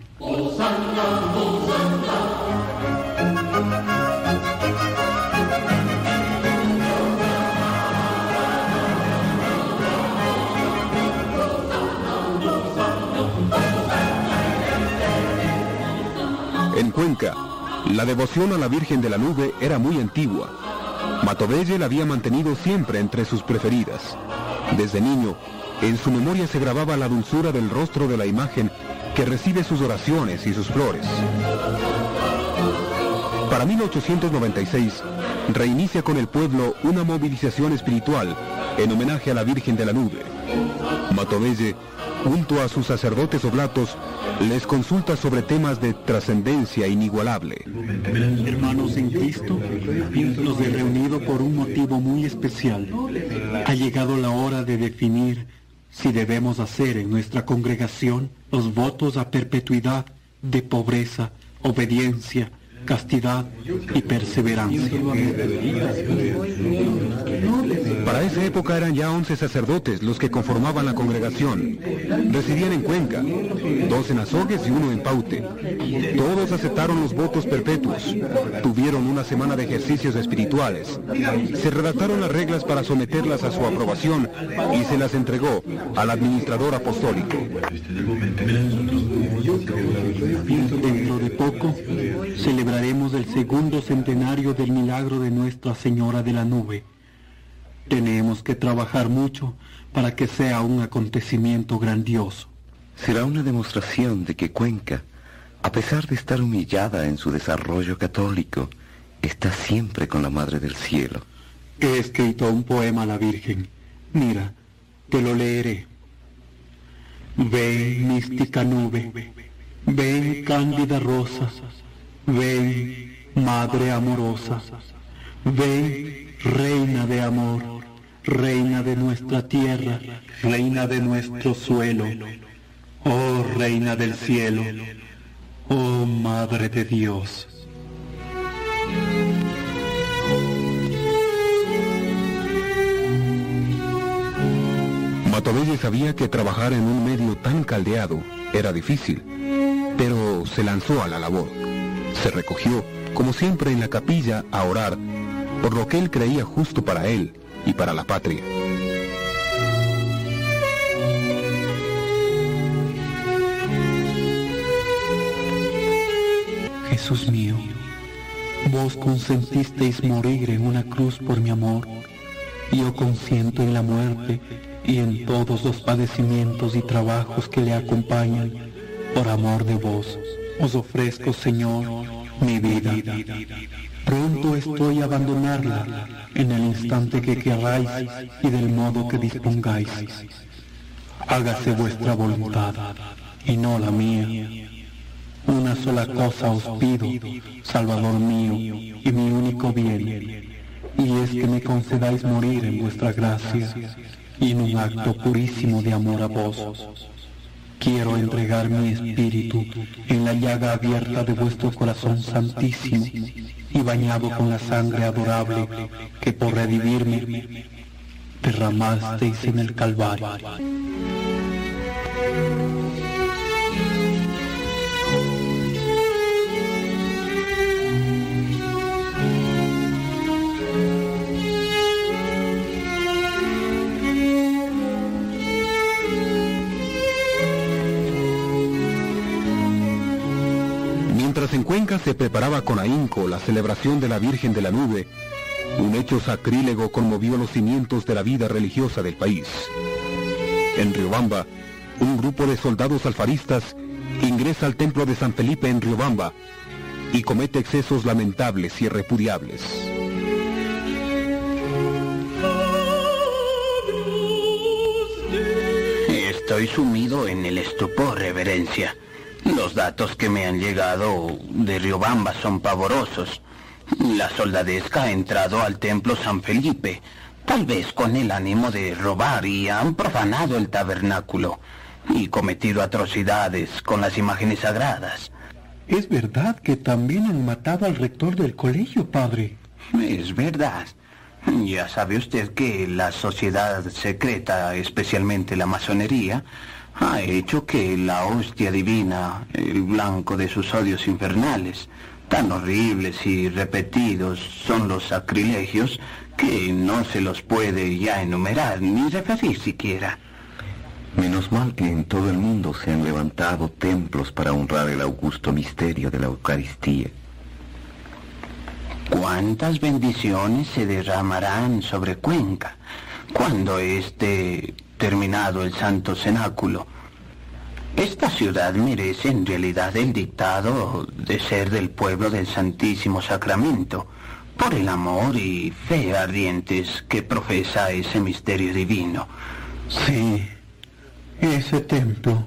En Cuenca, la devoción a la Virgen de la Nube era muy antigua. Matovelle la había mantenido siempre entre sus preferidas. Desde niño, en su memoria se grababa la dulzura del rostro de la imagen que recibe sus oraciones y sus flores. Para 1896, reinicia con el pueblo una movilización espiritual en homenaje a la Virgen de la Nube. Matovelle, junto a sus sacerdotes oblatos, les consulta sobre temas de trascendencia inigualable. Hermanos en Cristo, nos he reunido por un motivo muy especial. Ha llegado la hora de definir si debemos hacer en nuestra congregación los votos a perpetuidad de pobreza, obediencia, castidad y perseverancia. Para esa época eran ya 11 sacerdotes los que conformaban la congregación. Residían en Cuenca, dos en Azogues y uno en Paute. Todos aceptaron los votos perpetuos. Tuvieron una semana de ejercicios espirituales. Se redactaron las reglas para someterlas a su aprobación y se las entregó al administrador apostólico. Dentro de poco celebraremos el segundo centenario del milagro de Nuestra Señora de la Nube. Tenemos que trabajar mucho para que sea un acontecimiento grandioso. Será una demostración de que Cuenca, a pesar de estar humillada en su desarrollo católico, está siempre con la Madre del Cielo. He escrito un poema a la Virgen. Mira, te lo leeré. Ven, mística nube, ven, cándida rosa, ven, Madre amorosa, ven, Reina de amor, Reina de nuestra tierra, Reina de nuestro suelo, oh Reina del cielo, oh Madre de Dios. Matovelle sabía que trabajar en un medio tan caldeado era difícil, pero se lanzó a la labor. Se recogió, como siempre, en la capilla a orar por lo que él creía justo para él y para la patria. Jesús mío, vos consentisteis morir en una cruz por mi amor, yo consiento en la muerte y en todos los padecimientos y trabajos que le acompañan, por amor de vos. Os ofrezco, Señor, mi vida. Pronto estoy a abandonarla en el instante que queráis y del modo que dispongáis. Hágase vuestra voluntad y no la mía. Una sola cosa os pido, Salvador mío y mi único bien, y es que me concedáis morir en vuestra gracia y en un acto purísimo de amor a vos. Quiero entregar mi espíritu en la llaga abierta de vuestro corazón santísimo y bañado con la sangre adorable que por redimirme derramasteis en el Calvario. En Cuenca se preparaba con ahínco la celebración de la Virgen de la Nube, un hecho sacrílego conmovió los cimientos de la vida religiosa del país. En Riobamba, un grupo de soldados alfaristas ingresa al templo de San Felipe en Riobamba y comete excesos lamentables y repudiables. Estoy sumido en el estupor, reverencia. Los datos que me han llegado de Riobamba son pavorosos. La soldadesca ha entrado al templo San Felipe, tal vez con el ánimo de robar y han profanado el tabernáculo y cometido atrocidades con las imágenes sagradas. Es verdad que también han matado al rector del colegio, padre. Es verdad. Ya sabe usted que la sociedad secreta, especialmente la masonería, ha hecho que la hostia divina, el blanco de sus odios infernales, tan horribles y repetidos son los sacrilegios que no se los puede ya enumerar ni referir siquiera. Menos mal que en todo el mundo se han levantado templos para honrar el augusto misterio de la Eucaristía. ¿Cuántas bendiciones se derramarán sobre Cuenca cuando esté terminado el santo cenáculo? Esta ciudad merece en realidad el dictado de ser del pueblo del Santísimo Sacramento, por el amor y fe ardientes que profesa ese misterio divino. Sí, ese templo,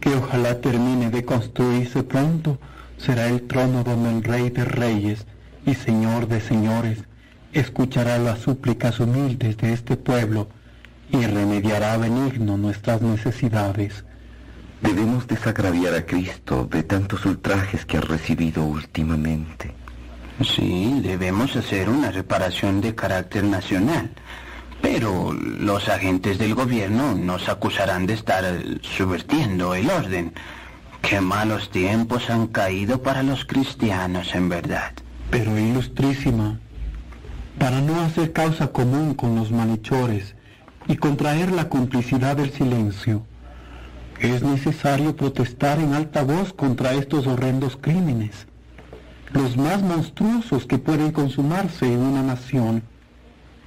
que ojalá termine de construirse pronto, será el trono donde el Rey de Reyes y Señor de Señores escuchará las súplicas humildes de este pueblo y remediará benigno nuestras necesidades. Debemos desagraviar a Cristo de tantos ultrajes que ha recibido últimamente. Sí, debemos hacer una reparación de carácter nacional. Pero los agentes del gobierno nos acusarán de estar subvertiendo el orden. Qué malos tiempos han caído para los cristianos, en verdad. Pero ilustrísima, para no hacer causa común con los malhechores y contraer la complicidad del silencio, es necesario protestar en alta voz contra estos horrendos crímenes, los más monstruosos que pueden consumarse en una nación.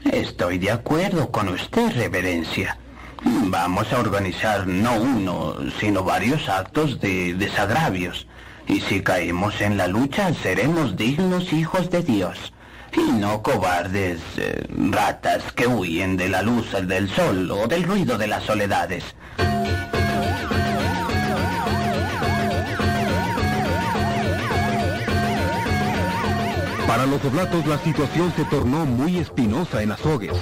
Estoy de acuerdo con usted, reverencia. Vamos a organizar no uno, sino varios actos de desagravios. Y si caemos en la lucha, seremos dignos hijos de Dios. Y no cobardes eh, ratas que huyen de la luz del sol o del ruido de las soledades. Para los oblatos la situación se tornó muy espinosa en Azogues.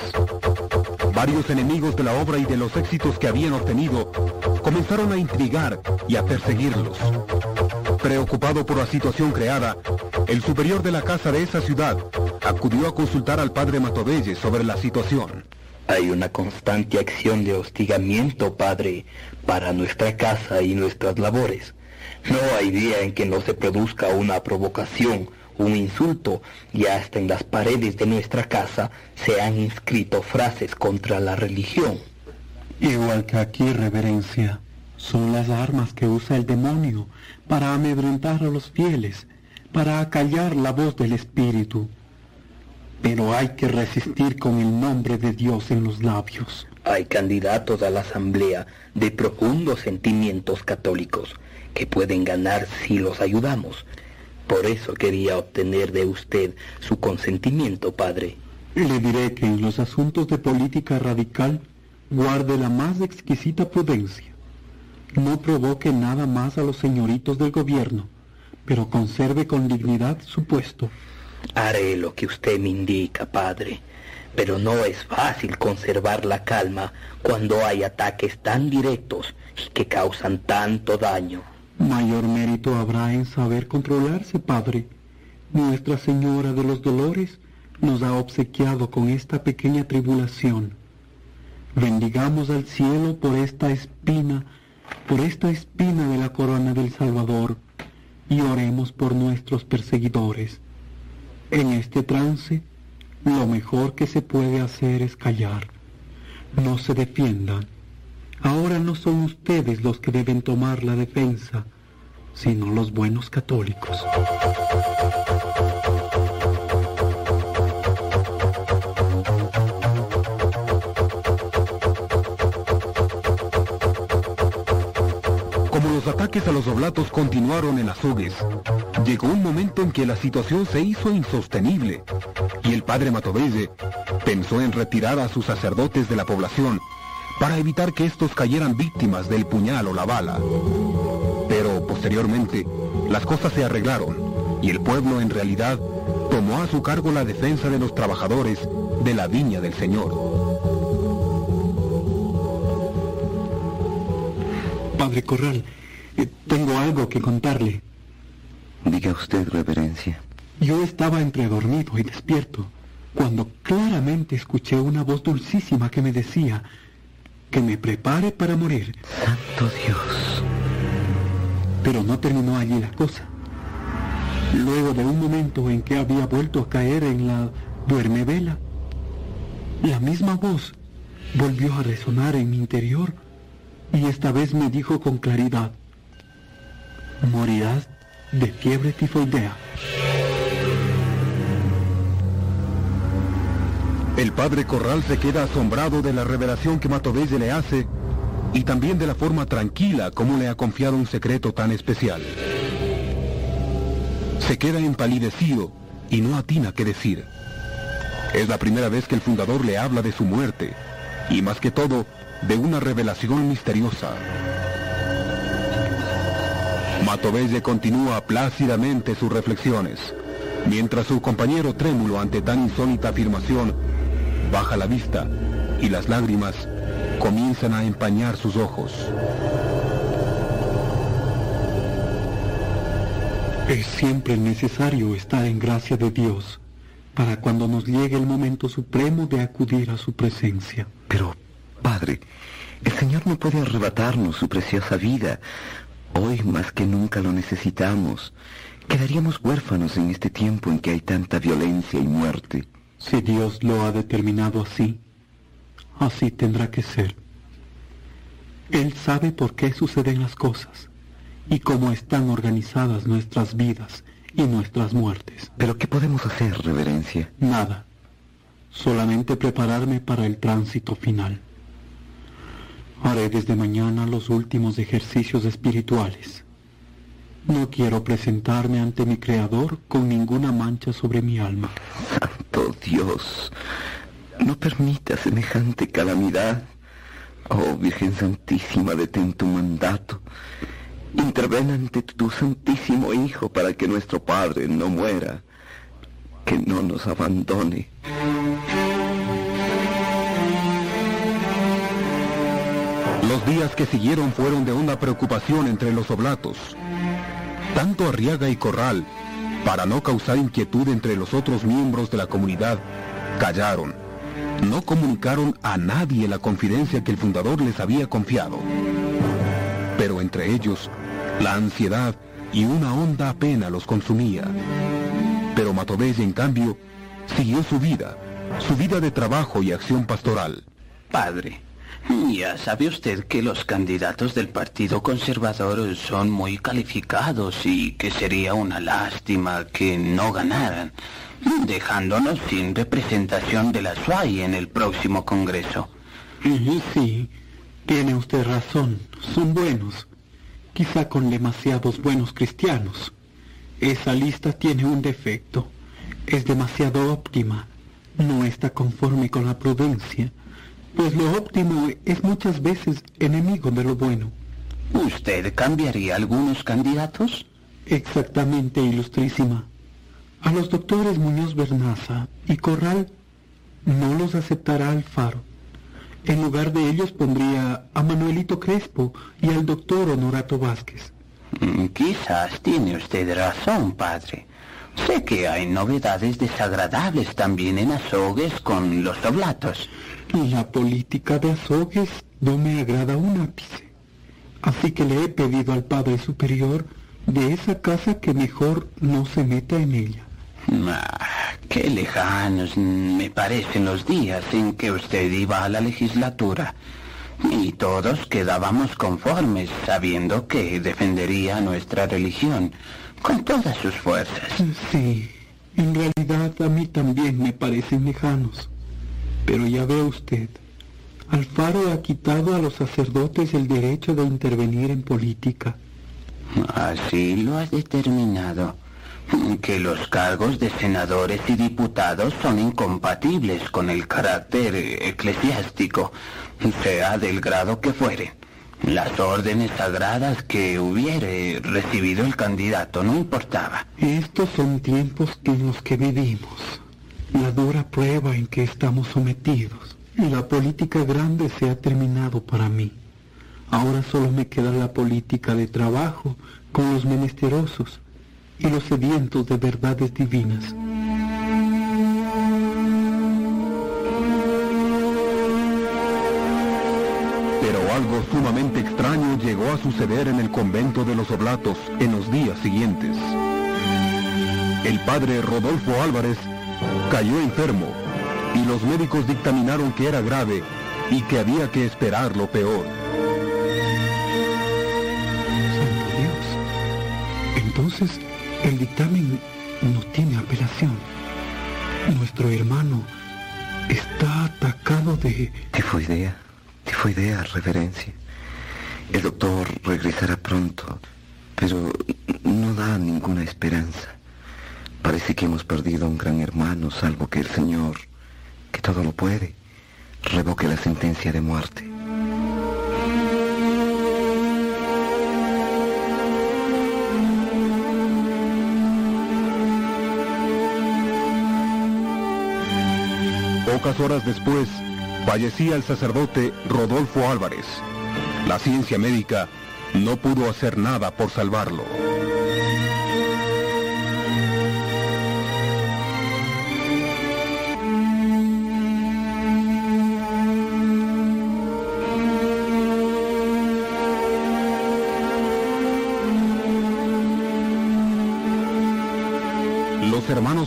Varios enemigos de la obra y de los éxitos que habían obtenido comenzaron a intrigar y a perseguirlos. Preocupado por la situación creada, el superior de la casa de esa ciudad acudió a consultar al padre Matovelle sobre la situación. Hay una constante acción de hostigamiento, padre, para nuestra casa y nuestras labores. No hay día en que no se produzca una provocación, un insulto, y hasta en las paredes de nuestra casa se han inscrito frases contra la religión. Igual que aquí, reverencia, son las armas que usa el demonio para amedrentar a los fieles, para acallar la voz del Espíritu. Pero hay que resistir con el nombre de Dios en los labios. Hay candidatos a la asamblea de profundos sentimientos católicos que pueden ganar si los ayudamos. Por eso quería obtener de usted su consentimiento, padre. Le diré que en los asuntos de política radical guarde la más exquisita prudencia. No provoque nada más a los señoritos del gobierno, pero conserve con dignidad su puesto. Haré lo que usted me indica, padre, pero no es fácil conservar la calma cuando hay ataques tan directos y que causan tanto daño. Mayor mérito habrá en saber controlarse, Padre. Nuestra Señora de los Dolores nos ha obsequiado con esta pequeña tribulación. Bendigamos al cielo por esta espina, por esta espina de la corona del Salvador, y oremos por nuestros perseguidores. En este trance, lo mejor que se puede hacer es callar. No se defiendan. Ahora no son ustedes los que deben tomar la defensa. sino los buenos católicos. Como los ataques a los oblatos continuaron en Azogues, llegó un momento en que la situación se hizo insostenible y el padre Matovelle pensó en retirar a sus sacerdotes de la población para evitar que estos cayeran víctimas del puñal o la bala. Pero posteriormente, las cosas se arreglaron y el pueblo en realidad tomó a su cargo la defensa de los trabajadores de la viña del Señor. Padre Corral, eh, tengo algo que contarle. Diga usted, reverencia. Yo estaba entre dormido y despierto cuando claramente escuché una voz dulcísima que me decía que me prepare para morir. Santo Dios. Pero no terminó allí la cosa. Luego de un momento en que había vuelto a caer en la duerme vela, la misma voz volvió a resonar en mi interior y esta vez me dijo con claridad, morirás de fiebre tifoidea. El padre Corral se queda asombrado de la revelación que Matovelle le hace y también de la forma tranquila como le ha confiado un secreto tan especial. Se queda empalidecido y no atina qué decir. Es la primera vez que el fundador le habla de su muerte y más que todo de una revelación misteriosa. Matovelle continúa plácidamente sus reflexiones, mientras su compañero trémulo ante tan insólita afirmación baja la vista y las lágrimas comienzan a empañar sus ojos. Es siempre necesario estar en gracia de Dios para cuando nos llegue el momento supremo de acudir a su presencia. Pero, Padre, el Señor no puede arrebatarnos su preciosa vida. Hoy más que nunca lo necesitamos. Quedaríamos huérfanos en este tiempo en que hay tanta violencia y muerte. Si Dios lo ha determinado así, así tendrá que ser. Él sabe por qué suceden las cosas y cómo están organizadas nuestras vidas y nuestras muertes. ¿Pero qué podemos hacer, reverencia? Nada. Solamente prepararme para el tránsito final. Haré desde mañana los últimos ejercicios espirituales. No quiero presentarme ante mi Creador con ninguna mancha sobre mi alma. Dios, no permita semejante calamidad. Oh Virgen Santísima, detén tu mandato. Interven ante tu Santísimo Hijo para que nuestro Padre no muera, que no nos abandone. Los días que siguieron fueron de una preocupación entre los oblatos. Tanto Arriaga y Corral, para no causar inquietud entre los otros miembros de la comunidad, callaron. No comunicaron a nadie la confidencia que el fundador les había confiado. Pero entre ellos, la ansiedad y una honda pena los consumía. Pero Matovelle, en cambio, siguió su vida, su vida de trabajo y acción pastoral. Padre, ya sabe usted que los candidatos del Partido Conservador son muy calificados y que sería una lástima que no ganaran, dejándonos sin representación de la SUAI en el próximo Congreso. Sí, tiene usted razón, son buenos, quizá con demasiados buenos cristianos. Esa lista tiene un defecto, es demasiado óptima, no está conforme con la prudencia, pues lo óptimo es muchas veces enemigo de lo bueno. ¿Usted cambiaría algunos candidatos? Exactamente, ilustrísima. A los doctores Muñoz Bernaza y Corral no los aceptará Alfaro. En lugar de ellos pondría a Manuelito Crespo y al doctor Honorato Vázquez. Mm, Quizás tiene usted razón, padre. Sé que hay novedades desagradables también en Azogues con los oblatos. La política de Azogues no me agrada un ápice. Así que le he pedido al Padre Superior de esa casa que mejor no se meta en ella. Ah, qué lejanos me parecen los días en que usted iba a la legislatura. Y todos quedábamos conformes, sabiendo que defendería nuestra religión con todas sus fuerzas. Sí, en realidad a mí también me parecen lejanos. Pero ya ve usted, Alfaro ha quitado a los sacerdotes el derecho de intervenir en política. Así lo has determinado. Que los cargos de senadores y diputados son incompatibles con el carácter eclesiástico, sea del grado que fuere. Las órdenes sagradas que hubiere recibido el candidato no importaba. Estos son tiempos en los que vivimos, la dura prueba en que estamos sometidos. La política grande se ha terminado para mí. Ahora solo me queda la política de trabajo con los menesterosos y los sedientos de verdades divinas. Pero algo sumamente extraño llegó a suceder en el convento de los Oblatos en los días siguientes. El padre Rodolfo Álvarez cayó enfermo y los médicos dictaminaron que era grave y que había que esperar lo peor. Santo Dios. Entonces, el dictamen no tiene apelación. Nuestro hermano está atacado de... Tifoidea, tifoidea, reverencia. El doctor regresará pronto, pero no da ninguna esperanza. Parece que hemos perdido a un gran hermano, salvo que el Señor, que todo lo puede, revoque la sentencia de muerte. Pocas horas después, fallecía el sacerdote Rodolfo Álvarez. La ciencia médica no pudo hacer nada por salvarlo.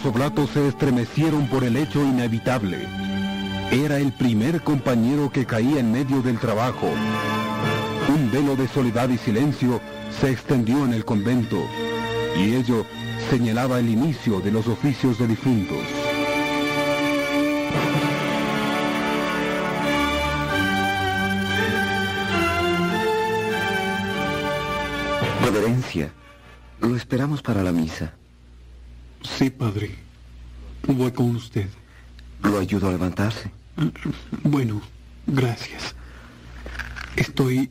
Oblatos se estremecieron por el hecho inevitable. Era el primer compañero que caía en medio del trabajo. Un velo de soledad y silencio se extendió en el convento, y ello señalaba el inicio de los oficios de difuntos. Reverencia, lo esperamos para la misa. Sí, padre. Voy con usted. ¿Lo ayudo a levantarse? Bueno, gracias. Estoy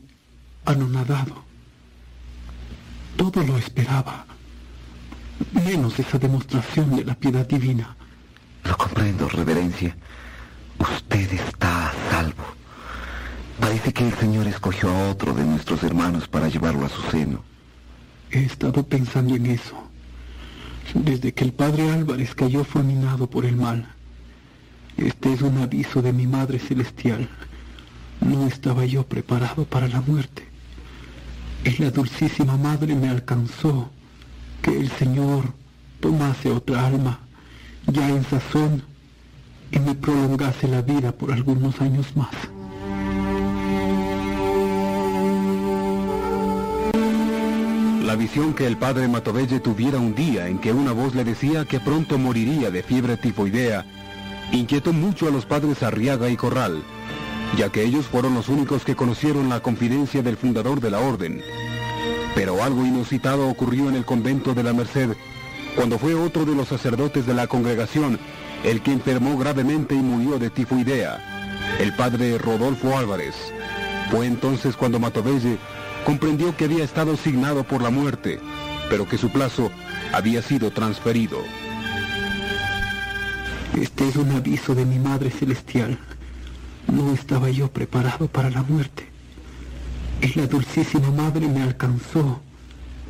anonadado. Todo lo esperaba. Menos esa demostración de la piedad divina. Lo comprendo, reverencia. Usted está a salvo. Parece que el Señor escogió a otro de nuestros hermanos para llevarlo a su seno. He estado pensando en eso. Desde que el padre Álvarez cayó fulminado por el mal. Este es un aviso de mi Madre Celestial. No estaba yo preparado para la muerte. Y la dulcísima Madre me alcanzó que el Señor tomase otra alma, ya en sazón, y me prolongase la vida por algunos años más. La visión que el padre Matovelle tuviera un día en que una voz le decía que pronto moriría de fiebre tifoidea inquietó mucho a los padres Arriaga y Corral, ya que ellos fueron los únicos que conocieron la confidencia del fundador de la orden. Pero algo inusitado ocurrió en el convento de la Merced, cuando fue otro de los sacerdotes de la congregación el que enfermó gravemente y murió de tifoidea, el padre Rodolfo Álvarez. Fue entonces cuando Matovelle comprendió que había estado asignado por la muerte, pero que su plazo había sido transferido. Este es un aviso de mi Madre Celestial. No estaba yo preparado para la muerte. Y la dulcísima Madre me alcanzó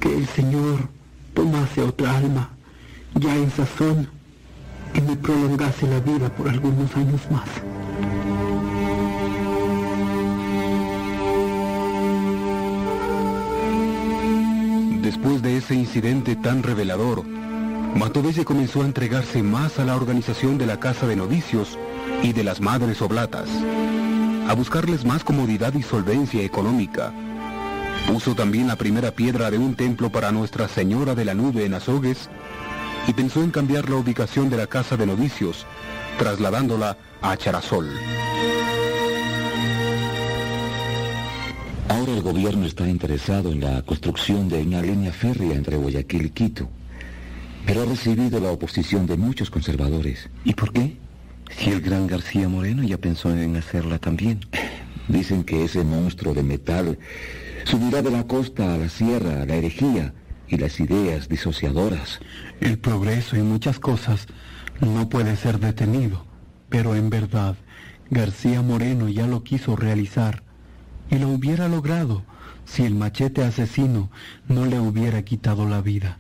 que el Señor tomase otra alma, ya en sazón, y me prolongase la vida por algunos años más. Después de ese incidente tan revelador, Matovelle comenzó a entregarse más a la organización de la Casa de Novicios y de las Madres Oblatas. a buscarles más comodidad y solvencia económica. Puso también la primera piedra de un templo para Nuestra Señora de la Nube en Azogues y pensó en cambiar la ubicación de la casa de novicios, trasladándola a Charasol. Ahora el gobierno está interesado en la construcción de una línea férrea entre Guayaquil y Quito, pero ha recibido la oposición de muchos conservadores. ¿Y por qué? Si el gran García Moreno ya pensó en hacerla también. Dicen que ese monstruo de metal subirá de la costa a la sierra la herejía y las ideas disociadoras. El progreso en muchas cosas no puede ser detenido, pero en verdad García Moreno ya lo quiso realizar y lo hubiera logrado si el machete asesino no le hubiera quitado la vida.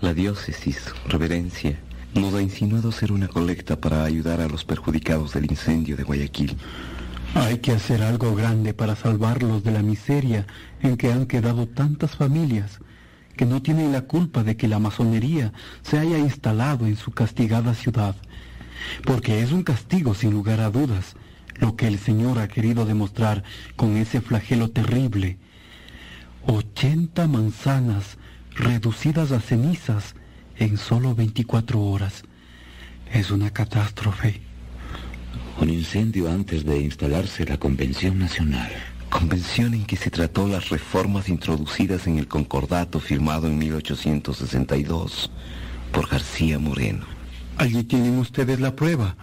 La diócesis, reverencia, nos ha insinuado hacer una colecta para ayudar a los perjudicados del incendio de Guayaquil. Hay que hacer algo grande para salvarlos de la miseria en que han quedado tantas familias que no tienen la culpa de que la masonería se haya instalado en su castigada ciudad. Porque es un castigo sin lugar a dudas lo que el Señor ha querido demostrar con ese flagelo terrible. 80 manzanas reducidas a cenizas en solo 24 horas. Es una catástrofe. Un incendio antes de instalarse la Convención Nacional. Convención en que se trató las reformas introducidas en el concordato firmado en 1862 por García Moreno. Allí tienen ustedes la prueba.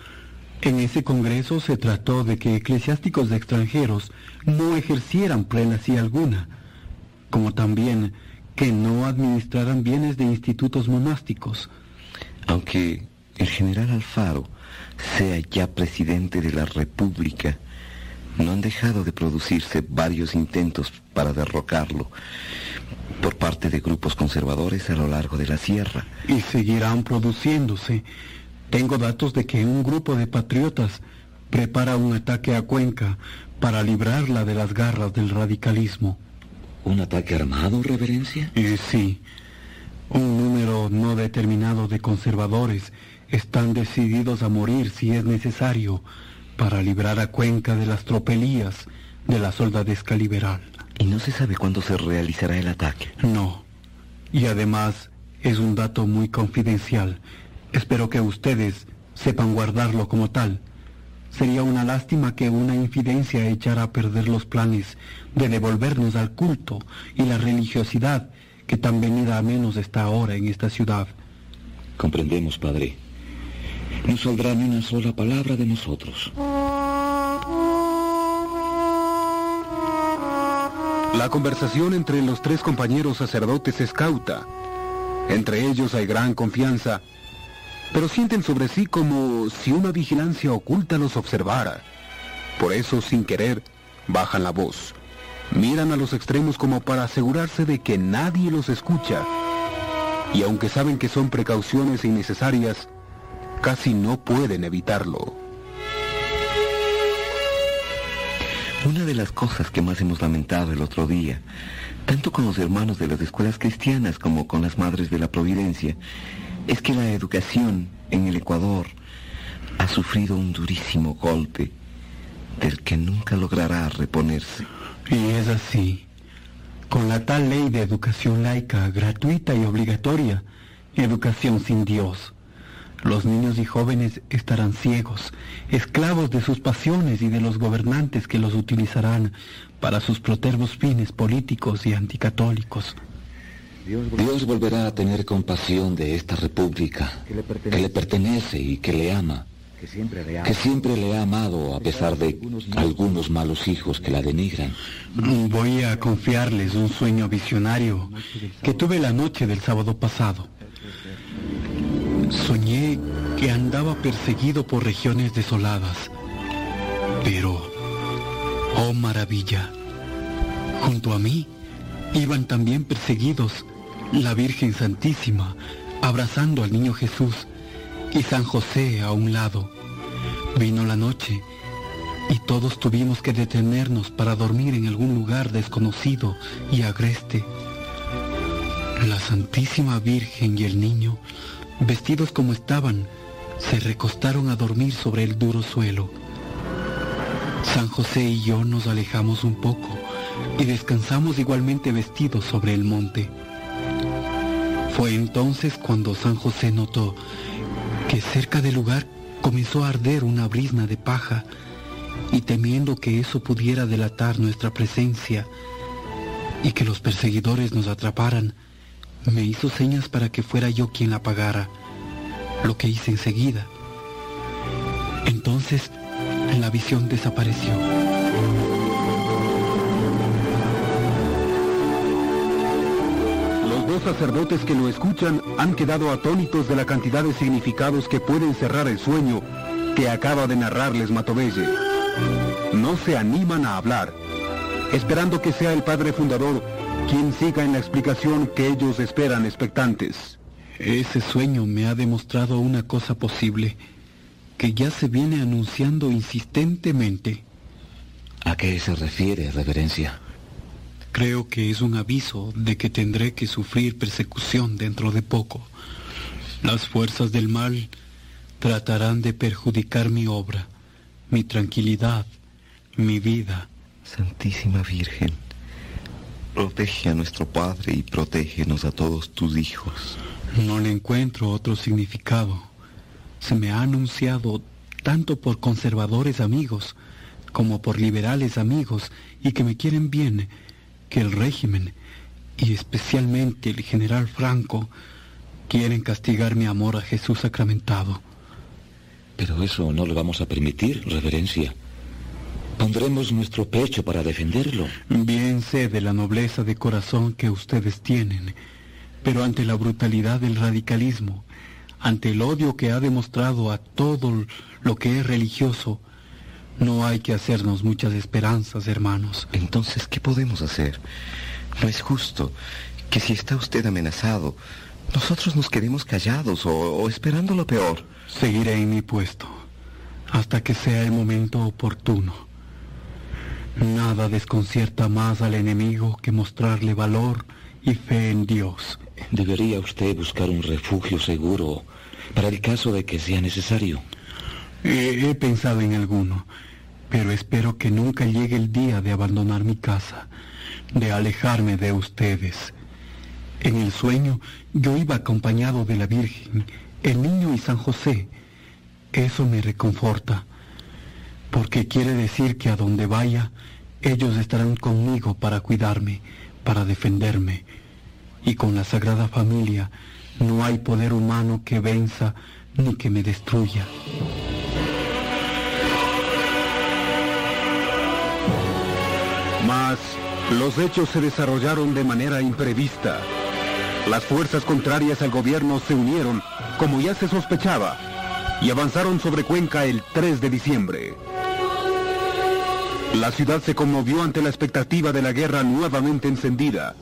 En ese congreso se trató de que eclesiásticos extranjeros no ejercieran prelacía alguna, como también que no administraran bienes de institutos monásticos. Aunque el general Alfaro sea ya presidente de la República, no han dejado de producirse varios intentos para derrocarlo por parte de grupos conservadores a lo largo de la sierra. Y seguirán produciéndose. Tengo datos de que un grupo de patriotas prepara un ataque a Cuenca para librarla de las garras del radicalismo. ¿Un ataque armado, reverencia? Eh, sí. Un número no determinado de conservadores están decididos a morir si es necesario para librar a Cuenca de las tropelías de la soldadesca liberal. ¿Y no se sabe cuándo se realizará el ataque? No. Y además es un dato muy confidencial. Espero que ustedes sepan guardarlo como tal. Sería una lástima que una infidencia echara a perder los planes de devolvernos al culto y la religiosidad que tan venida a menos está ahora en esta ciudad. Comprendemos, padre. No saldrá ni una sola palabra de nosotros. La conversación entre los tres compañeros sacerdotes es cauta. Entre ellos hay gran confianza, pero sienten sobre sí como si una vigilancia oculta los observara. Por eso, sin querer, bajan la voz. Miran a los extremos como para asegurarse de que nadie los escucha. Y aunque saben que son precauciones innecesarias, casi no pueden evitarlo. Una de las cosas que más hemos lamentado el otro día, tanto con los hermanos de las escuelas cristianas como con las madres de la Providencia, es que la educación en el Ecuador ha sufrido un durísimo golpe del que nunca logrará reponerse. Y es así. Con la tal ley de educación laica, gratuita y obligatoria, educación sin Dios, los niños y jóvenes estarán ciegos, esclavos de sus pasiones y de los gobernantes que los utilizarán para sus protervos fines políticos y anticatólicos. Dios volverá a tener compasión de esta república que le pertenece y que le ama, que siempre le ha amado a pesar de algunos malos hijos que la denigran. Voy a confiarles un sueño visionario que tuve la noche del sábado pasado. Soñé que andaba perseguido por regiones desoladas. Pero, oh maravilla, junto a mí iban también perseguidos la Virgen Santísima abrazando al niño Jesús y San José a un lado. Vino la noche y todos tuvimos que detenernos para dormir en algún lugar desconocido y agreste. La Santísima Virgen y el niño, vestidos como estaban, se recostaron a dormir sobre el duro suelo. San José y yo nos alejamos un poco y descansamos igualmente vestidos sobre el monte. Fue entonces cuando San José notó que cerca del lugar comenzó a arder una brisna de paja y temiendo que eso pudiera delatar nuestra presencia y que los perseguidores nos atraparan, me hizo señas para que fuera yo quien la apagara, lo que hice enseguida. Entonces la visión desapareció. Los dos sacerdotes que lo escuchan han quedado atónitos de la cantidad de significados que pueden cerrar el sueño que acaba de narrarles Matovelle. No se animan a hablar, esperando que sea el padre fundador quien siga en la explicación que ellos esperan expectantes. Ese sueño me ha demostrado una cosa posible que ya se viene anunciando insistentemente. ¿A qué se refiere, reverencia? Creo que es un aviso de que tendré que sufrir persecución dentro de poco. Las fuerzas del mal tratarán de perjudicar mi obra, mi tranquilidad, mi vida. Santísima Virgen, protege a nuestro Padre y protégenos a todos tus hijos. No le encuentro otro significado. Se me ha anunciado tanto por conservadores amigos como por liberales amigos y que me quieren bien que el régimen y especialmente el general Franco quieren castigar mi amor a Jesús sacramentado. Pero eso no lo vamos a permitir, reverencia. Pondremos nuestro pecho para defenderlo. Bien sé de la nobleza de corazón que ustedes tienen, pero ante la brutalidad del radicalismo, ante el odio que ha demostrado a todo lo que es religioso, no hay que hacernos muchas esperanzas, hermanos. Entonces, ¿qué podemos hacer? No es justo que si está usted amenazado, nosotros nos quedemos callados o, o esperando lo peor. Seguiré en mi puesto hasta que sea el momento oportuno. Nada desconcierta más al enemigo que mostrarle valor y fe en Dios. Debería usted buscar un refugio seguro para el caso de que sea necesario. He, he pensado en alguno, pero espero que nunca llegue el día de abandonar mi casa, de alejarme de ustedes. En el sueño yo iba acompañado de la Virgen, el niño y San José. Eso me reconforta, porque quiere decir que a donde vaya, ellos estarán conmigo para cuidarme, para defenderme. Y con la Sagrada Familia no hay poder humano que venza ni que me destruya. Mas los hechos se desarrollaron de manera imprevista. Las fuerzas contrarias al gobierno se unieron, como ya se sospechaba, y avanzaron sobre Cuenca el 3 de diciembre. La ciudad se conmovió ante la expectativa de la guerra nuevamente encendida.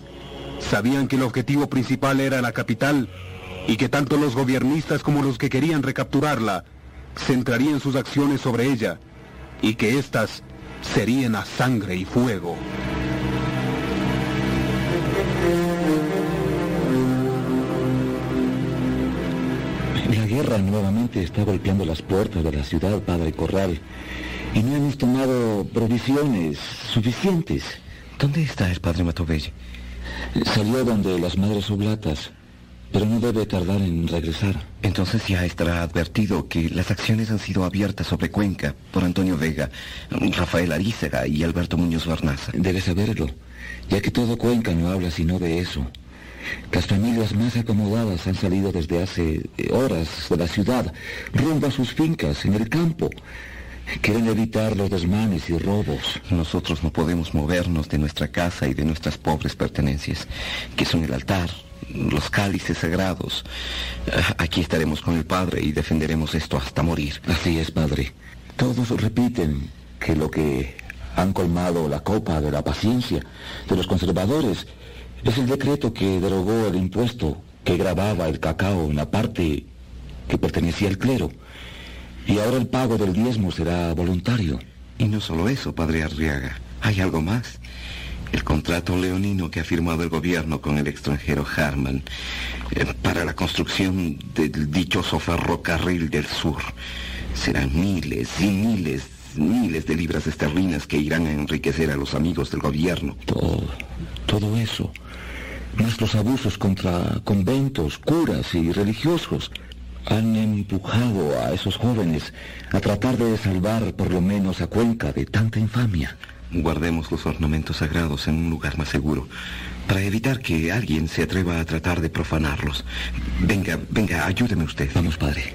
Sabían que el objetivo principal era la capital y que tanto los gobiernistas como los que querían recapturarla centrarían sus acciones sobre ella y que éstas serían a sangre y fuego. La guerra nuevamente está golpeando las puertas de la ciudad, Padre Corral, y no hemos tomado provisiones suficientes. ¿Dónde está el Padre Matovelle? Salió donde las Madres Oblatas, pero no debe tardar en regresar. Entonces ya estará advertido que las acciones han sido abiertas sobre Cuenca por Antonio Vega, Rafael Arízaga y Alberto Muñoz Barnaza. Debe saberlo, ya que todo Cuenca no habla sino de eso. Las familias más acomodadas han salido desde hace eh, horas de la ciudad, rumbo a sus fincas en el campo. Quieren evitar los desmanes y robos. Nosotros no podemos movernos de nuestra casa y de nuestras pobres pertenencias, que son el altar, los cálices sagrados. Ah, Aquí estaremos con el Padre y defenderemos esto hasta morir. Así es, Padre. Todos repiten que lo que han colmado la copa de la paciencia de los conservadores es el decreto que derogó el impuesto que grababa el cacao en la parte que pertenecía al clero. Y ahora el pago del diezmo será voluntario. Y no solo eso, Padre Arriaga. Hay algo más. El contrato leonino que ha firmado el gobierno con el extranjero Harman eh, para la construcción del dichoso ferrocarril del sur. Serán miles y miles miles de libras esterlinas que irán a enriquecer a los amigos del gobierno. Todo, todo eso. Nuestros abusos contra conventos, curas y religiosos han empujado a esos jóvenes a tratar de salvar por lo menos a Cuenca de tanta infamia. Guardemos los ornamentos sagrados en un lugar más seguro, para evitar que alguien se atreva a tratar de profanarlos. Venga, venga, ayúdeme usted. Vamos, padre.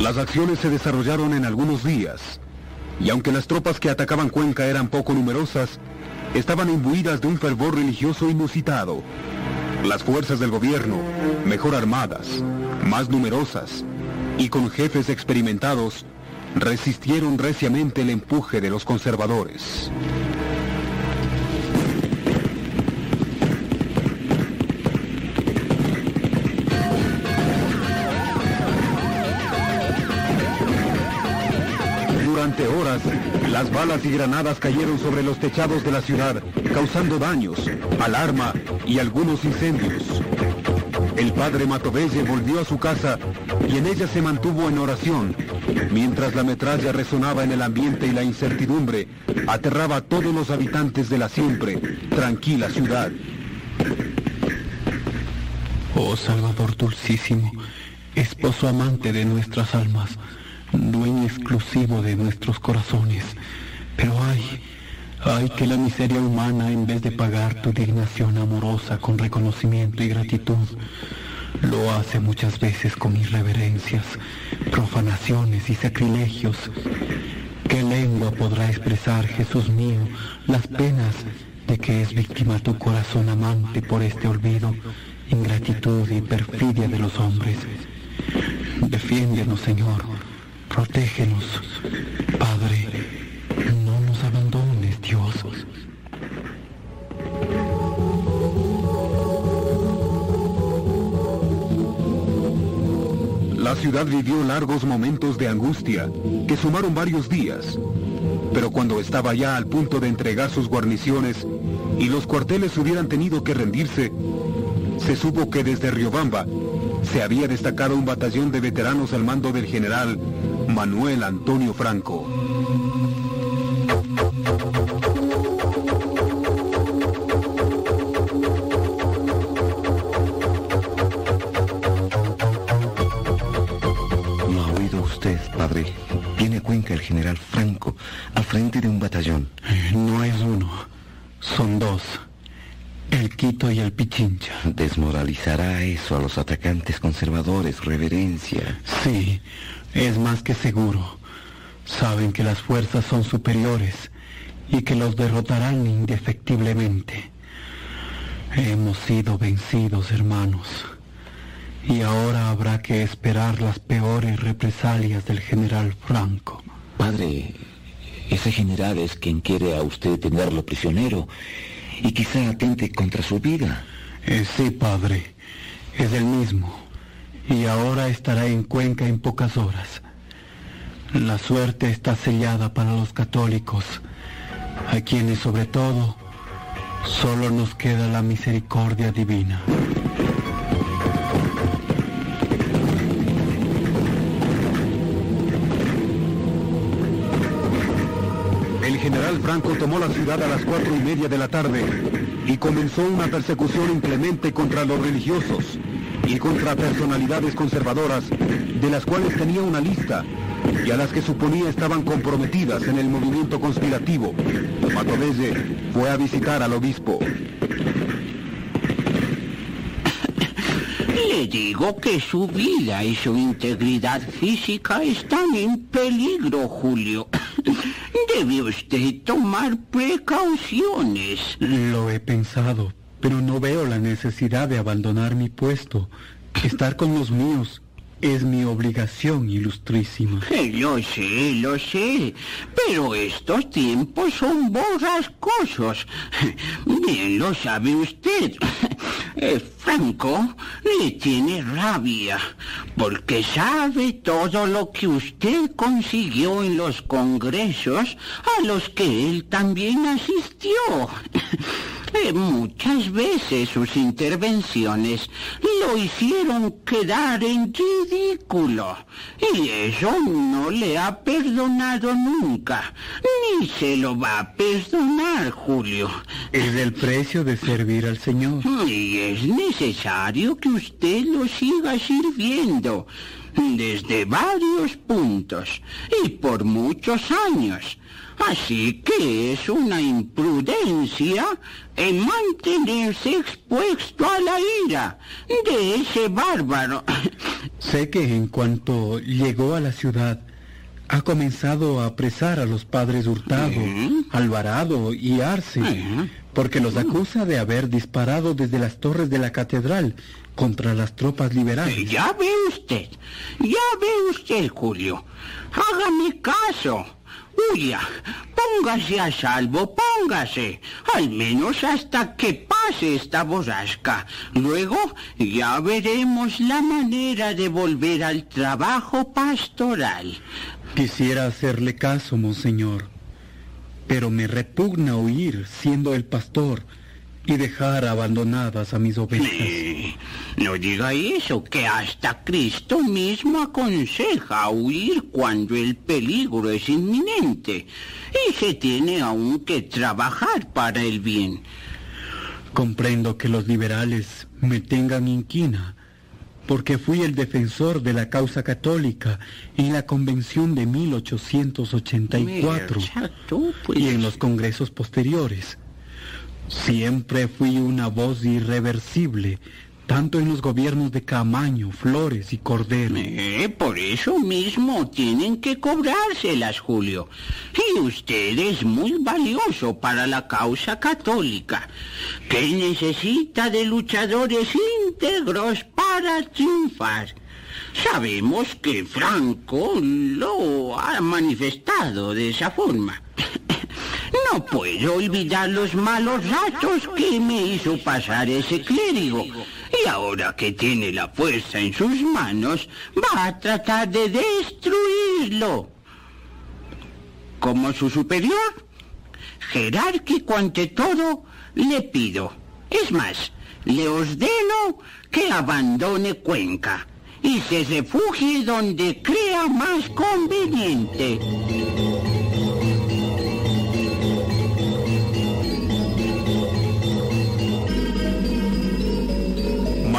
Las acciones se desarrollaron en algunos días, y aunque las tropas que atacaban Cuenca eran poco numerosas, estaban imbuidas de un fervor religioso inusitado. Las fuerzas del gobierno, mejor armadas, más numerosas y con jefes experimentados, resistieron reciamente el empuje de los conservadores. Durante horas, las balas y granadas cayeron sobre los techados de la ciudad, causando daños, alarma y algunos incendios. El padre Matovelle volvió a su casa y en ella se mantuvo en oración, mientras la metralla resonaba en el ambiente y la incertidumbre aterraba a todos los habitantes de la siempre tranquila ciudad. Oh Salvador dulcísimo, esposo amante de nuestras almas, dueño exclusivo de nuestros corazones. Pero ay, ay que la miseria humana, en vez de pagar tu dignación amorosa con reconocimiento y gratitud, lo hace muchas veces con irreverencias, profanaciones y sacrilegios. ¿Qué lengua podrá expresar, Jesús mío, las penas de que es víctima tu corazón amante por este olvido, ingratitud y perfidia de los hombres? Defiéndenos, Señor. Protégenos, Padre. La ciudad vivió largos momentos de angustia, que sumaron varios días. Pero cuando estaba ya al punto de entregar sus guarniciones y los cuarteles hubieran tenido que rendirse, se supo que desde Riobamba se había destacado un batallón de veteranos al mando del general Manuel Antonio Franco. General Franco al frente de un batallón. No es uno, son dos. El Quito y el Pichincha. Desmoralizará eso a los atacantes conservadores, reverencia. Sí, es más que seguro. Saben que las fuerzas son superiores y que los derrotarán indefectiblemente. Hemos sido vencidos, hermanos. Y ahora habrá que esperar las peores represalias del general Franco. Padre, ese general es quien quiere a usted tenerlo prisionero y quizá atente contra su vida. Eh, sí, padre, es el mismo. Y ahora estará en Cuenca en pocas horas. La suerte está sellada para los católicos, a quienes sobre todo solo nos queda la misericordia divina. General Franco tomó la ciudad a las cuatro y media de la tarde y comenzó una persecución inclemente contra los religiosos y contra personalidades conservadoras, de las cuales tenía una lista y a las que suponía estaban comprometidas en el movimiento conspirativo. Matovelle fue a visitar al obispo. Le digo que su vida y su integridad física están en peligro, Julio. Debe usted tomar precauciones. Lo he pensado, pero no veo la necesidad de abandonar mi puesto. Estar con los míos es mi obligación, ilustrísima. Eh, Lo sé, lo sé, pero estos tiempos son borrascosos. Bien lo sabe usted. Franco le tiene rabia, porque sabe todo lo que usted consiguió en los congresos a los que él también asistió. Eh, muchas veces sus intervenciones lo hicieron quedar en ridículo. Y eso no le ha perdonado nunca. Ni se lo va a perdonar, Julio. Es el precio de servir al Señor. Y es necesario que usted lo siga sirviendo desde varios puntos y por muchos años. Así que es una imprudencia en mantenerse expuesto a la ira de ese bárbaro. Sé que en cuanto llegó a la ciudad, ha comenzado a apresar a los padres Hurtado, Alvarado y Arce, porque los acusa de haber disparado desde las torres de la catedral contra las tropas liberales. Ya ve usted, ya ve usted, Julio. Hágame caso. Huya, póngase a salvo, póngase. Al menos hasta que pase esta borrasca. Luego ya veremos la manera de volver al trabajo pastoral. Quisiera hacerle caso, monseñor, pero me repugna huir siendo el pastor y dejar abandonadas a mis ovejas. Eh, no diga eso, que hasta Cristo mismo aconseja huir cuando el peligro es inminente y se tiene aún que trabajar para el bien. Comprendo que los liberales me tengan inquina, porque fui el defensor de la causa católica en la convención de 1884 Mira, tú, pues. y en los congresos posteriores. Siempre fui una voz irreversible, tanto en los gobiernos de Camaño, Flores y Cordero. Eh, por eso mismo tienen que cobrárselas, Julio. Y usted es muy valioso para la causa católica, que necesita de luchadores íntegros para triunfar. Sabemos que Franco lo ha manifestado de esa forma. No puedo olvidar los malos ratos que me hizo pasar ese clérigo. Y ahora que tiene la fuerza en sus manos, va a tratar de destruirlo. Como su superior, jerárquico ante todo, le pido. Es más, le ordeno que abandone Cuenca y se refugie donde crea más conveniente.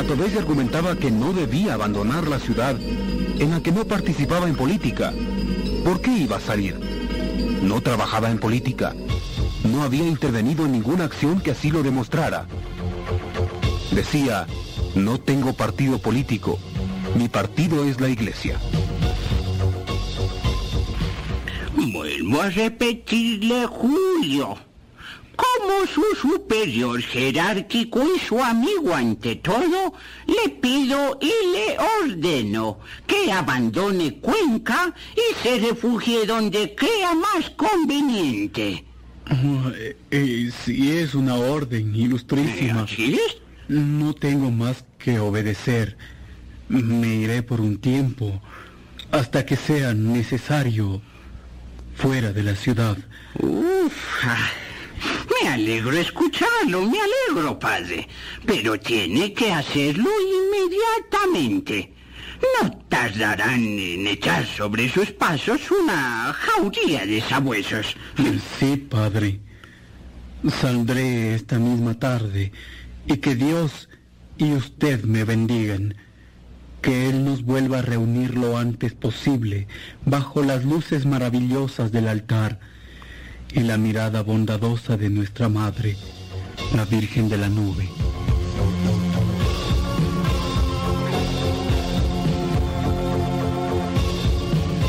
Matovesi argumentaba que no debía abandonar la ciudad en la que no participaba en política. ¿Por qué iba a salir? No trabajaba en política. No había intervenido en ninguna acción que así lo demostrara. Decía, no tengo partido político. Mi partido es la iglesia. Vuelvo a repetirle, Julio. Como su superior jerárquico y su amigo ante todo, le pido y le ordeno que abandone Cuenca y se refugie donde crea más conveniente. Oh, eh, eh, si es una orden, ilustrísima. No tengo más que obedecer. Me iré por un tiempo, hasta que sea necesario, fuera de la ciudad. Uf, ah, me alegro escucharlo, me alegro, padre. Pero tiene que hacerlo inmediatamente. No tardarán en echar sobre sus pasos una jauría de sabuesos. Sí, padre. Saldré esta misma tarde y que Dios y usted me bendigan. Que Él nos vuelva a reunir lo antes posible bajo las luces maravillosas del altar y la mirada bondadosa de nuestra Madre, la Virgen de la Nube.